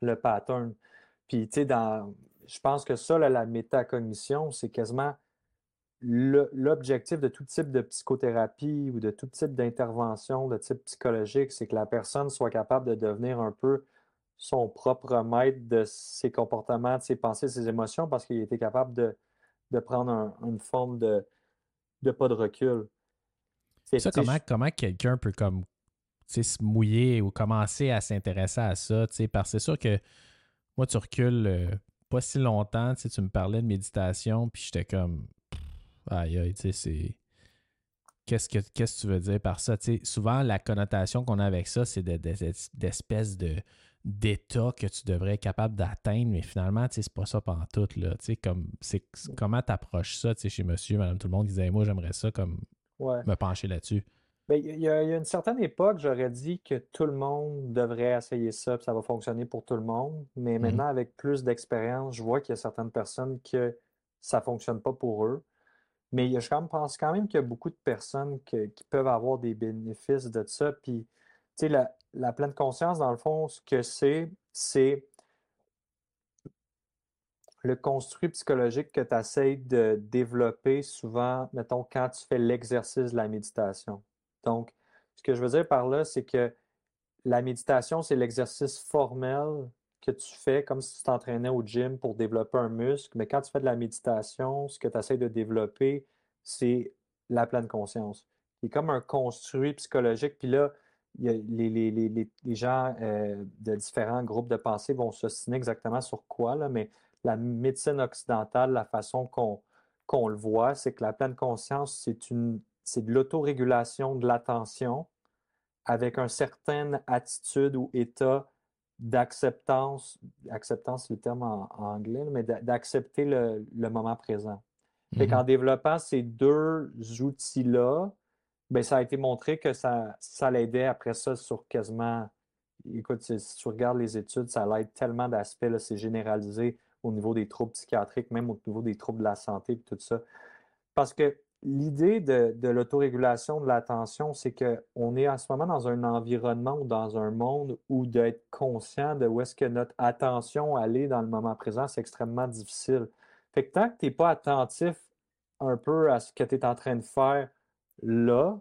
le pattern. Puis, tu sais, dans, je pense que ça, la métacognition, c'est quasiment l'objectif de tout type de psychothérapie ou de tout type d'intervention de type psychologique, c'est que la personne soit capable de devenir un peu son propre maître de ses comportements, de ses pensées, de ses émotions, parce qu'il était capable de, prendre une forme de, de pas de recul. Ça, comment, comment quelqu'un peut comme se mouiller ou commencer à s'intéresser à ça? Parce que c'est sûr que moi, tu recules euh, pas si longtemps, tu me parlais de méditation, puis j'étais comme aïe aïe, tu sais, c'est. Qu'est-ce que, qu'est-ce que tu veux dire par ça? souvent, la connotation qu'on a avec ça, c'est d'espèces de, d'état que tu devrais être capable d'atteindre, mais finalement, c'est pas ça pendant tout. Là, comme, c'est, comment tu approches ça chez monsieur, madame, tout le monde disait, moi, j'aimerais ça comme me pencher là-dessus. Ben, il y, a, une certaine époque, j'aurais dit que tout le monde devrait essayer ça, puis ça va fonctionner pour tout le monde. Mais mmh maintenant, avec plus d'expérience, je vois qu'il y a certaines personnes que ça ne fonctionne pas pour eux. Mais je pense quand même qu'il y a beaucoup de personnes qui peuvent avoir des bénéfices de ça. Puis, tu sais, la, la, pleine conscience, dans le fond, ce que c'est, c'est le construit psychologique que tu essaies de développer souvent, mettons, quand tu fais l'exercice de la méditation. Donc, ce que je veux dire par là, c'est que la méditation, c'est l'exercice formel que tu fais comme si tu t'entraînais au gym pour développer un muscle. Mais quand tu fais de la méditation, ce que tu essaies de développer, c'est la pleine conscience. C'est comme un construit psychologique. Puis là, les, les, gens euh, de différents groupes de pensée vont s'ostiner exactement sur quoi, là, mais la médecine occidentale, la façon qu'on le voit, c'est que la pleine conscience, c'est de l'autorégulation de l'attention avec une certaine attitude ou état d'acceptance, acceptance c'est le terme en, anglais, mais d'accepter le, moment présent. Qu'en mm-hmm. développant ces deux outils-là, ben, ça a été montré que ça, ça l'aidait après ça sur quasiment. Écoute, si tu regardes les études, ça l'aide tellement d'aspects, c'est généralisé au niveau des troubles psychiatriques, même au niveau des troubles de la santé et tout ça. Parce que l'idée de, l'autorégulation de l'attention, c'est qu'on est en ce moment dans un environnement ou dans un monde où d'être conscient de où est-ce que notre attention allait dans le moment présent, c'est extrêmement difficile. Fait que tant que tu n'es pas attentif un peu à ce que tu es en train de faire là,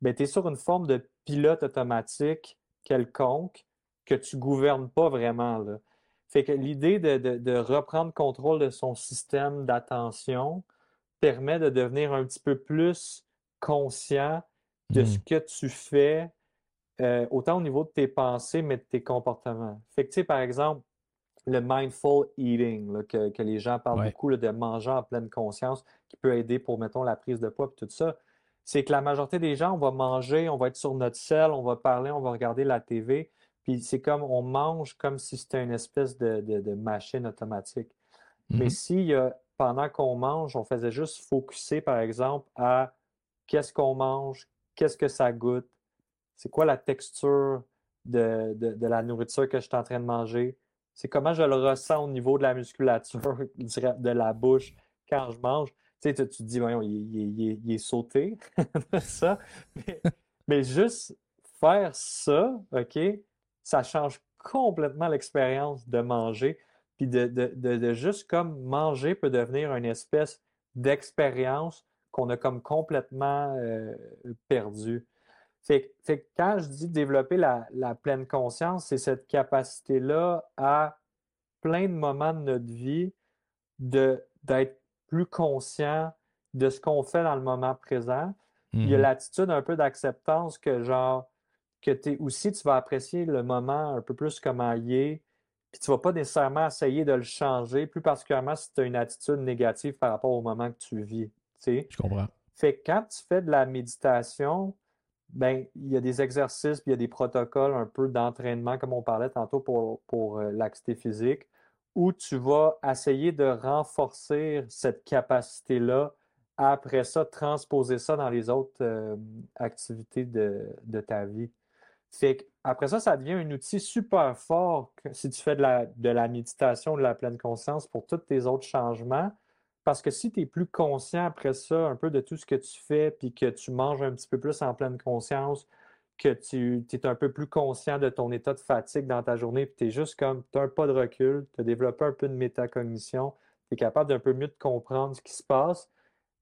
ben, tu es sur une forme de pilote automatique quelconque que tu ne gouvernes pas vraiment. Fait que l'idée de, de, reprendre contrôle de son système d'attention, permet de devenir un petit peu plus conscient de ce mmh. que tu fais, euh, autant au niveau de tes pensées, mais de tes comportements. Fait que, tu sais, par exemple, le mindful eating, que, les gens parlent beaucoup de manger en pleine conscience, qui peut aider pour, mettons, la prise de poids et tout ça, c'est que la majorité des gens, on va manger, on va être sur notre selle, on va parler, on va regarder la TV, puis c'est comme on mange comme si c'était une espèce de, machine automatique. Mais mmh s'il y a pendant qu'on mange, on faisait juste focuser, par exemple, à qu'est-ce qu'on mange, qu'est-ce que ça goûte, c'est quoi la texture de, la nourriture que je suis en train de manger, c'est comment je le ressens au niveau de la musculature, de la bouche quand je mange. Tu sais, tu, te dis, voyons, il, est sauté, ça. Mais, juste faire ça, OK, ça change complètement l'expérience de manger. Puis de, juste comme manger peut devenir une espèce d'expérience qu'on a comme complètement euh, perdu. Fait, fait, quand je dis développer la, la pleine conscience, c'est cette capacité-là à plein de moments de notre vie d'être plus conscient de ce qu'on fait dans le moment présent. Il y a mm-hmm. l'attitude un peu d'acceptance que genre que tu aussi tu vas apprécier le moment un peu plus comme il est, puis tu vas pas nécessairement essayer de le changer, plus particulièrement si tu as une attitude négative par rapport au moment que tu vis. sais. Je comprends. Fait que quand tu fais de la méditation, ben il y a des exercices, puis il y a des protocoles un peu d'entraînement, comme on parlait tantôt pour, pour euh, l'activité physique, où tu vas essayer de renforcer cette capacité-là, après ça, transposer ça dans les autres euh, activités de, de ta vie. Fait après ça, ça devient un outil super fort si tu fais de la, de la méditation, de la pleine conscience pour tous tes autres changements. Parce que si tu es plus conscient après ça, un peu de tout ce que tu fais, puis que tu manges un petit peu plus en pleine conscience, que tu es un peu plus conscient de ton état de fatigue dans ta journée, puis tu es juste comme, tu as un pas de recul, tu as développé un peu de métacognition, tu es capable d'un peu mieux de comprendre ce qui se passe,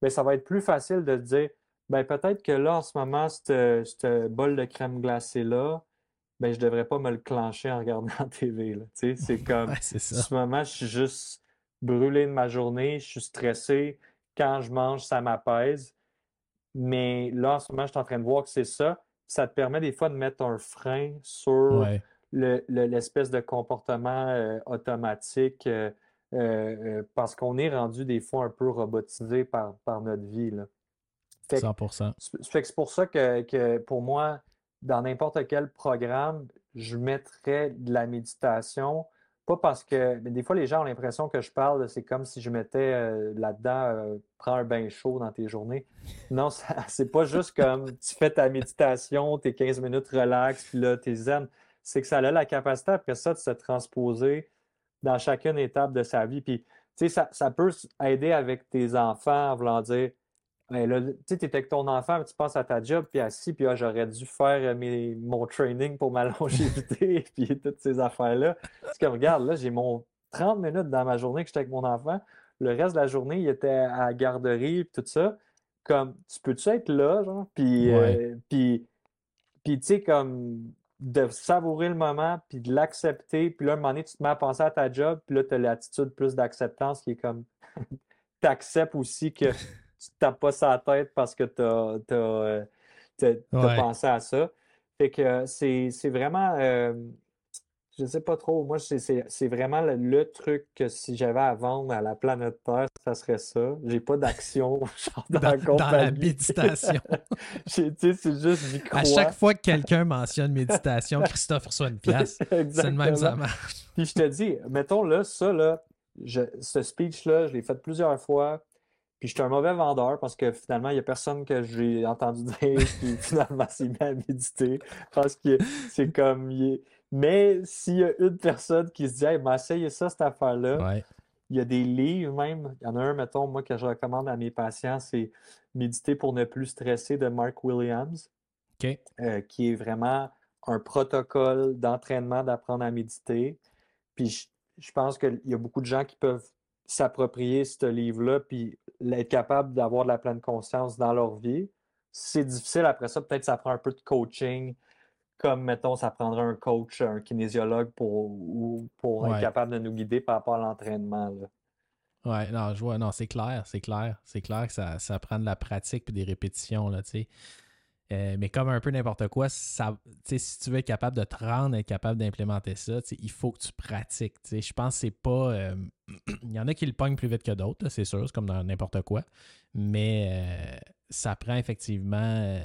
mais ben, ça va être plus facile de te dire, ben peut-être que là, en ce moment, ce bol de crème glacée-là, ben je devrais pas me le clencher en regardant la TV. C'est comme, en ce moment, je suis juste brûlé de ma journée, je suis stressé. Quand je mange, ça m'apaise. Mais là, en ce moment, je suis en train de voir que c'est ça. Ça te permet des fois de mettre un frein sur l'espèce de comportement euh, automatique euh, euh, parce qu'on est rendu des fois un peu robotisé par, par notre vie. Là. 100%. C'est pour ça que, que, pour moi, dans n'importe quel programme, je mettrais de la méditation pas parce que des fois, les gens ont l'impression que je parle, c'est comme si je mettais euh, là-dedans, euh, prends un bain chaud dans tes journées. Non, c'est pas juste comme tu fais ta méditation, tes 15 minutes relax, puis là, t'es zen. C'est que ça a la capacité après ça de se transposer dans chacune étape de sa vie. Puis, tu sais, ça, ça, peut aider avec tes enfants en voulant dire ben là, tu sais, avec ton enfant, tu passes à ta job, puis assis, puis ah, j'aurais dû faire euh, mon training pour ma longévité, puis toutes ces affaires-là. Parce que regarde, là, j'ai mon 30 minutes dans ma journée que j'étais avec mon enfant. Le reste de la journée, il était à la garderie, puis tout ça. Comme, tu peux-tu être là, genre? Puis, euh, puis, puis tu sais, comme, de savourer le moment, puis de l'accepter, puis là, à un moment donné, tu te mets à penser à ta job, puis là, tu as l'attitude plus d'acceptance qui est comme, tu acceptes aussi que tu te tapes pas sa tête parce que tu as, euh, pensé à ça. Fait que c'est vraiment, euh, je sais pas trop, moi, c'est vraiment le, truc que si j'avais à vendre à la planète Terre, ça serait ça. J'ai pas d'action dans, dans, dans, la méditation. c'est juste du À chaque fois que quelqu'un mentionne méditation, Christophe reçoit une pièce. c'est le même ça marche. Puis je te dis, mettons là, ça, là, ce speech-là, je l'ai fait plusieurs fois. Puis j'étais un mauvais vendeur parce que finalement, il n'y a personne que j'ai entendu dire qui finalement s'est mis à méditer. Parce que c'est comme. Mais s'il y a une personne qui se dit Hey, ben, essayez ça, cette affaire-là. Il y a des livres même. Il y en a un, mettons, moi, que je recommande à mes patients, c'est Méditer pour ne plus stresser de Mark Williams. Euh, qui est vraiment un protocole d'entraînement d'apprendre à méditer. Puis je pense qu'il y a beaucoup de gens qui peuvent s'approprier ce livre-là, puis être capable d'avoir de la pleine conscience dans leur vie. C'est difficile après ça, peut-être ça prend un peu de coaching, comme mettons, ça prendrait un coach, un kinésiologue pour, pour être capable de nous guider par rapport à l'entraînement. Ouais, non, je vois, non, c'est clair, c'est clair. C'est clair que ça, ça prend de la pratique et des répétitions, là, tu sais. Euh, mais comme un peu n'importe quoi, ça, si tu veux être capable de te rendre, être capable d'implémenter ça, il faut que tu pratiques. Je pense que c'est pas. Euh, il y en a qui le pognent plus vite que d'autres, c'est sûr, c'est comme dans n'importe quoi. Mais euh, ça prend effectivement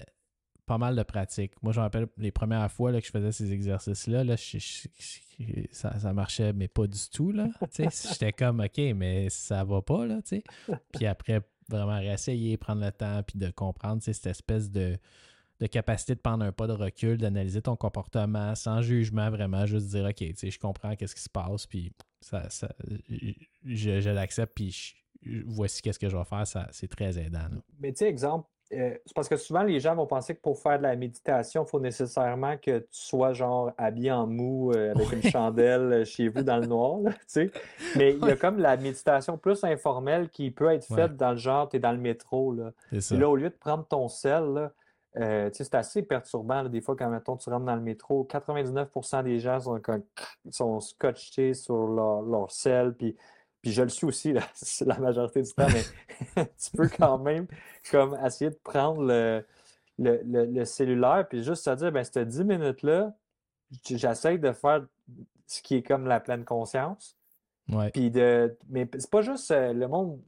pas mal de pratique. Moi, je me rappelle les premières fois là, que je faisais ces exercices-là, là, ça, ça, marchait, mais pas du tout. J'étais comme OK, mais ça va pas. Là, puis après, vraiment réessayer, prendre le temps, puis de comprendre cette espèce de de capacité de prendre un pas de recul, d'analyser ton comportement sans jugement, vraiment, juste dire OK, tu sais, je comprends qu'est-ce qui se passe, puis ça, ça je, l'accepte, puis voici qu'est-ce que je vais faire, ça, c'est très aidant. Mais tu sais, exemple, euh, c'est parce que souvent les gens vont penser que pour faire de la méditation, il faut nécessairement que tu sois genre habillé en mou euh, avec une chandelle chez vous dans le noir. Mais il y a comme la méditation plus informelle qui peut être faite dans le genre, tu es dans le métro. Là. là, au lieu de prendre ton sel, euh, c'est assez perturbant des fois quand mettons, tu rentres dans le métro. 99% des gens sont, sont scotchés sur leur, leur sel. Puis puis je le suis aussi la majorité du temps, mais tu peux quand même comme essayer de prendre le, le, cellulaire, puis juste te dire, ben, cette 10 minutes-là, j'essaie de faire ce qui est comme la pleine conscience. Ouais. Puis de. Mais c'est pas juste euh, le monde.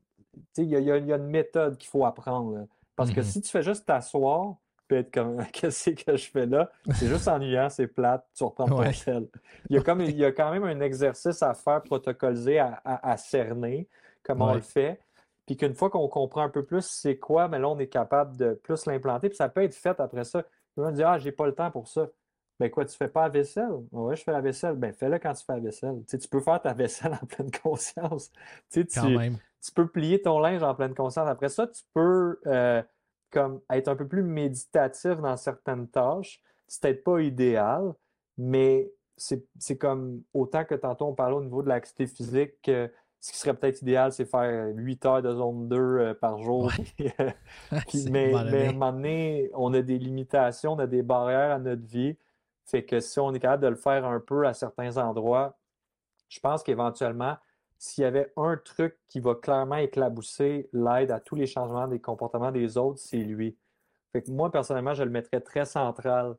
Il y, y, a une méthode qu'il faut apprendre. Parce que mm-hmm. si tu fais juste t'asseoir, peut être comme qu'est-ce que je fais là? C'est juste ennuyant, c'est plate, tu reprends ton sel. Il y, a comme, il y a quand même un exercice à faire protocoliser, à, cerner comment on le fait. Puis qu'une fois qu'on comprend un peu plus c'est quoi, mais là, on est capable de plus l'implanter. Puis ça peut être fait après ça. Tu vas me dire, ah, j'ai pas le temps pour ça. Ben quoi, tu fais pas la vaisselle? Oui, je fais la vaisselle. Ben fais-le quand tu fais la vaisselle. Tu, tu peux faire ta vaisselle en pleine conscience. Tu, tu, tu, peux plier ton linge en pleine conscience. Après ça, tu peux euh, comme être un peu plus méditatif dans certaines tâches. C'est peut-être pas idéal, mais c'est comme autant que tantôt on parlait au niveau de l'activité physique, ce qui serait peut-être idéal, c'est faire 8 heures de zone 2 euh, par jour. mais, à un moment donné, on a des limitations, on a des barrières à notre vie. Fait que si on est capable de le faire un peu à certains endroits, je pense qu'éventuellement, s'il y avait un truc qui va clairement éclabousser l'aide à tous les changements des comportements des autres, c'est lui. Fait que moi, personnellement, je le mettrais très central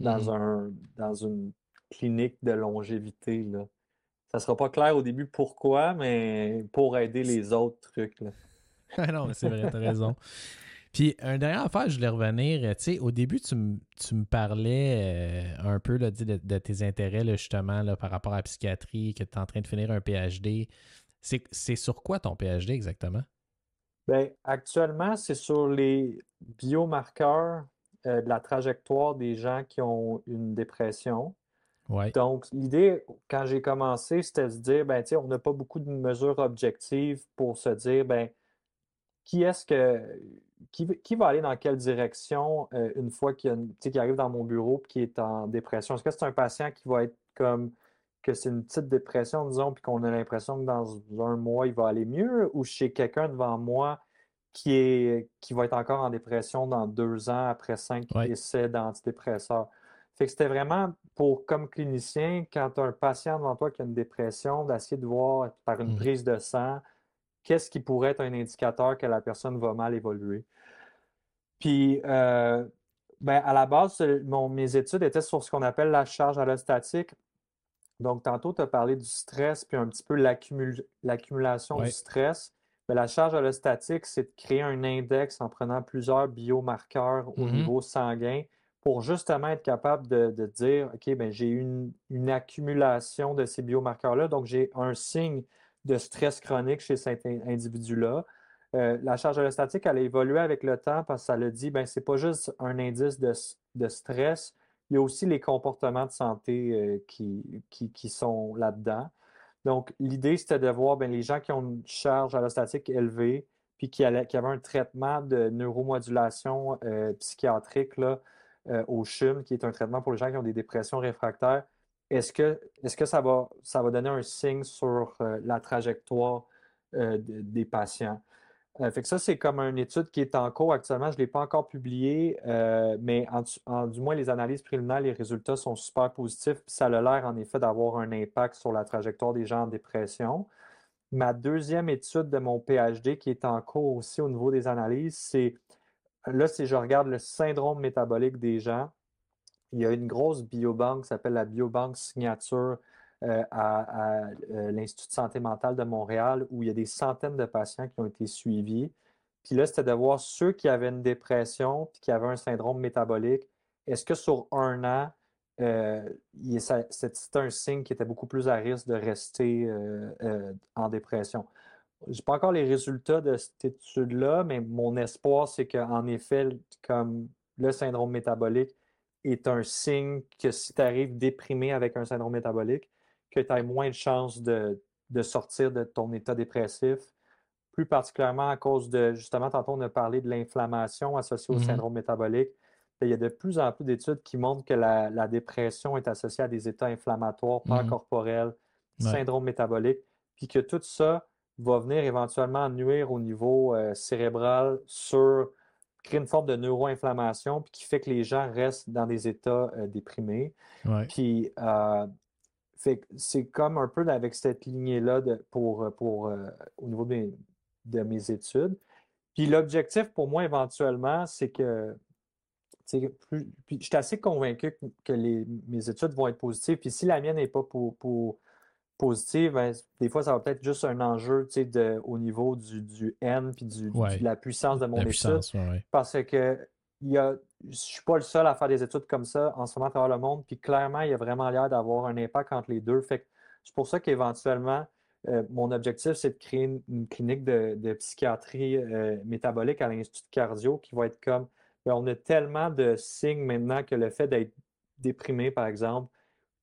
dans, mmh un, dans une clinique de longévité. Là. Ça ne sera pas clair au début pourquoi, mais pour aider les autres trucs. Là. non, mais c'est vrai, tu as raison. Puis, un dernier affaire, je voulais revenir. Tu sais, au début, tu, me parlais euh, un peu de, tes intérêts, justement, là, par rapport à la psychiatrie, que tu es en train de finir un PhD. C'est sur quoi ton PhD exactement? Bien, actuellement, c'est sur les biomarqueurs euh, de la trajectoire des gens qui ont une dépression. Ouais. Donc, l'idée, quand j'ai commencé, c'était de se dire, ben, on n'a pas beaucoup de mesures objectives pour se dire, ben, qui est-ce que qui, va aller dans quelle direction euh, une fois qu'il arrive dans mon bureau et qui est en dépression? Est-ce que c'est un patient qui va être comme que c'est une petite dépression, disons, puis qu'on a l'impression que dans un mois, il va aller mieux, ou chez quelqu'un devant moi qui, est, qui va être encore en dépression dans deux ans après cinq essais d'antidépresseurs? Fait que c'était vraiment pour, comme clinicien, quand tu as un patient devant toi qui a une dépression, d'essayer de voir par une mmh prise de sang, qu'est-ce qui pourrait être un indicateur que la personne va mal évoluer? Puis, euh, ben, à la base, mes études étaient sur ce qu'on appelle la charge allostatique. Donc, tantôt, tu as parlé du stress, puis un petit peu l'accumulation du stress. Mais ben, la charge allostatique, c'est de créer un index en prenant plusieurs biomarqueurs au mm-hmm. niveau sanguin pour justement être capable de, dire, OK, ben, j'ai une, une accumulation de ces biomarqueurs-là, donc j'ai un signe de stress chronique chez cet individu-là. Euh, la charge allostatique, elle a évolué avec le temps parce que ça le dit, ben, c'est pas juste un indice de, stress, il y a aussi les comportements de santé euh, qui, sont là-dedans. Donc, l'idée, c'était de voir ben, les gens qui ont une charge allostatique élevée, puis qui, avaient un traitement de neuromodulation euh, psychiatrique là, au CHUM, qui est un traitement pour les gens qui ont des dépressions réfractaires, est-ce que, est que ça, va, ça va donner un signe sur euh, la trajectoire euh, des patients? Euh, fait que ça, c'est comme une étude qui est en cours actuellement. Je ne l'ai pas encore publiée, mais en, du moins, les analyses préliminaires, les résultats sont super positifs. Ça a l'air, en effet, d'avoir un impact sur la trajectoire des gens en dépression. Ma deuxième étude de mon PhD qui est en cours aussi au niveau des analyses, c'est là, si je regarde le syndrome métabolique des gens, il y a une grosse biobanque qui s'appelle la biobanque signature euh, à, euh, l'Institut de santé mentale de Montréal où il y a des centaines de patients qui ont été suivis. Puis là, c'était de voir ceux qui avaient une dépression puis qui avaient un syndrome métabolique. Est-ce que sur un an, euh, c'était un signe qui était beaucoup plus à risque de rester en dépression? Je n'ai pas encore les résultats de cette étude-là, mais mon espoir, c'est qu'en effet, comme le syndrome métabolique, est un signe que si tu arrives déprimé avec un syndrome métabolique, que tu as moins de chances de, sortir de ton état dépressif plus particulièrement à cause de, justement, tantôt on a parlé de l'inflammation associée au Mhm. syndrome métabolique. Il y a de plus en plus d'études qui montrent que la, la dépression est associée à des états inflammatoires, Mhm. corporels, Ouais. syndrome métabolique, puis que tout ça va venir éventuellement nuire au niveau euh, cérébral sur créer une forme de neuroinflammation, puis qui fait que les gens restent dans des états euh, déprimés. Ouais. Puis, euh, c'est comme un peu avec cette lignée-là pour, pour, euh, au niveau de mes études. Puis l'objectif pour moi, éventuellement, c'est que, plus, puis je suis assez convaincu que, que les, mes études vont être positives. Puis si la mienne n'est pas pour, pour positive, ben, des fois, ça va peut-être juste un enjeu, de, au niveau du, du N puis du, de la puissance de mon La étude. ouais, parce que il y a, je suis pas le seul à faire des études comme ça en ce moment à travers le monde, puis clairement, il y a vraiment l'air d'avoir un impact entre les deux. Fait que c'est pour ça qu'éventuellement, euh, mon objectif, c'est de créer une, une clinique de, de psychiatrie euh, métabolique à l'Institut de cardio qui va être comme, ben, on a tellement de signes maintenant que le fait d'être déprimé, par exemple,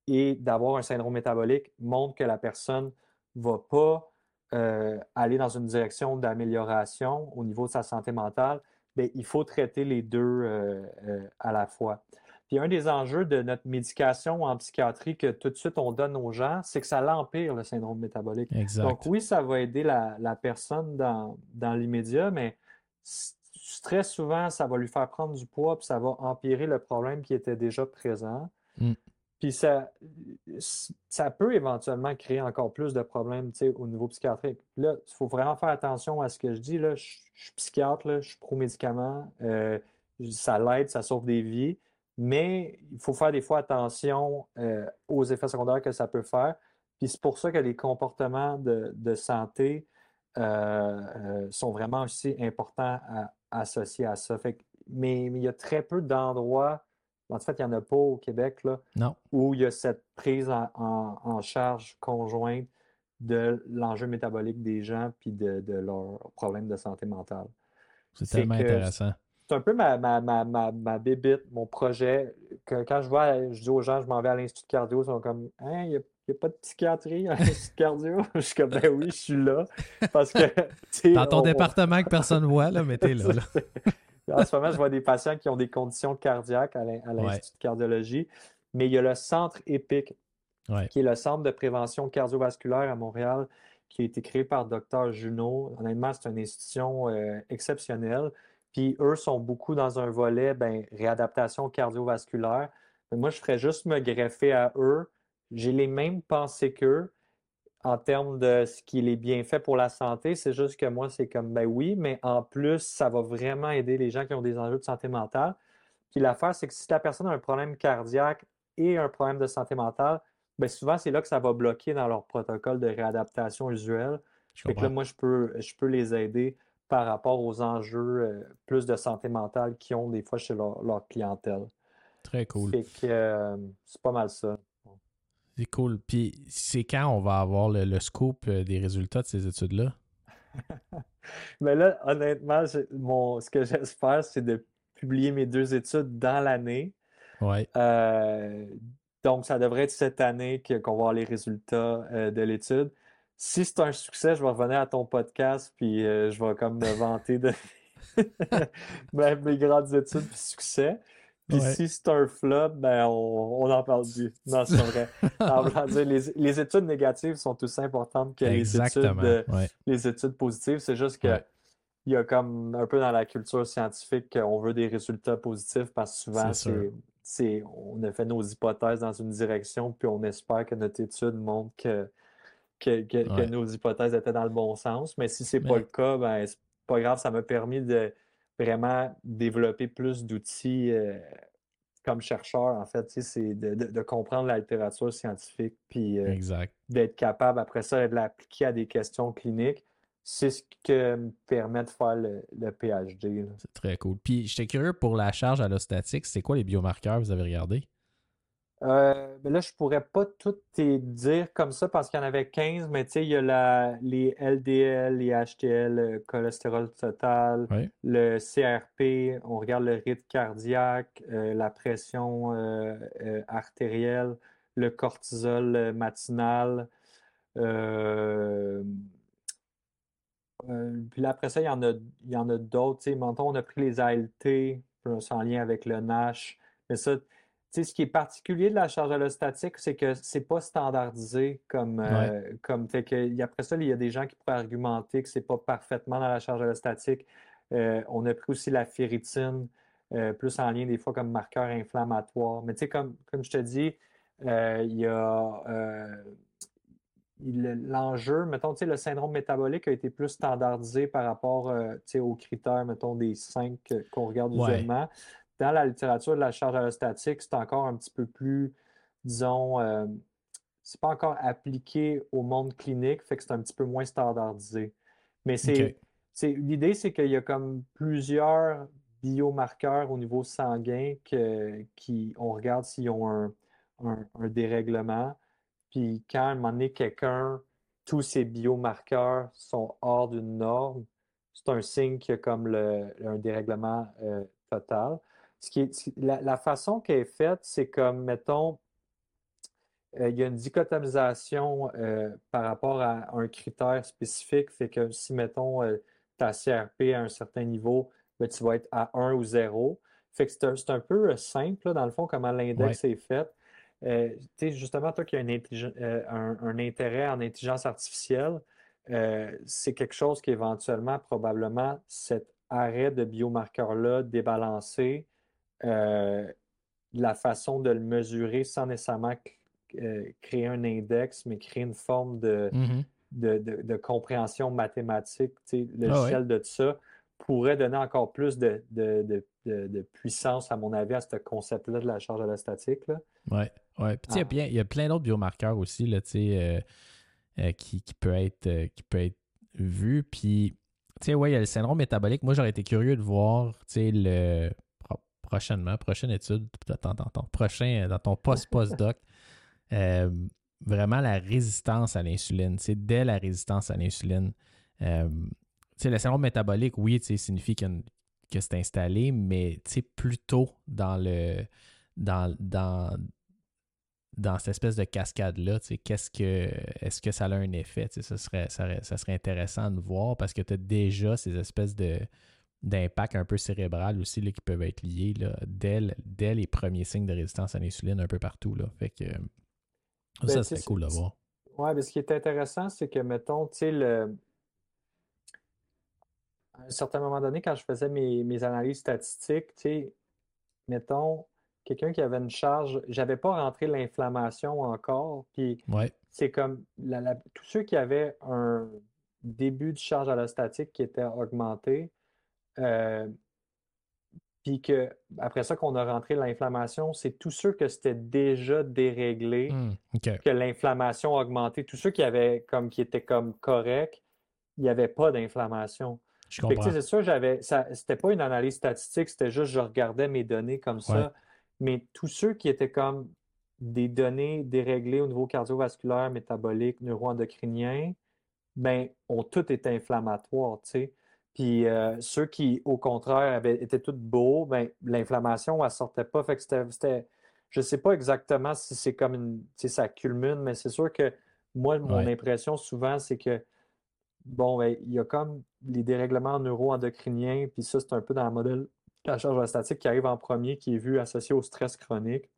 et d'avoir un syndrome métabolique montre que la personne va pas euh, aller dans une direction d'amélioration au niveau de sa santé mentale, bien, il faut traiter les deux euh, euh, à la fois. Puis un des enjeux de notre médication en psychiatrie que tout de suite on donne aux gens, c'est que ça l'empire le syndrome métabolique. Exact. Donc oui, ça va aider la, la personne dans, dans l'immédiat, mais très souvent, ça va lui faire prendre du poids, puis ça va empirer le problème qui était déjà présent. Mm. Puis ça, ça peut éventuellement créer encore plus de problèmes au niveau psychiatrique. Là, il faut vraiment faire attention à ce que je dis. Là. Je, suis psychiatre, je suis pro-médicament, euh, ça l'aide, ça sauve des vies, mais il faut faire des fois attention euh, aux effets secondaires que ça peut faire. Puis c'est pour ça que les comportements de, santé euh, sont vraiment aussi importants à, associés à ça. Fait que- mais il y a très peu d'endroits, en fait, il n'y en a pas au Québec, là, Non. où il y a cette prise en, en- en charge conjointe de l'enjeu métabolique des gens puis de, de leurs problèmes de santé mentale. C'est tellement intéressant. C'est un peu ma, ma, ma, ma, ma bébite, mon projet. Que, quand je vois, je dis aux gens, je m'en vais à l'Institut de cardio, ils sont comme Hein, il n'y a, pas de psychiatrie à l'Institut de cardio. je suis comme Ben oui, je suis là. Parce que. Dans ton on- on- département que personne ne voit, là, mais t'es là. là. en ce moment, je vois des patients qui ont des conditions cardiaques à l'in- à l'Institut de cardiologie, mais il y a le centre EPIC, Ouais. qui est le centre de prévention cardiovasculaire à Montréal, qui a été créé par Dr Junot. Honnêtement, c'est une institution euh, exceptionnelle. Puis eux sont beaucoup dans un volet ben, réadaptation cardiovasculaire. Mais moi, je ferais juste me greffer à eux. J'ai les mêmes pensées qu'eux en termes de ce qui est bien fait pour la santé. C'est juste que moi, c'est comme, ben oui, mais en plus, ça va vraiment aider les gens qui ont des enjeux de santé mentale. Puis l'affaire, c'est que si la personne a un problème cardiaque et un problème de santé mentale, ben souvent, c'est là que ça va bloquer dans leur protocole de réadaptation usuelle. Fait que là, moi, je peux, je peux les aider par rapport aux enjeux euh, plus de santé mentale qu'ils ont des fois chez leur, leur clientèle. Très cool. Fait que euh, c'est pas mal ça. C'est cool. Puis c'est quand on va avoir le, le scoop euh, des résultats de ces études-là? Mais là, honnêtement, mon, ce que j'espère, c'est de publier mes deux études dans l'année. Ouais. Euh, donc, ça devrait être cette année qu'on va avoir les résultats euh, de l'étude. Si c'est un succès, je vais revenir à ton podcast, puis euh, je vais comme me vanter de mes, mes grandes études puis succès. Puis Ouais. si c'est un flop, ben on, on en parle plus. Non, c'est pas vrai. Dire, les, les études négatives sont aussi importantes que les études, Ouais. les études positives. C'est juste que Ouais. il y a comme un peu dans la culture scientifique qu'on veut des résultats positifs parce que souvent, C'est c'est, on a fait nos hypothèses dans une direction, puis on espère que notre étude montre que, que, que- nos hypothèses étaient dans le bon sens. Mais si c'est pas Mais- le cas, ben c'est pas grave, ça m'a permis de vraiment développer plus d'outils euh, comme chercheur, en fait, c'est de, de- de comprendre la littérature scientifique, puis euh, d'être capable après ça de l'appliquer à des questions cliniques. C'est ce qui me permet de faire le, le PhD. C'est très cool. Puis j'étais curieux pour la charge allostatique, c'est quoi les biomarqueurs que vous avez regardé? Euh, mais là, je pourrais pas tout te dire comme ça parce qu'il y en avait 15, mais tu sais, il y a la, les LDL, les HDL, le cholestérol total, Oui. le CRP, on regarde le rythme cardiaque, euh, la pression euh, artérielle, le cortisol matinal. puis là, après ça, il y en a, il y en a d'autres. on a pris les ALT, en lien avec le NASH. Mais ça, ce qui est particulier de la charge allostatique, c'est que c'est pas standardisé comme, comme fait que, après ça, il y a des gens qui pourraient argumenter que c'est pas parfaitement dans la charge allostatique. on a pris aussi la ferritine, plus en lien des fois comme marqueur inflammatoire. Mais tu sais, comme, comme je te dis, il y a l'enjeu, mettons, le syndrome métabolique a été plus standardisé par rapport euh, aux critères, mettons, des cinq qu'on regarde usuellement. Dans la littérature de la charge allostatique, c'est encore un petit peu plus, disons, euh, c'est pas encore appliqué au monde clinique, fait que c'est un petit peu moins standardisé. Mais c'est, l'idée, c'est qu'il y a comme plusieurs biomarqueurs au niveau sanguin que, qui, on regarde s'ils ont un, un dérèglement. Puis quand à un moment donné, quelqu'un, tous ses biomarqueurs sont hors d'une norme, c'est un signe qu'il y a comme le, un dérèglement euh, total. Ce qui est, la, façon qu'elle est faite, c'est comme, mettons, euh, il y a une dichotomisation euh, par rapport à un critère spécifique. Fait que si, mettons, ta CRP à un certain niveau, ben, tu vas être à 1 ou 0. Fait que c'est un, peu simple, dans le fond, comment l'index est fait. Euh, justement, toi qui as euh, un, intérêt en intelligence artificielle, euh, c'est quelque chose qui éventuellement, probablement, cet arrêt de biomarqueur-là débalancé, la façon de le mesurer sans nécessairement créer un index, mais créer une forme de, mm-hmm. compréhension mathématique, ah logiciel de tout ça, pourrait donner encore plus de, puissance, à mon avis, à ce concept-là de la charge allostatique. Oui, ouais. Puis, ah. il y, a plein d'autres biomarqueurs aussi là, euh, euh, qui, qui, peut être, euh, qui peut être vu. Puis, tu sais, ouais, il y a le syndrome métabolique. Moi, j'aurais été curieux de voir, tu sais, le prochainement, prochaine étude, dans, ton prochain, dans ton post-postdoc, vraiment la résistance à l'insuline. C'est dès la résistance à l'insuline le syndrome métabolique, oui, signifie que c'est installé, mais plutôt dans le dans, dans, dans cette espèce de cascade-là, qu'est-ce que est-ce que ça a un effet? Ça serait, ça, serait intéressant de voir parce que tu as déjà ces espèces de d'impact un peu cérébral aussi là, qui peuvent être liés là, dès, dès, les premiers signes de résistance à l'insuline un peu partout. Là. Fait que ben, ça serait cool de voir. Oui, mais ce qui est intéressant, c'est que, mettons, tu sais, le, à un certain moment donné, quand je faisais mes, analyses statistiques, tu sais, mettons, quelqu'un qui avait une charge, j'avais pas rentré l'inflammation encore, puis c'est comme tous ceux qui avaient un début de charge allostatique qui était augmenté, euh, puis que après ça qu'on a rentré l'inflammation, c'est tous ceux que c'était déjà déréglé, hmm, que l'inflammation a augmenté. Tous ceux qui avaient comme qui étaient comme corrects, il n'y avait pas d'inflammation. C'est sûr, j'avais. C'était pas une analyse statistique, c'était juste je regardais mes données comme ça. Mais tous ceux qui étaient comme des données déréglées au niveau cardiovasculaire, métabolique, neuroendocrinien, ben, ont tout été inflammatoires, tu sais. Puis euh, ceux qui, au contraire, avaient, étaient tous beaux, ben, l'inflammation, elle sortait pas. Fait que c'était. Je sais pas exactement si c'est comme une. Si ça culmine, mais c'est sûr que moi, mon impression souvent, c'est que bon, ben, il y a comme les dérèglements neuroendocriniens, puis ça, c'est un peu dans le modèle de la charge statique qui arrive en premier, qui est vu associé au stress chronique.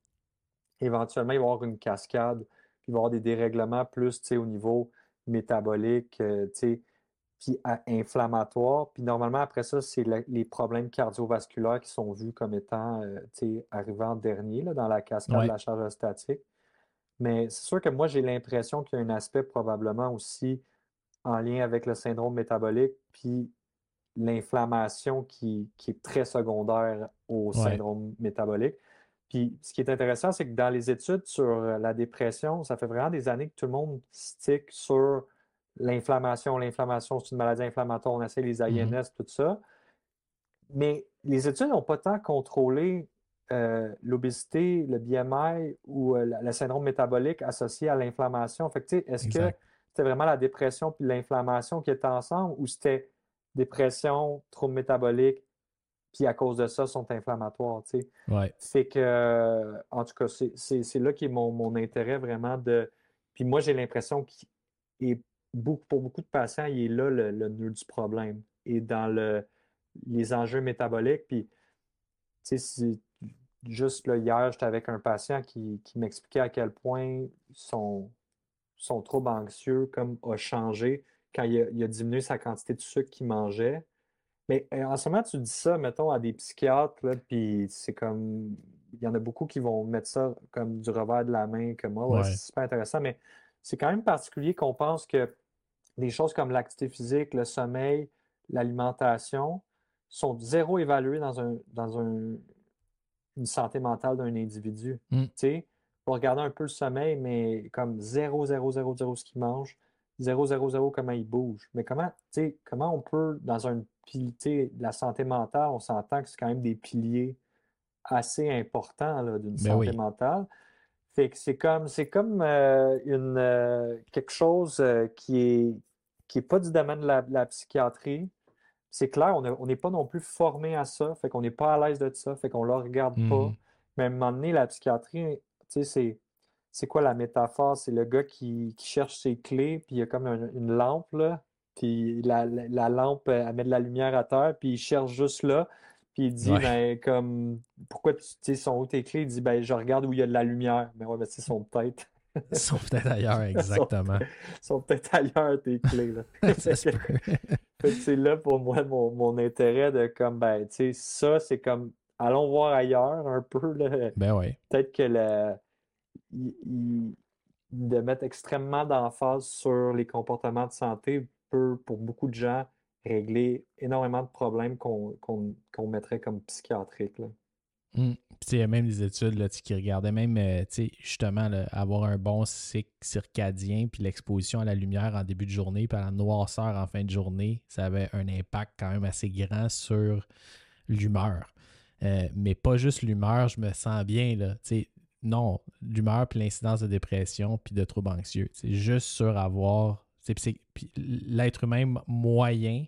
Éventuellement, il va y avoir une cascade, puis il va y avoir des dérèglements plus au niveau métabolique, euh, puis inflammatoire. Puis normalement, après ça, c'est les problèmes cardiovasculaires qui sont vus comme étant euh, arrivant en dernier là, dans la cascade de la charge statique. Mais c'est sûr que moi, j'ai l'impression qu'il y a un aspect probablement aussi en lien avec le syndrome métabolique, puis l'inflammation qui, est très secondaire au syndrome métabolique. Puis ce qui est intéressant, c'est que dans les études sur la dépression, ça fait vraiment des années que tout le monde stick sur l'inflammation. L'inflammation, c'est une maladie inflammatoire. On essaie les mm-hmm. INS, tout ça. Mais les études n'ont pas tant contrôlé euh, l'obésité, le BMI ou euh, le syndrome métabolique associé à l'inflammation. Fait que, est-ce que c'était vraiment la dépression puis l'inflammation qui étaient ensemble ou c'était dépression, troubles métaboliques, puis à cause de ça, sont inflammatoires, tu sais? que, en tout cas, c'est là qui est mon, intérêt vraiment de... Puis moi, j'ai l'impression qu'il est pour beaucoup de patients, il est là le, nœud du problème. Et dans le, les enjeux métaboliques, puis, tu sais, juste là, hier, j'étais avec un patient qui, m'expliquait à quel point son, son trouble anxieux comme, a changé quand il a, diminué sa quantité de sucre qu'il mangeait. Mais euh, en ce moment, tu dis ça, mettons, à des psychiatres, puis c'est comme. Il y en a beaucoup qui vont mettre ça comme du revers de la main, comme moi. Ouais, C'est super intéressant, mais c'est quand même particulier qu'on pense que des choses comme l'activité physique, le sommeil, l'alimentation sont zéro évaluées dans, un, dans un, une santé mentale d'un individu. Mm. Tu sais, pour regarder un peu le sommeil, mais comme 0, 0, 0, 0 ce qu'il mange, 0, 0, 0 comment il bouge. Mais comment, tu sais, comment on peut, dans un pilier de la santé mentale, on s'entend que c'est quand même des piliers assez importants d'une ben santé mentale. Fait que c'est comme, c'est comme euh, une, euh, quelque chose euh, qui est, qui n'est pas du domaine de la, psychiatrie. C'est clair, on n'est pas non plus formé à ça, fait qu'on n'est pas à l'aise de ça, fait qu'on ne le regarde pas. Mmh. Mais à un moment donné, la psychiatrie, tu sais, c'est c'est quoi la métaphore? C'est le gars qui, cherche ses clés, puis il y a comme une lampe, là, puis la, lampe, elle met de la lumière à terre, puis il cherche juste là, puis il dit, ben, comme, pourquoi tu sais, sont où tes clés? Il dit, ben, je regarde où il y a de la lumière. Mais ouais, ben, c'est son peut-être. Ils sont peut-être ailleurs, exactement. Ils sont, peut-être ailleurs, tes clés, là. c'est là pour moi mon, intérêt de, comme, ben, tu sais, ça, c'est comme, allons voir ailleurs un peu, là. Ben oui. Peut-être que le de mettre extrêmement d'emphase sur les comportements de santé peut, pour beaucoup de gens, régler énormément de problèmes qu'on mettrait comme psychiatriques. Mmh. il y a même des études là, qui regardaient même euh, justement avoir un bon cycle circadien, puis l'exposition à la lumière en début de journée, puis à la noirceur en fin de journée, ça avait un impact quand même assez grand sur l'humeur. Euh, mais pas juste l'humeur, je me sens bien. Là, non, l'humeur puis l'incidence de dépression puis de troubles anxieux. C'est juste sur avoir. L'être humain moyen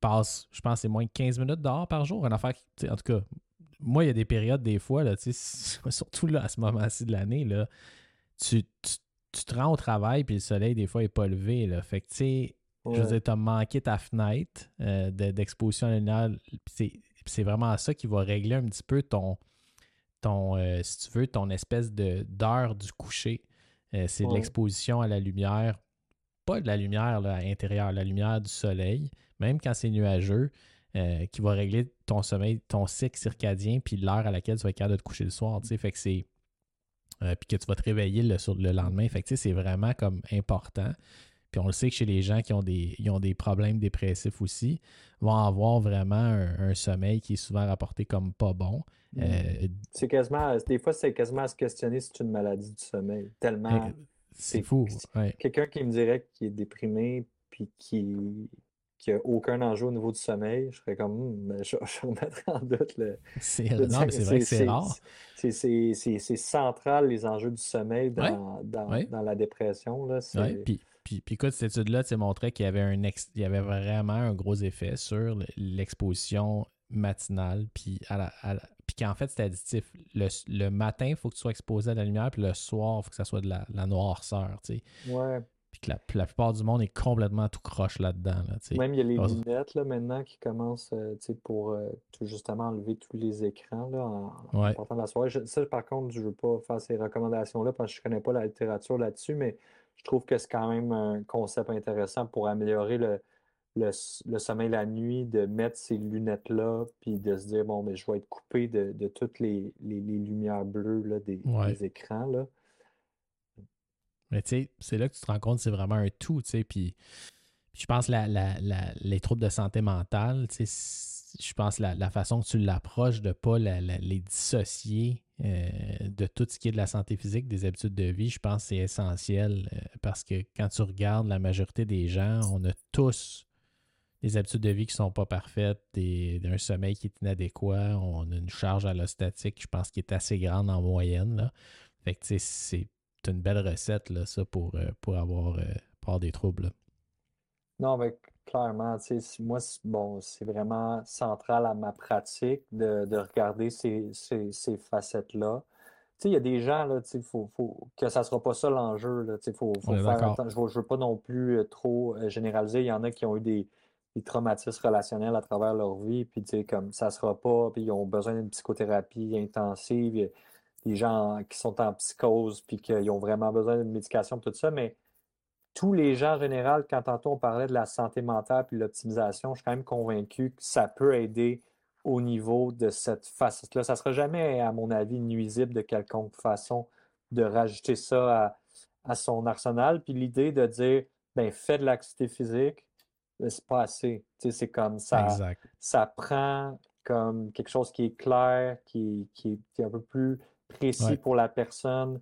passe, je pense, c'est moins de 15 minutes dehors par jour. Une affaire en tout cas, moi, il y a des périodes, des fois, là, surtout là, à ce moment-ci de l'année, là, tu, te rends au travail puis le soleil, des fois, n'est pas levé. Là. Fait que, tu sais, je veux dire, tu as manqué ta fenêtre euh, d'exposition lunaire. C'est vraiment ça qui va régler un petit peu ton, ton, euh, si tu veux, ton espèce de d'heure du coucher. Euh, c'est de l'exposition à la lumière, pas de la lumière à l'intérieur, la lumière du soleil, même quand c'est nuageux, euh, qui va régler ton sommeil, ton cycle circadien, puis l'heure à laquelle tu vas être capable de te coucher le soir. Fait que c'est. puis que tu vas te réveiller le, sur, le lendemain. Fait que c'est vraiment comme important. Puis on le sait que chez les gens qui ont des, ont des problèmes dépressifs aussi, vont avoir vraiment un sommeil qui est souvent rapporté comme pas bon. Mm. Euh, c'est quasiment, des fois, c'est quasiment à se questionner si c'est une maladie du sommeil. Tellement. C'est fou. Quelqu'un qui me dirait qu'il est déprimé puis qui qui n'a aucun enjeu au niveau du sommeil, je serais comme, hmm, je, je remettrais en doute le. C'est non, mais c'est vrai que c'est rare. C'est central, les enjeux du sommeil dans, dans, la dépression. Là, puis, puis, puis, écoute, cette étude-là montrait qu'il y avait un il y avait vraiment un gros effet sur l'exposition matinale, puis à la, puis qu'en fait, c'est additif. Le, matin, il faut que tu sois exposé à la lumière, puis le soir, il faut que ça soit de la, noirceur, tu sais. Ouais. Puis que la, plupart du monde est complètement tout croche là-dedans, là. Même, il y a les lunettes, là, maintenant, qui commencent, euh, pour euh, tout justement enlever tous les écrans, là, en, partant de la soirée. ça, par contre, je ne veux pas faire ces recommandations-là, parce que je ne connais pas la littérature là-dessus, mais je trouve que c'est quand même un concept intéressant pour améliorer le le, sommeil la nuit, de mettre ces lunettes-là, puis de se dire, bon, mais je vais être coupé de, toutes les, lumières bleues là, des, écrans. Là. Mais tu sais, c'est là que tu te rends compte c'est vraiment un tout, tu sais, puis je pense la, les troubles de santé mentale, tu sais, je pense la, la façon que tu l'approches de ne pas les dissocier euh, de tout ce qui est de la santé physique, des habitudes de vie, je pense que c'est essentiel euh, parce que quand tu regardes la majorité des gens, on a tous des habitudes de vie qui ne sont pas parfaites, des, un sommeil qui est inadéquat, on a une charge allostatique, je pense, qui est assez grande en moyenne. Là. Fait que c'est une belle recette, là, ça, pour, euh, pour, avoir, euh, des troubles. Non, mais clairement, moi, bon, c'est vraiment central à ma pratique de, regarder ces, ces, facettes-là. il y a des gens, là, faut, faut, que ça ne sera pas ça l'enjeu. Faut, faut faire Je ne veux, pas non plus euh, trop généraliser. Il y en a qui ont eu des, traumatismes relationnels à travers leur vie, puis comme ça ne sera pas, puis ils ont besoin d'une psychothérapie intensive. Des gens qui sont en psychose, puis qu'ils ont vraiment besoin d'une médication, tout ça, mais tous les gens en général, quand tantôt on parlait de la santé mentale puis l'optimisation, je suis quand même convaincu que ça peut aider au niveau de cette facette-là. Ça ne sera jamais, à mon avis, nuisible de quelconque façon de rajouter ça à, son arsenal. Puis l'idée de dire, ben, fais de l'activité physique, ben, c'est pas assez. c'est comme ça. Ça prend comme quelque chose qui est clair, qui, est un peu plus précis pour la personne.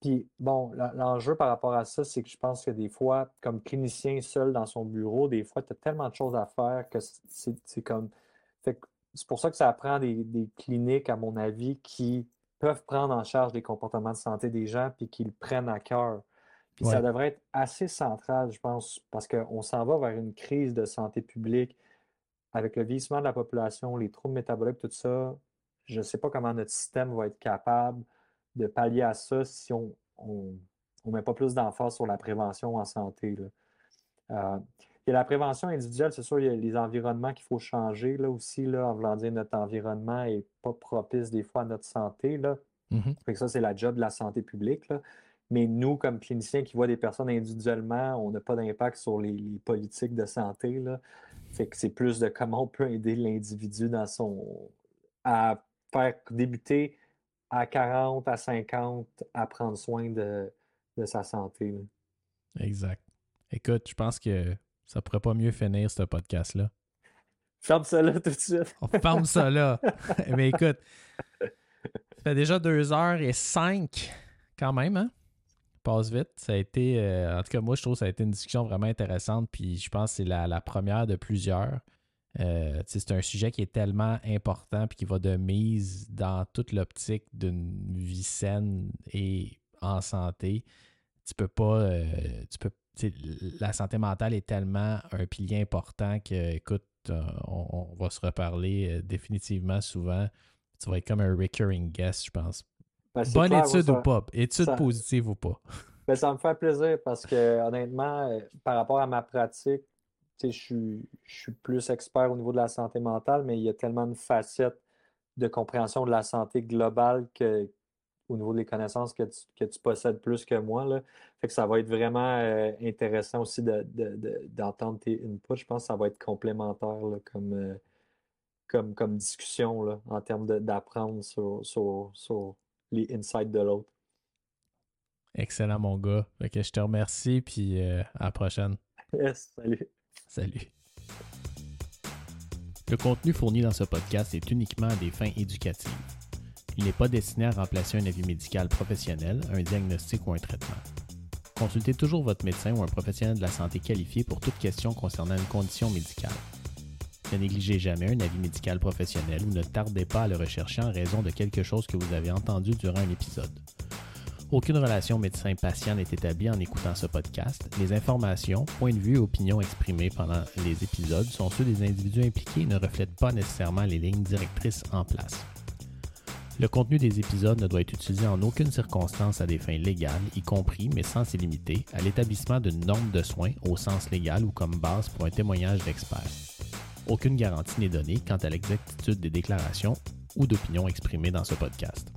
Puis bon, l'enjeu par rapport à ça, c'est que je pense que des fois, comme clinicien seul dans son bureau, des fois, tu as tellement de choses à faire que c'est comme. Fait c'est pour ça que ça prend des, cliniques, à mon avis, qui peuvent prendre en charge les comportements de santé des gens puis qu'ils le prennent à cœur. Puis ça devrait être assez central, je pense, parce qu'on s'en va vers une crise de santé publique avec le vieillissement de la population, les troubles métaboliques, tout ça. Je ne sais pas comment notre système va être capable de pallier à ça si on ne met pas plus d'emphase sur la prévention en santé. Là. Euh, il y a la prévention individuelle, c'est sûr, il y a les environnements qu'il faut changer là aussi, là, en voulant dire notre environnement n'est pas propice des fois à notre santé. Là. Mm-hmm. ça, c'est la job de la santé publique. Là. Mais nous, comme cliniciens qui voient des personnes individuellement, on n'a pas d'impact sur les, politiques de santé. Là. Fait que c'est plus de comment on peut aider l'individu dans son à faire débuter à 40, à 50, à prendre soin de, sa santé. Exact. Écoute, je pense que ça pourrait pas mieux finir ce podcast-là. Ferme ça là tout de suite. On ferme ça là. Mais écoute, ça fait déjà deux heures et cinq quand même, hein? Passe vite. Ça a été, euh, en tout cas, moi, je trouve que ça a été une discussion vraiment intéressante. Puis je pense que c'est la, première de plusieurs. Euh, c'est un sujet qui est tellement important puis qui va de mise dans toute l'optique d'une vie saine et en santé. Tu peux pas, euh, tu peux la santé mentale est tellement un pilier important que, écoute, euh, on, va se reparler définitivement souvent. Tu vas être comme un recurring guest, je pense. Ben, Bonne étude ou pas, étude positive ou pas? Ben, ça me fait plaisir parce que, honnêtement, par rapport à ma pratique, je suis, je suis plus expert au niveau de la santé mentale, mais il y a tellement de facettes de compréhension de la santé globale que, au niveau des connaissances que tu, possèdes plus que moi. Là. Fait que ça va être vraiment euh, intéressant aussi d'entendre tes inputs. Je pense que ça va être complémentaire comme, euh, comme, comme discussion là, en termes d'apprendre sur, sur, les insights de l'autre. Excellent, mon gars. je te remercie, puis euh, à la prochaine. Yes, salut. Salut. Le contenu fourni dans ce podcast est uniquement à des fins éducatives. Il n'est pas destiné à remplacer un avis médical professionnel, un diagnostic ou un traitement. Consultez toujours votre médecin ou un professionnel de la santé qualifié pour toute question concernant une condition médicale. Ne négligez jamais un avis médical professionnel ou ne tardez pas à le rechercher en raison de quelque chose que vous avez entendu durant un épisode. Aucune relation médecin-patient n'est établie en écoutant ce podcast. Les informations, points de vue et opinions exprimés pendant les épisodes sont ceux des individus impliqués et ne reflètent pas nécessairement les lignes directrices en place. Le contenu des épisodes ne doit être utilisé en aucune circonstance à des fins légales, y compris, mais sans s'y limiter, à l'établissement d'une norme de soins au sens légal ou comme base pour un témoignage d'expert. Aucune garantie n'est donnée quant à l'exactitude des déclarations ou d'opinions exprimées dans ce podcast.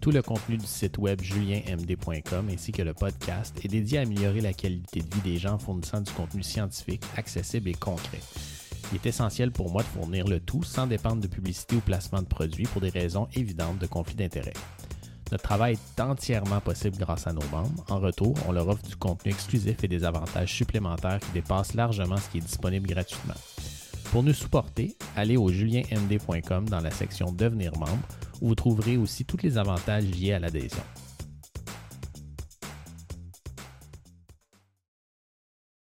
Tout le contenu du site web julienmd.com ainsi que le podcast est dédié à améliorer la qualité de vie des gens fournissant du contenu scientifique, accessible et concret. Il est essentiel pour moi de fournir le tout sans dépendre de publicité ou placement de produits pour des raisons évidentes de conflit d'intérêts. Notre travail est entièrement possible grâce à nos membres. En retour, on leur offre du contenu exclusif et des avantages supplémentaires qui dépassent largement ce qui est disponible gratuitement. Pour nous supporter, allez au julienmd.com dans la section Devenir membre où vous trouverez aussi tous les avantages liés à l'adhésion.